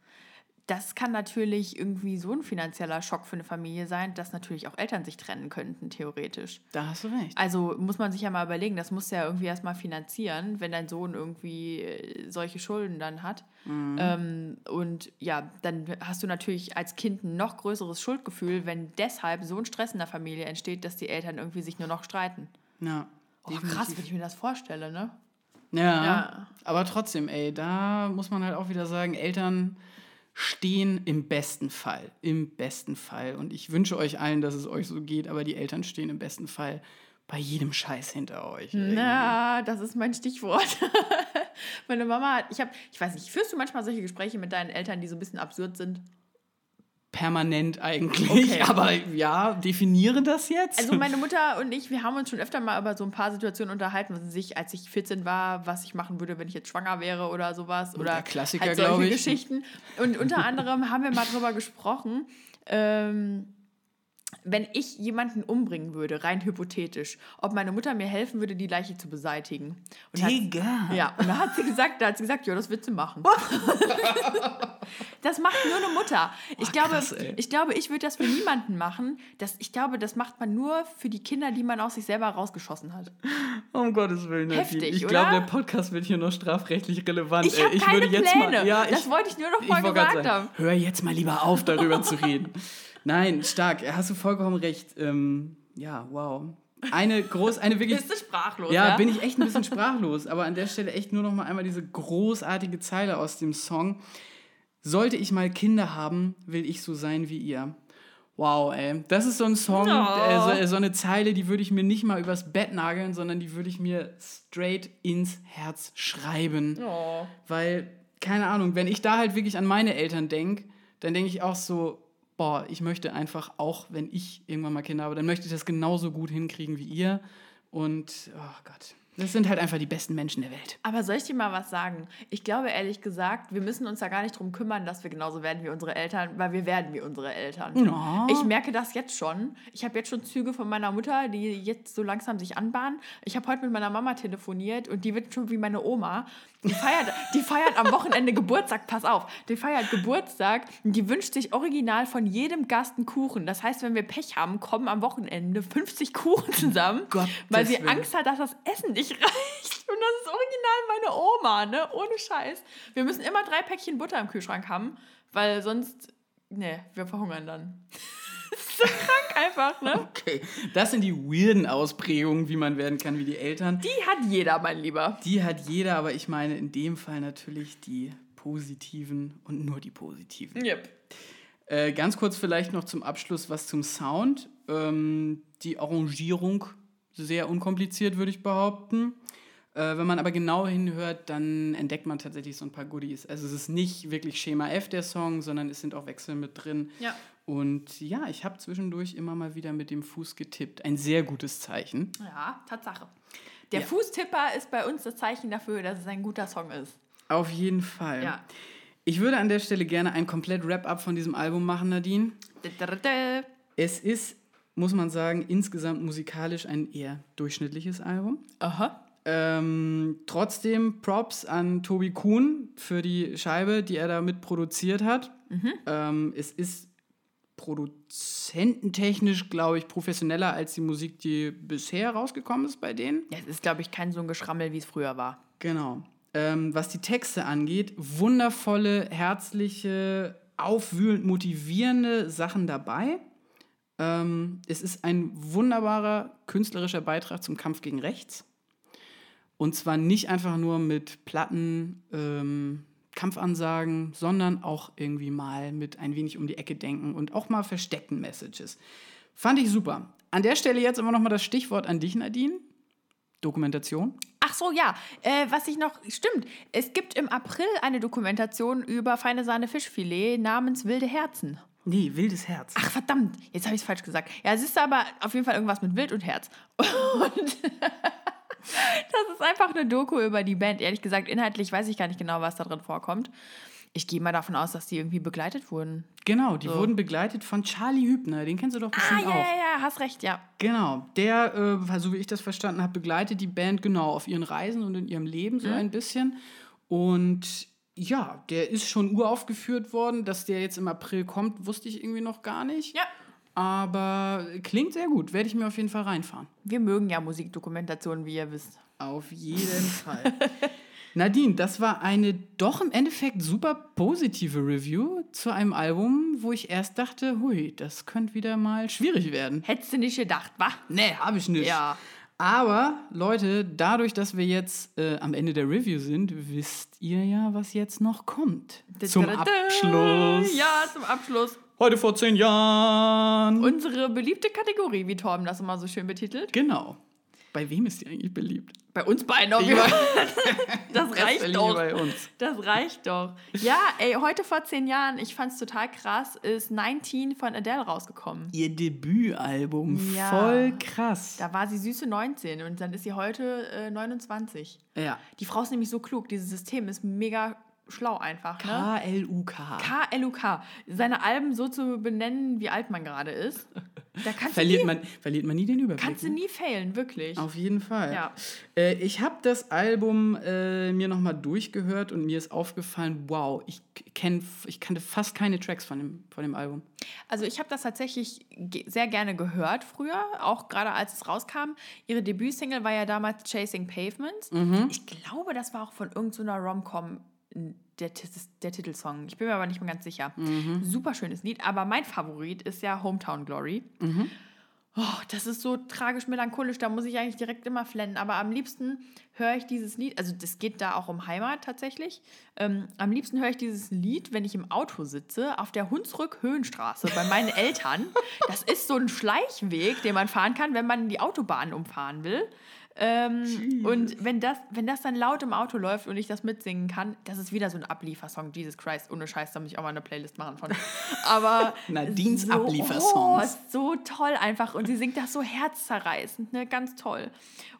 das kann natürlich irgendwie so ein finanzieller Schock für eine Familie sein, dass natürlich auch Eltern sich trennen könnten, theoretisch. Da hast du recht. Also muss man sich ja mal überlegen, das muss ja irgendwie erstmal finanzieren, wenn dein Sohn irgendwie äh, solche Schulden dann hat. Mhm. Ähm, und ja, dann hast du natürlich als Kind ein noch größeres Schuldgefühl, wenn deshalb so ein Stress in der Familie entsteht, dass die Eltern irgendwie sich nur noch streiten. Ja. Oh, krass, wenn ich mir das vorstelle, ne? Ja, ja. Aber trotzdem, ey, da muss man halt auch wieder sagen, Eltern stehen im besten Fall. Im besten Fall. Und ich wünsche euch allen, dass es euch so geht, aber die Eltern stehen im besten Fall bei jedem Scheiß hinter euch. Na, das ist mein Stichwort. Meine Mama hat, ich habe, ich weiß nicht, führst du manchmal solche Gespräche mit deinen Eltern, die so ein bisschen absurd sind? Permanent eigentlich. Okay. Aber ja, definiere das jetzt. Also meine Mutter und ich, wir haben uns schon öfter mal über so ein paar Situationen unterhalten, was sich, als ich 14 war, was ich machen würde, wenn ich jetzt schwanger wäre oder sowas. Oder Klassiker, halt solche Geschichten. Und unter anderem haben wir mal drüber gesprochen. Ähm, wenn ich jemanden umbringen würde, rein hypothetisch, ob meine Mutter mir helfen würde, die Leiche zu beseitigen. Und Digga. Hat, ja, und da hat sie gesagt, da hat sie gesagt, ja, das wird sie machen. das macht nur eine Mutter. Ich, oh, glaube, krass, ich glaube, ich würde das für niemanden machen. Das, ich glaube, das macht man nur für die Kinder, die man aus sich selber rausgeschossen hat. Um Gottes Willen. Heftig, Ich glaube, der Podcast wird hier noch strafrechtlich relevant. Ich habe keine würde Pläne. Mal, ja, das wollte ich nur noch mal gesagt haben. Hör jetzt mal lieber auf, darüber zu reden. Nein, stark. Hast du vollkommen recht. Ähm, ja, wow. Eine groß, eine wirklich. Bist du sprachlos? Ja, ja, bin ich echt ein bisschen sprachlos. Aber an der Stelle echt nur noch mal einmal diese großartige Zeile aus dem Song. Sollte ich mal Kinder haben, will ich so sein wie ihr. Wow, ey. Das ist so ein Song, oh. äh, so, so, eine Zeile, die würde ich mir nicht mal übers Bett nageln, sondern die würde ich mir straight ins Herz schreiben. Oh. Weil, keine Ahnung, wenn ich da halt wirklich an meine Eltern denke, dann denke ich auch so, boah, ich möchte einfach auch, wenn ich irgendwann mal Kinder habe, dann möchte ich das genauso gut hinkriegen wie ihr. Und, oh Gott. Das sind halt einfach die besten Menschen der Welt. Aber soll ich dir mal was sagen? Ich glaube ehrlich gesagt, wir müssen uns da gar nicht drum kümmern, dass wir genauso werden wie unsere Eltern, weil wir werden wie unsere Eltern. Ja. Ich merke das jetzt schon. Ich habe jetzt schon Züge von meiner Mutter, die jetzt so langsam sich anbahnen. Ich habe heute mit meiner Mama telefoniert und die wird schon wie meine Oma. Die feiert, die feiert am Wochenende Geburtstag, pass auf, die feiert Geburtstag und die wünscht sich original von jedem Gast einen Kuchen. Das heißt, wenn wir Pech haben, kommen am Wochenende 50 Kuchen zusammen, Gottes weil sie. Angst hat, dass das Essen nicht reicht. Und das ist original meine Oma, ne? Ohne Scheiß. Wir müssen immer drei Päckchen Butter im Kühlschrank haben, weil sonst, ne, wir verhungern dann. das ist so krank einfach, ne? Okay, das sind die weirden Ausprägungen, wie man werden kann wie die Eltern. Die hat jeder, mein Lieber. Die hat jeder, aber ich meine in dem Fall natürlich die positiven und nur die positiven. Yep. Äh, ganz kurz vielleicht noch zum Abschluss was zum Sound. Ähm, die Arrangierung sehr unkompliziert, würde ich behaupten. Äh, wenn man aber genau hinhört, dann entdeckt man tatsächlich so ein paar Goodies. Also es ist nicht wirklich Schema F der Song, sondern es sind auch Wechsel mit drin. Ja. Und ja, ich habe zwischendurch immer mal wieder mit dem Fuß getippt. Ein sehr gutes Zeichen. Ja, Tatsache. Der Ja. Fußtipper ist bei uns das Zeichen dafür, dass es ein guter Song ist. Auf jeden Fall. Ja. Ich würde an der Stelle gerne ein komplett Wrap-up von diesem Album machen, Nadine. Es ist, muss man sagen, insgesamt musikalisch ein eher durchschnittliches Album. Aha. Ähm, trotzdem Props an Tobi Kuhn für die Scheibe, die er da mit produziert hat. Ähm, es ist produzententechnisch, glaube ich, professioneller als die Musik, die bisher rausgekommen ist bei denen. Ja, es ist, glaube ich, kein so ein Geschrammel, wie es früher war. Genau. Ähm, was die Texte angeht, wundervolle, herzliche, aufwühlend motivierende Sachen dabei. Ähm, es ist ein wunderbarer künstlerischer Beitrag zum Kampf gegen Rechts. Und zwar nicht einfach nur mit platten ähm, Kampfansagen, sondern auch irgendwie mal mit ein wenig um die Ecke denken und auch mal versteckten Messages. Fand ich super. An der Stelle jetzt immer noch mal das Stichwort an dich, Nadine. Dokumentation. Ach so, ja. Äh, was ich noch. Stimmt. Es gibt im April eine Dokumentation über feine Sahne Fischfilet namens Wilde Herzen. Nee, wildes Herz. Ach, verdammt. Jetzt habe ich es falsch gesagt. Ja, es ist aber auf jeden Fall irgendwas mit Wild und Herz. Und das ist einfach eine Doku über die Band. Ehrlich gesagt, inhaltlich weiß ich gar nicht genau, was da drin vorkommt. Ich gehe mal davon aus, dass die irgendwie begleitet wurden. Genau, die wurden begleitet von Charlie Hübner. Den kennst du doch Ah, bestimmt ja, auch. ja, ja, hast recht, ja. Genau, der, äh, so wie ich das verstanden habe, begleitet die Band genau auf ihren Reisen und in ihrem Leben Mhm. so ein bisschen. Und ja, der ist schon uraufgeführt worden. Dass der jetzt im April kommt, wusste ich irgendwie noch gar nicht. Ja. Aber klingt sehr gut. Werde ich mir auf jeden Fall reinfahren. Wir mögen ja Musikdokumentationen, wie ihr wisst. Auf jeden Fall. Nadine, das war eine doch im Endeffekt super positive Review zu einem Album, wo ich erst dachte, hui, das könnte wieder mal schwierig werden. Hättest du nicht gedacht, wa? Nee, habe ich nicht. Ja. Aber Leute, dadurch, dass wir jetzt äh, am Ende der Review sind, wisst ihr ja, was jetzt noch kommt. Zum Abschluss. Ja, zum Abschluss. Heute vor zehn Jahren. Unsere beliebte Kategorie, wie Torben das immer so schön betitelt. genau. Bei wem ist die eigentlich beliebt? Bei uns beiden auf Ich jeden. Fall. Das reicht doch. bei uns. Das reicht doch. Ja, ey, heute vor zehn Jahren, ich fand's total krass, ist 19 von Adele rausgekommen. Ihr Debütalbum. Ja. Voll krass. Da war sie süße 19 und dann ist sie heute äh, 29. Ja. Die Frau ist nämlich so klug. Dieses System ist mega schlau einfach. Ne? K-L-U-K. K-L-U-K. Seine Alben so zu benennen, wie alt man gerade ist. Da kannst Verliert du nie, man, verliert man nie den Überblick. kannst du ne? nie failen, wirklich. Auf jeden Fall. Ja. Äh, ich habe das Album äh, mir nochmal durchgehört und mir ist aufgefallen, wow, ich, kenn, ich kannte fast keine Tracks von dem, von dem Album. Also ich habe das tatsächlich sehr gerne gehört früher, auch gerade als es rauskam. Ihre Debütsingle war ja damals Chasing Pavements. Ich glaube, das war auch von irgendeiner Rom-Com n- der, der Titelsong. Ich bin mir aber nicht mehr ganz sicher. Super schönes Lied, aber mein Favorit ist ja Hometown Glory. Oh, das ist so tragisch melancholisch, da muss ich eigentlich direkt immer flennen. Aber am liebsten höre ich dieses Lied, also das geht da auch um Heimat tatsächlich. Ähm, am liebsten höre ich dieses Lied, wenn ich im Auto sitze, auf der Hunsrück-Höhenstraße bei meinen Eltern. Das ist so ein Schleichweg, den man fahren kann, wenn man die Autobahn umfahren will. Ähm, und wenn das, wenn das dann laut im Auto läuft und ich das mitsingen kann, das ist wieder so ein Abliefersong. Jesus Christ, ohne Scheiß, da muss ich auch mal eine Playlist machen von. Aber Nadines so, Abliefersongs. Oh, ist so toll einfach. Und sie singt das so herzzerreißend, ne? Ganz toll.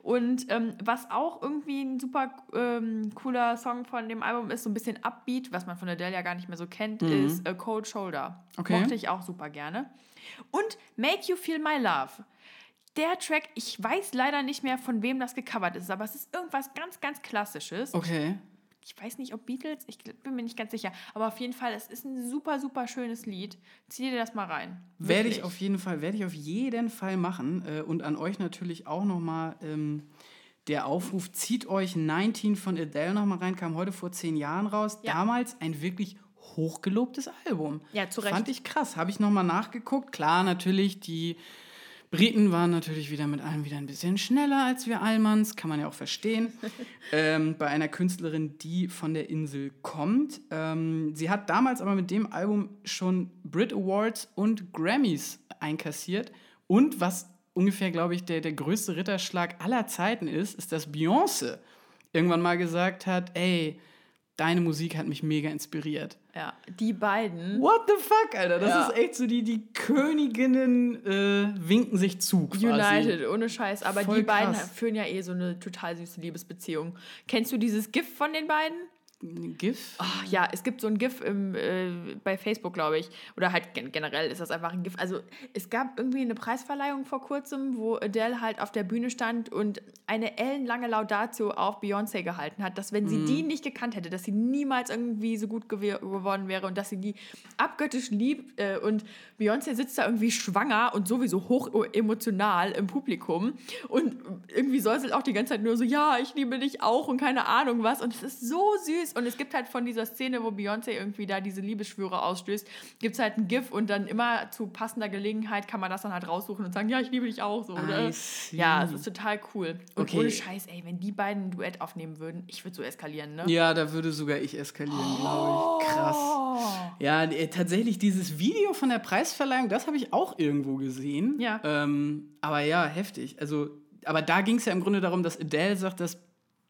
Und ähm, was auch irgendwie ein super ähm, cooler Song von dem Album ist, so ein bisschen Upbeat, was man von Adele ja gar nicht mehr so kennt, ist äh, Cold Shoulder. Okay. Mochte ich auch super gerne. Und Make You Feel My Love. Der Track, ich weiß leider nicht mehr, von wem das gecovert ist, aber es ist irgendwas ganz, ganz Klassisches. Okay. Ich weiß nicht, ob Beatles, ich bin mir nicht ganz sicher, aber auf jeden Fall, es ist ein super, super schönes Lied. Zieh dir das mal rein. Werde ich Wirklich. auf jeden Fall, werde ich auf jeden Fall machen. Äh, und an euch natürlich auch nochmal ähm, der Aufruf, zieht euch 19 von Adele nochmal rein, kam heute vor zehn Jahren raus. Ja. Damals ein wirklich hochgelobtes Album. Ja, zu Recht. Fand ich krass. Habe ich nochmal nachgeguckt. Klar, natürlich, die Briten waren natürlich wieder mit allem wieder ein bisschen schneller als wir Allmanns, kann man ja auch verstehen. ähm, bei einer Künstlerin, die von der Insel kommt. Ähm, sie hat damals aber mit dem Album schon Brit Awards und Grammys einkassiert. Und was ungefähr, glaube ich, der, der größte Ritterschlag aller Zeiten ist, ist, dass Beyoncé irgendwann mal gesagt hat, ey, deine Musik hat mich mega inspiriert. Ja, die beiden. What the fuck, Alter? Das Ja. ist echt so, die, die Königinnen äh, winken sich zu. Quasi. United, ohne Scheiß. Aber Voll die beiden krass. führen ja eh so eine total süße Liebesbeziehung. Kennst du dieses GIF von den beiden? GIF? Ach, ja, es gibt so ein GIF im, äh, bei Facebook, glaube ich. Oder halt gen generell ist das einfach ein GIF. Also es gab irgendwie eine Preisverleihung vor kurzem, wo Adele halt auf der Bühne stand und eine ellenlange Laudatio auf Beyoncé gehalten hat, dass wenn sie die nicht gekannt hätte, dass sie niemals irgendwie so gut gew geworden wäre und dass sie die abgöttisch liebt. Äh, und Beyoncé sitzt da irgendwie schwanger und sowieso hoch emotional im Publikum. Und irgendwie säuselt auch die ganze Zeit nur so, ja, ich liebe dich auch und keine Ahnung was. Und es ist so süß. Und es gibt halt von dieser Szene, wo Beyoncé irgendwie da diese Liebesschwüre ausstößt, gibt es halt ein GIF und dann immer zu passender Gelegenheit kann man das dann halt raussuchen und sagen, ja, ich liebe dich auch so, oder? Ja, es ist total cool. Und Okay. ohne Scheiß, ey, wenn die beiden ein Duett aufnehmen würden, ich würde so eskalieren, ne? Ja, da würde sogar ich eskalieren, glaube ich. Krass. Oh. Ja, äh, tatsächlich dieses Video von der Preisverleihung, das habe ich auch irgendwo gesehen. Ja. Ähm, aber ja, heftig. Also, aber da ging es ja im Grunde darum, dass Adele sagt, dass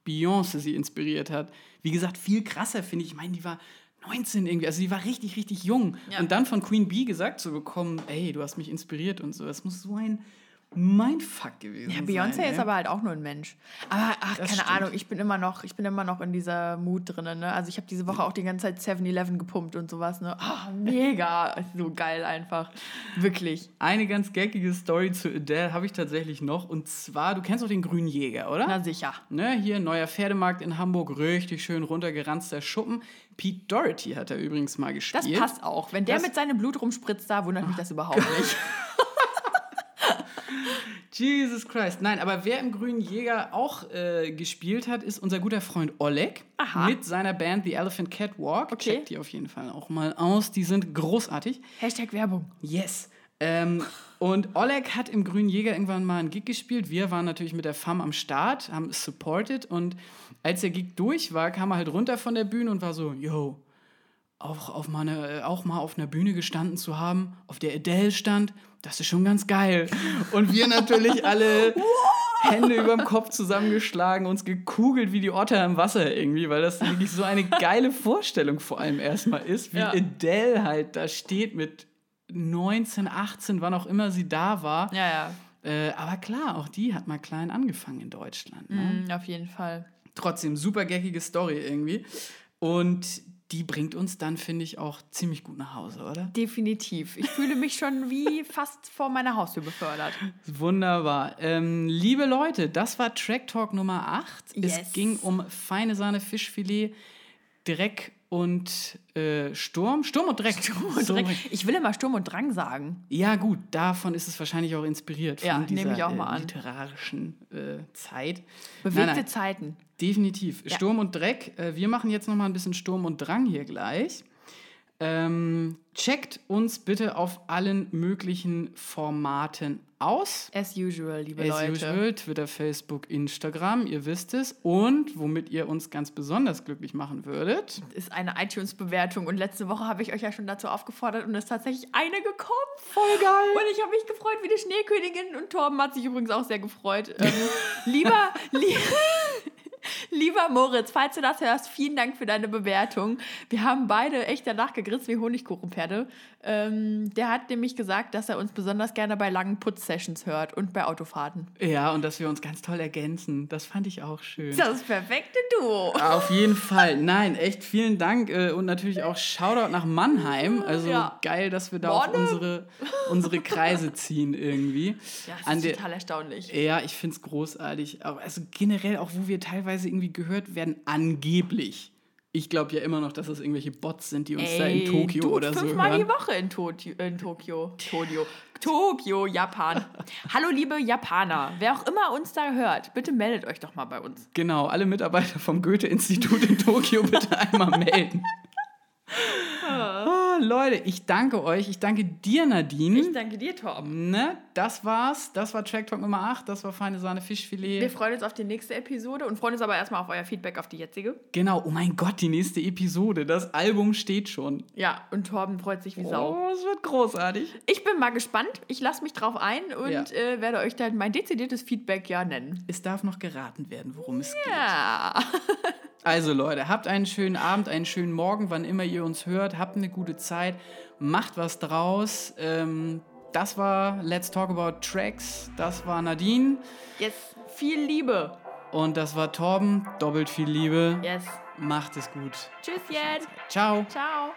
Beyoncé sie inspiriert hat. Wie gesagt, viel krasser finde ich. Ich meine, die war 19 irgendwie, also die war richtig, richtig jung. Ja. Und dann von Queen Bee gesagt zu bekommen, ey, du hast mich inspiriert und so, das muss so ein Mindfuck gewesen Ja, sein. Beyoncé ey. ist aber halt auch nur ein Mensch. Aber ach, Das keine stimmt. Ahnung, ich bin immer noch, ich bin immer noch in dieser Mut drin. Ne? Also ich habe diese Woche auch die ganze Zeit 7-Eleven gepumpt und sowas. Ne? Ah, mega, so geil einfach, wirklich. Eine ganz geckige Story zu Adele habe ich tatsächlich noch. Und zwar, du kennst doch den Grünen Jäger, oder? Na sicher. Ne, hier neuer Pferdemarkt in Hamburg, richtig schön runtergeranzter Schuppen. Pete Doherty hat er übrigens mal Das gespielt. passt auch. Wenn der Das- mit seinem Blut rumspritzt, da wundert mich das überhaupt nicht. Jesus Christ. Nein, aber wer im Grünen Jäger auch äh, gespielt hat, ist unser guter Freund Oleg Aha. mit seiner Band The Elephant Catwalk. Okay. Checkt die auf jeden Fall auch mal aus. Die sind großartig. Hashtag Werbung. Yes. Ähm, und Oleg hat im Grünen Jäger irgendwann mal einen Gig gespielt. Wir waren natürlich mit der FAM am Start, haben es supported. Und als der Gig durch war, kam er halt runter von der Bühne und war so, yo, auch, auf meine, äh, auch mal auf einer Bühne gestanden zu haben, auf der Adele stand, das ist schon ganz geil. Und wir natürlich alle Hände über dem Kopf zusammengeschlagen, uns gekugelt wie die Otter im Wasser irgendwie, weil das wirklich so eine geile Vorstellung vor allem erstmal ist, wie Ja. Adele halt da steht mit 19, 18, wann auch immer sie da war. Ja, ja. Äh, aber klar, auch die hat mal klein angefangen in Deutschland. Ne? Mhm, auf jeden Fall. Trotzdem, super geckige Story irgendwie. Und die bringt uns dann, finde ich, auch ziemlich gut nach Hause, oder? Definitiv. Ich fühle mich schon wie fast vor meiner Haustür befördert. Wunderbar. Ähm, liebe Leute, das war Track Talk Nummer 8. Yes. Es ging um feine Sahne Fischfilet, Dreck und äh, Sturm. Sturm und Dreck. Und So. Dreck. Ich will immer Sturm und Drang sagen. Ja, gut, davon ist es wahrscheinlich auch inspiriert von Ja, dieser nehme ich auch mal äh, literarischen äh, Zeit. Bewegte Nein, nein. Zeiten. Definitiv. Sturm und Dreck. Äh, wir machen jetzt noch mal ein bisschen Sturm und Drang hier gleich. Ähm, checkt uns bitte auf allen möglichen Formaten aus. As usual, liebe As Leute. usual, Twitter, Facebook, Instagram, ihr wisst es. Und womit ihr uns ganz besonders glücklich machen würdet, Ist eine iTunes-Bewertung und letzte Woche habe ich euch ja schon dazu aufgefordert und es ist tatsächlich eine gekommen. Voll geil. Und ich habe mich gefreut wie die Schneekönigin und Torben hat sich übrigens auch sehr gefreut. Ähm, lieber, li lieber Moritz, falls du das hörst, vielen Dank für deine Bewertung. Wir haben beide echt danach gegrinst wie Honigkuchenpferde. Ähm, der hat nämlich gesagt, dass er uns besonders gerne bei langen Putzsessions hört und bei Autofahrten. ja, und dass wir uns ganz toll ergänzen. Das fand ich auch schön. Das perfekte Duo. Auf jeden Fall. Nein, echt vielen Dank äh, und natürlich auch Shoutout nach Mannheim. Also Ja. geil, dass wir da auch Mannheim. unsere, unsere Kreise ziehen irgendwie. Ja, das An ist total erstaunlich. Ja, ich finde es großartig. Aber Also generell auch, wo wir teilweise irgendwie gehört werden, angeblich. Ich glaube ja immer noch, dass das irgendwelche Bots sind, die uns da in Ey, Tokio oder so fünfmal hören. die Woche in, Tokio, in Tokio. Tokio. Tokio, Japan. Hallo, liebe Japaner. Wer auch immer uns da hört, bitte meldet euch doch mal bei uns. Genau, alle Mitarbeiter vom Goethe-Institut in Tokio bitte einmal melden. Oh, Leute, ich danke euch. Ich danke dir, Nadine. Ich danke dir, Torben. Ne, das war's. Das war Track Talk Nummer 8. Das war Feine Sahne Wir Fischfilet. freuen uns auf die nächste Episode und freuen uns aber erstmal auf euer Feedback auf die jetzige. Genau, oh mein Gott, die nächste Episode. Das Album steht schon. Ja, und Torben freut sich wie Sau. Oh, es wird großartig. Ich bin mal gespannt. Ich lasse mich drauf ein und Ja. äh, werde euch dann mein dezidiertes Feedback ja nennen. Es darf noch geraten werden, worum es geht. Ja. Also Leute, habt einen schönen Abend, einen schönen Morgen, wann immer ihr uns hört. Habt eine gute Zeit. Macht was draus. Ähm, das war Let's Talk About Tracks. Das war Nadine. Jetzt viel Liebe. Und das war Torben. Doppelt viel Liebe. Yes. Macht es gut. Tschüss jetzt. Ciao. Ciao.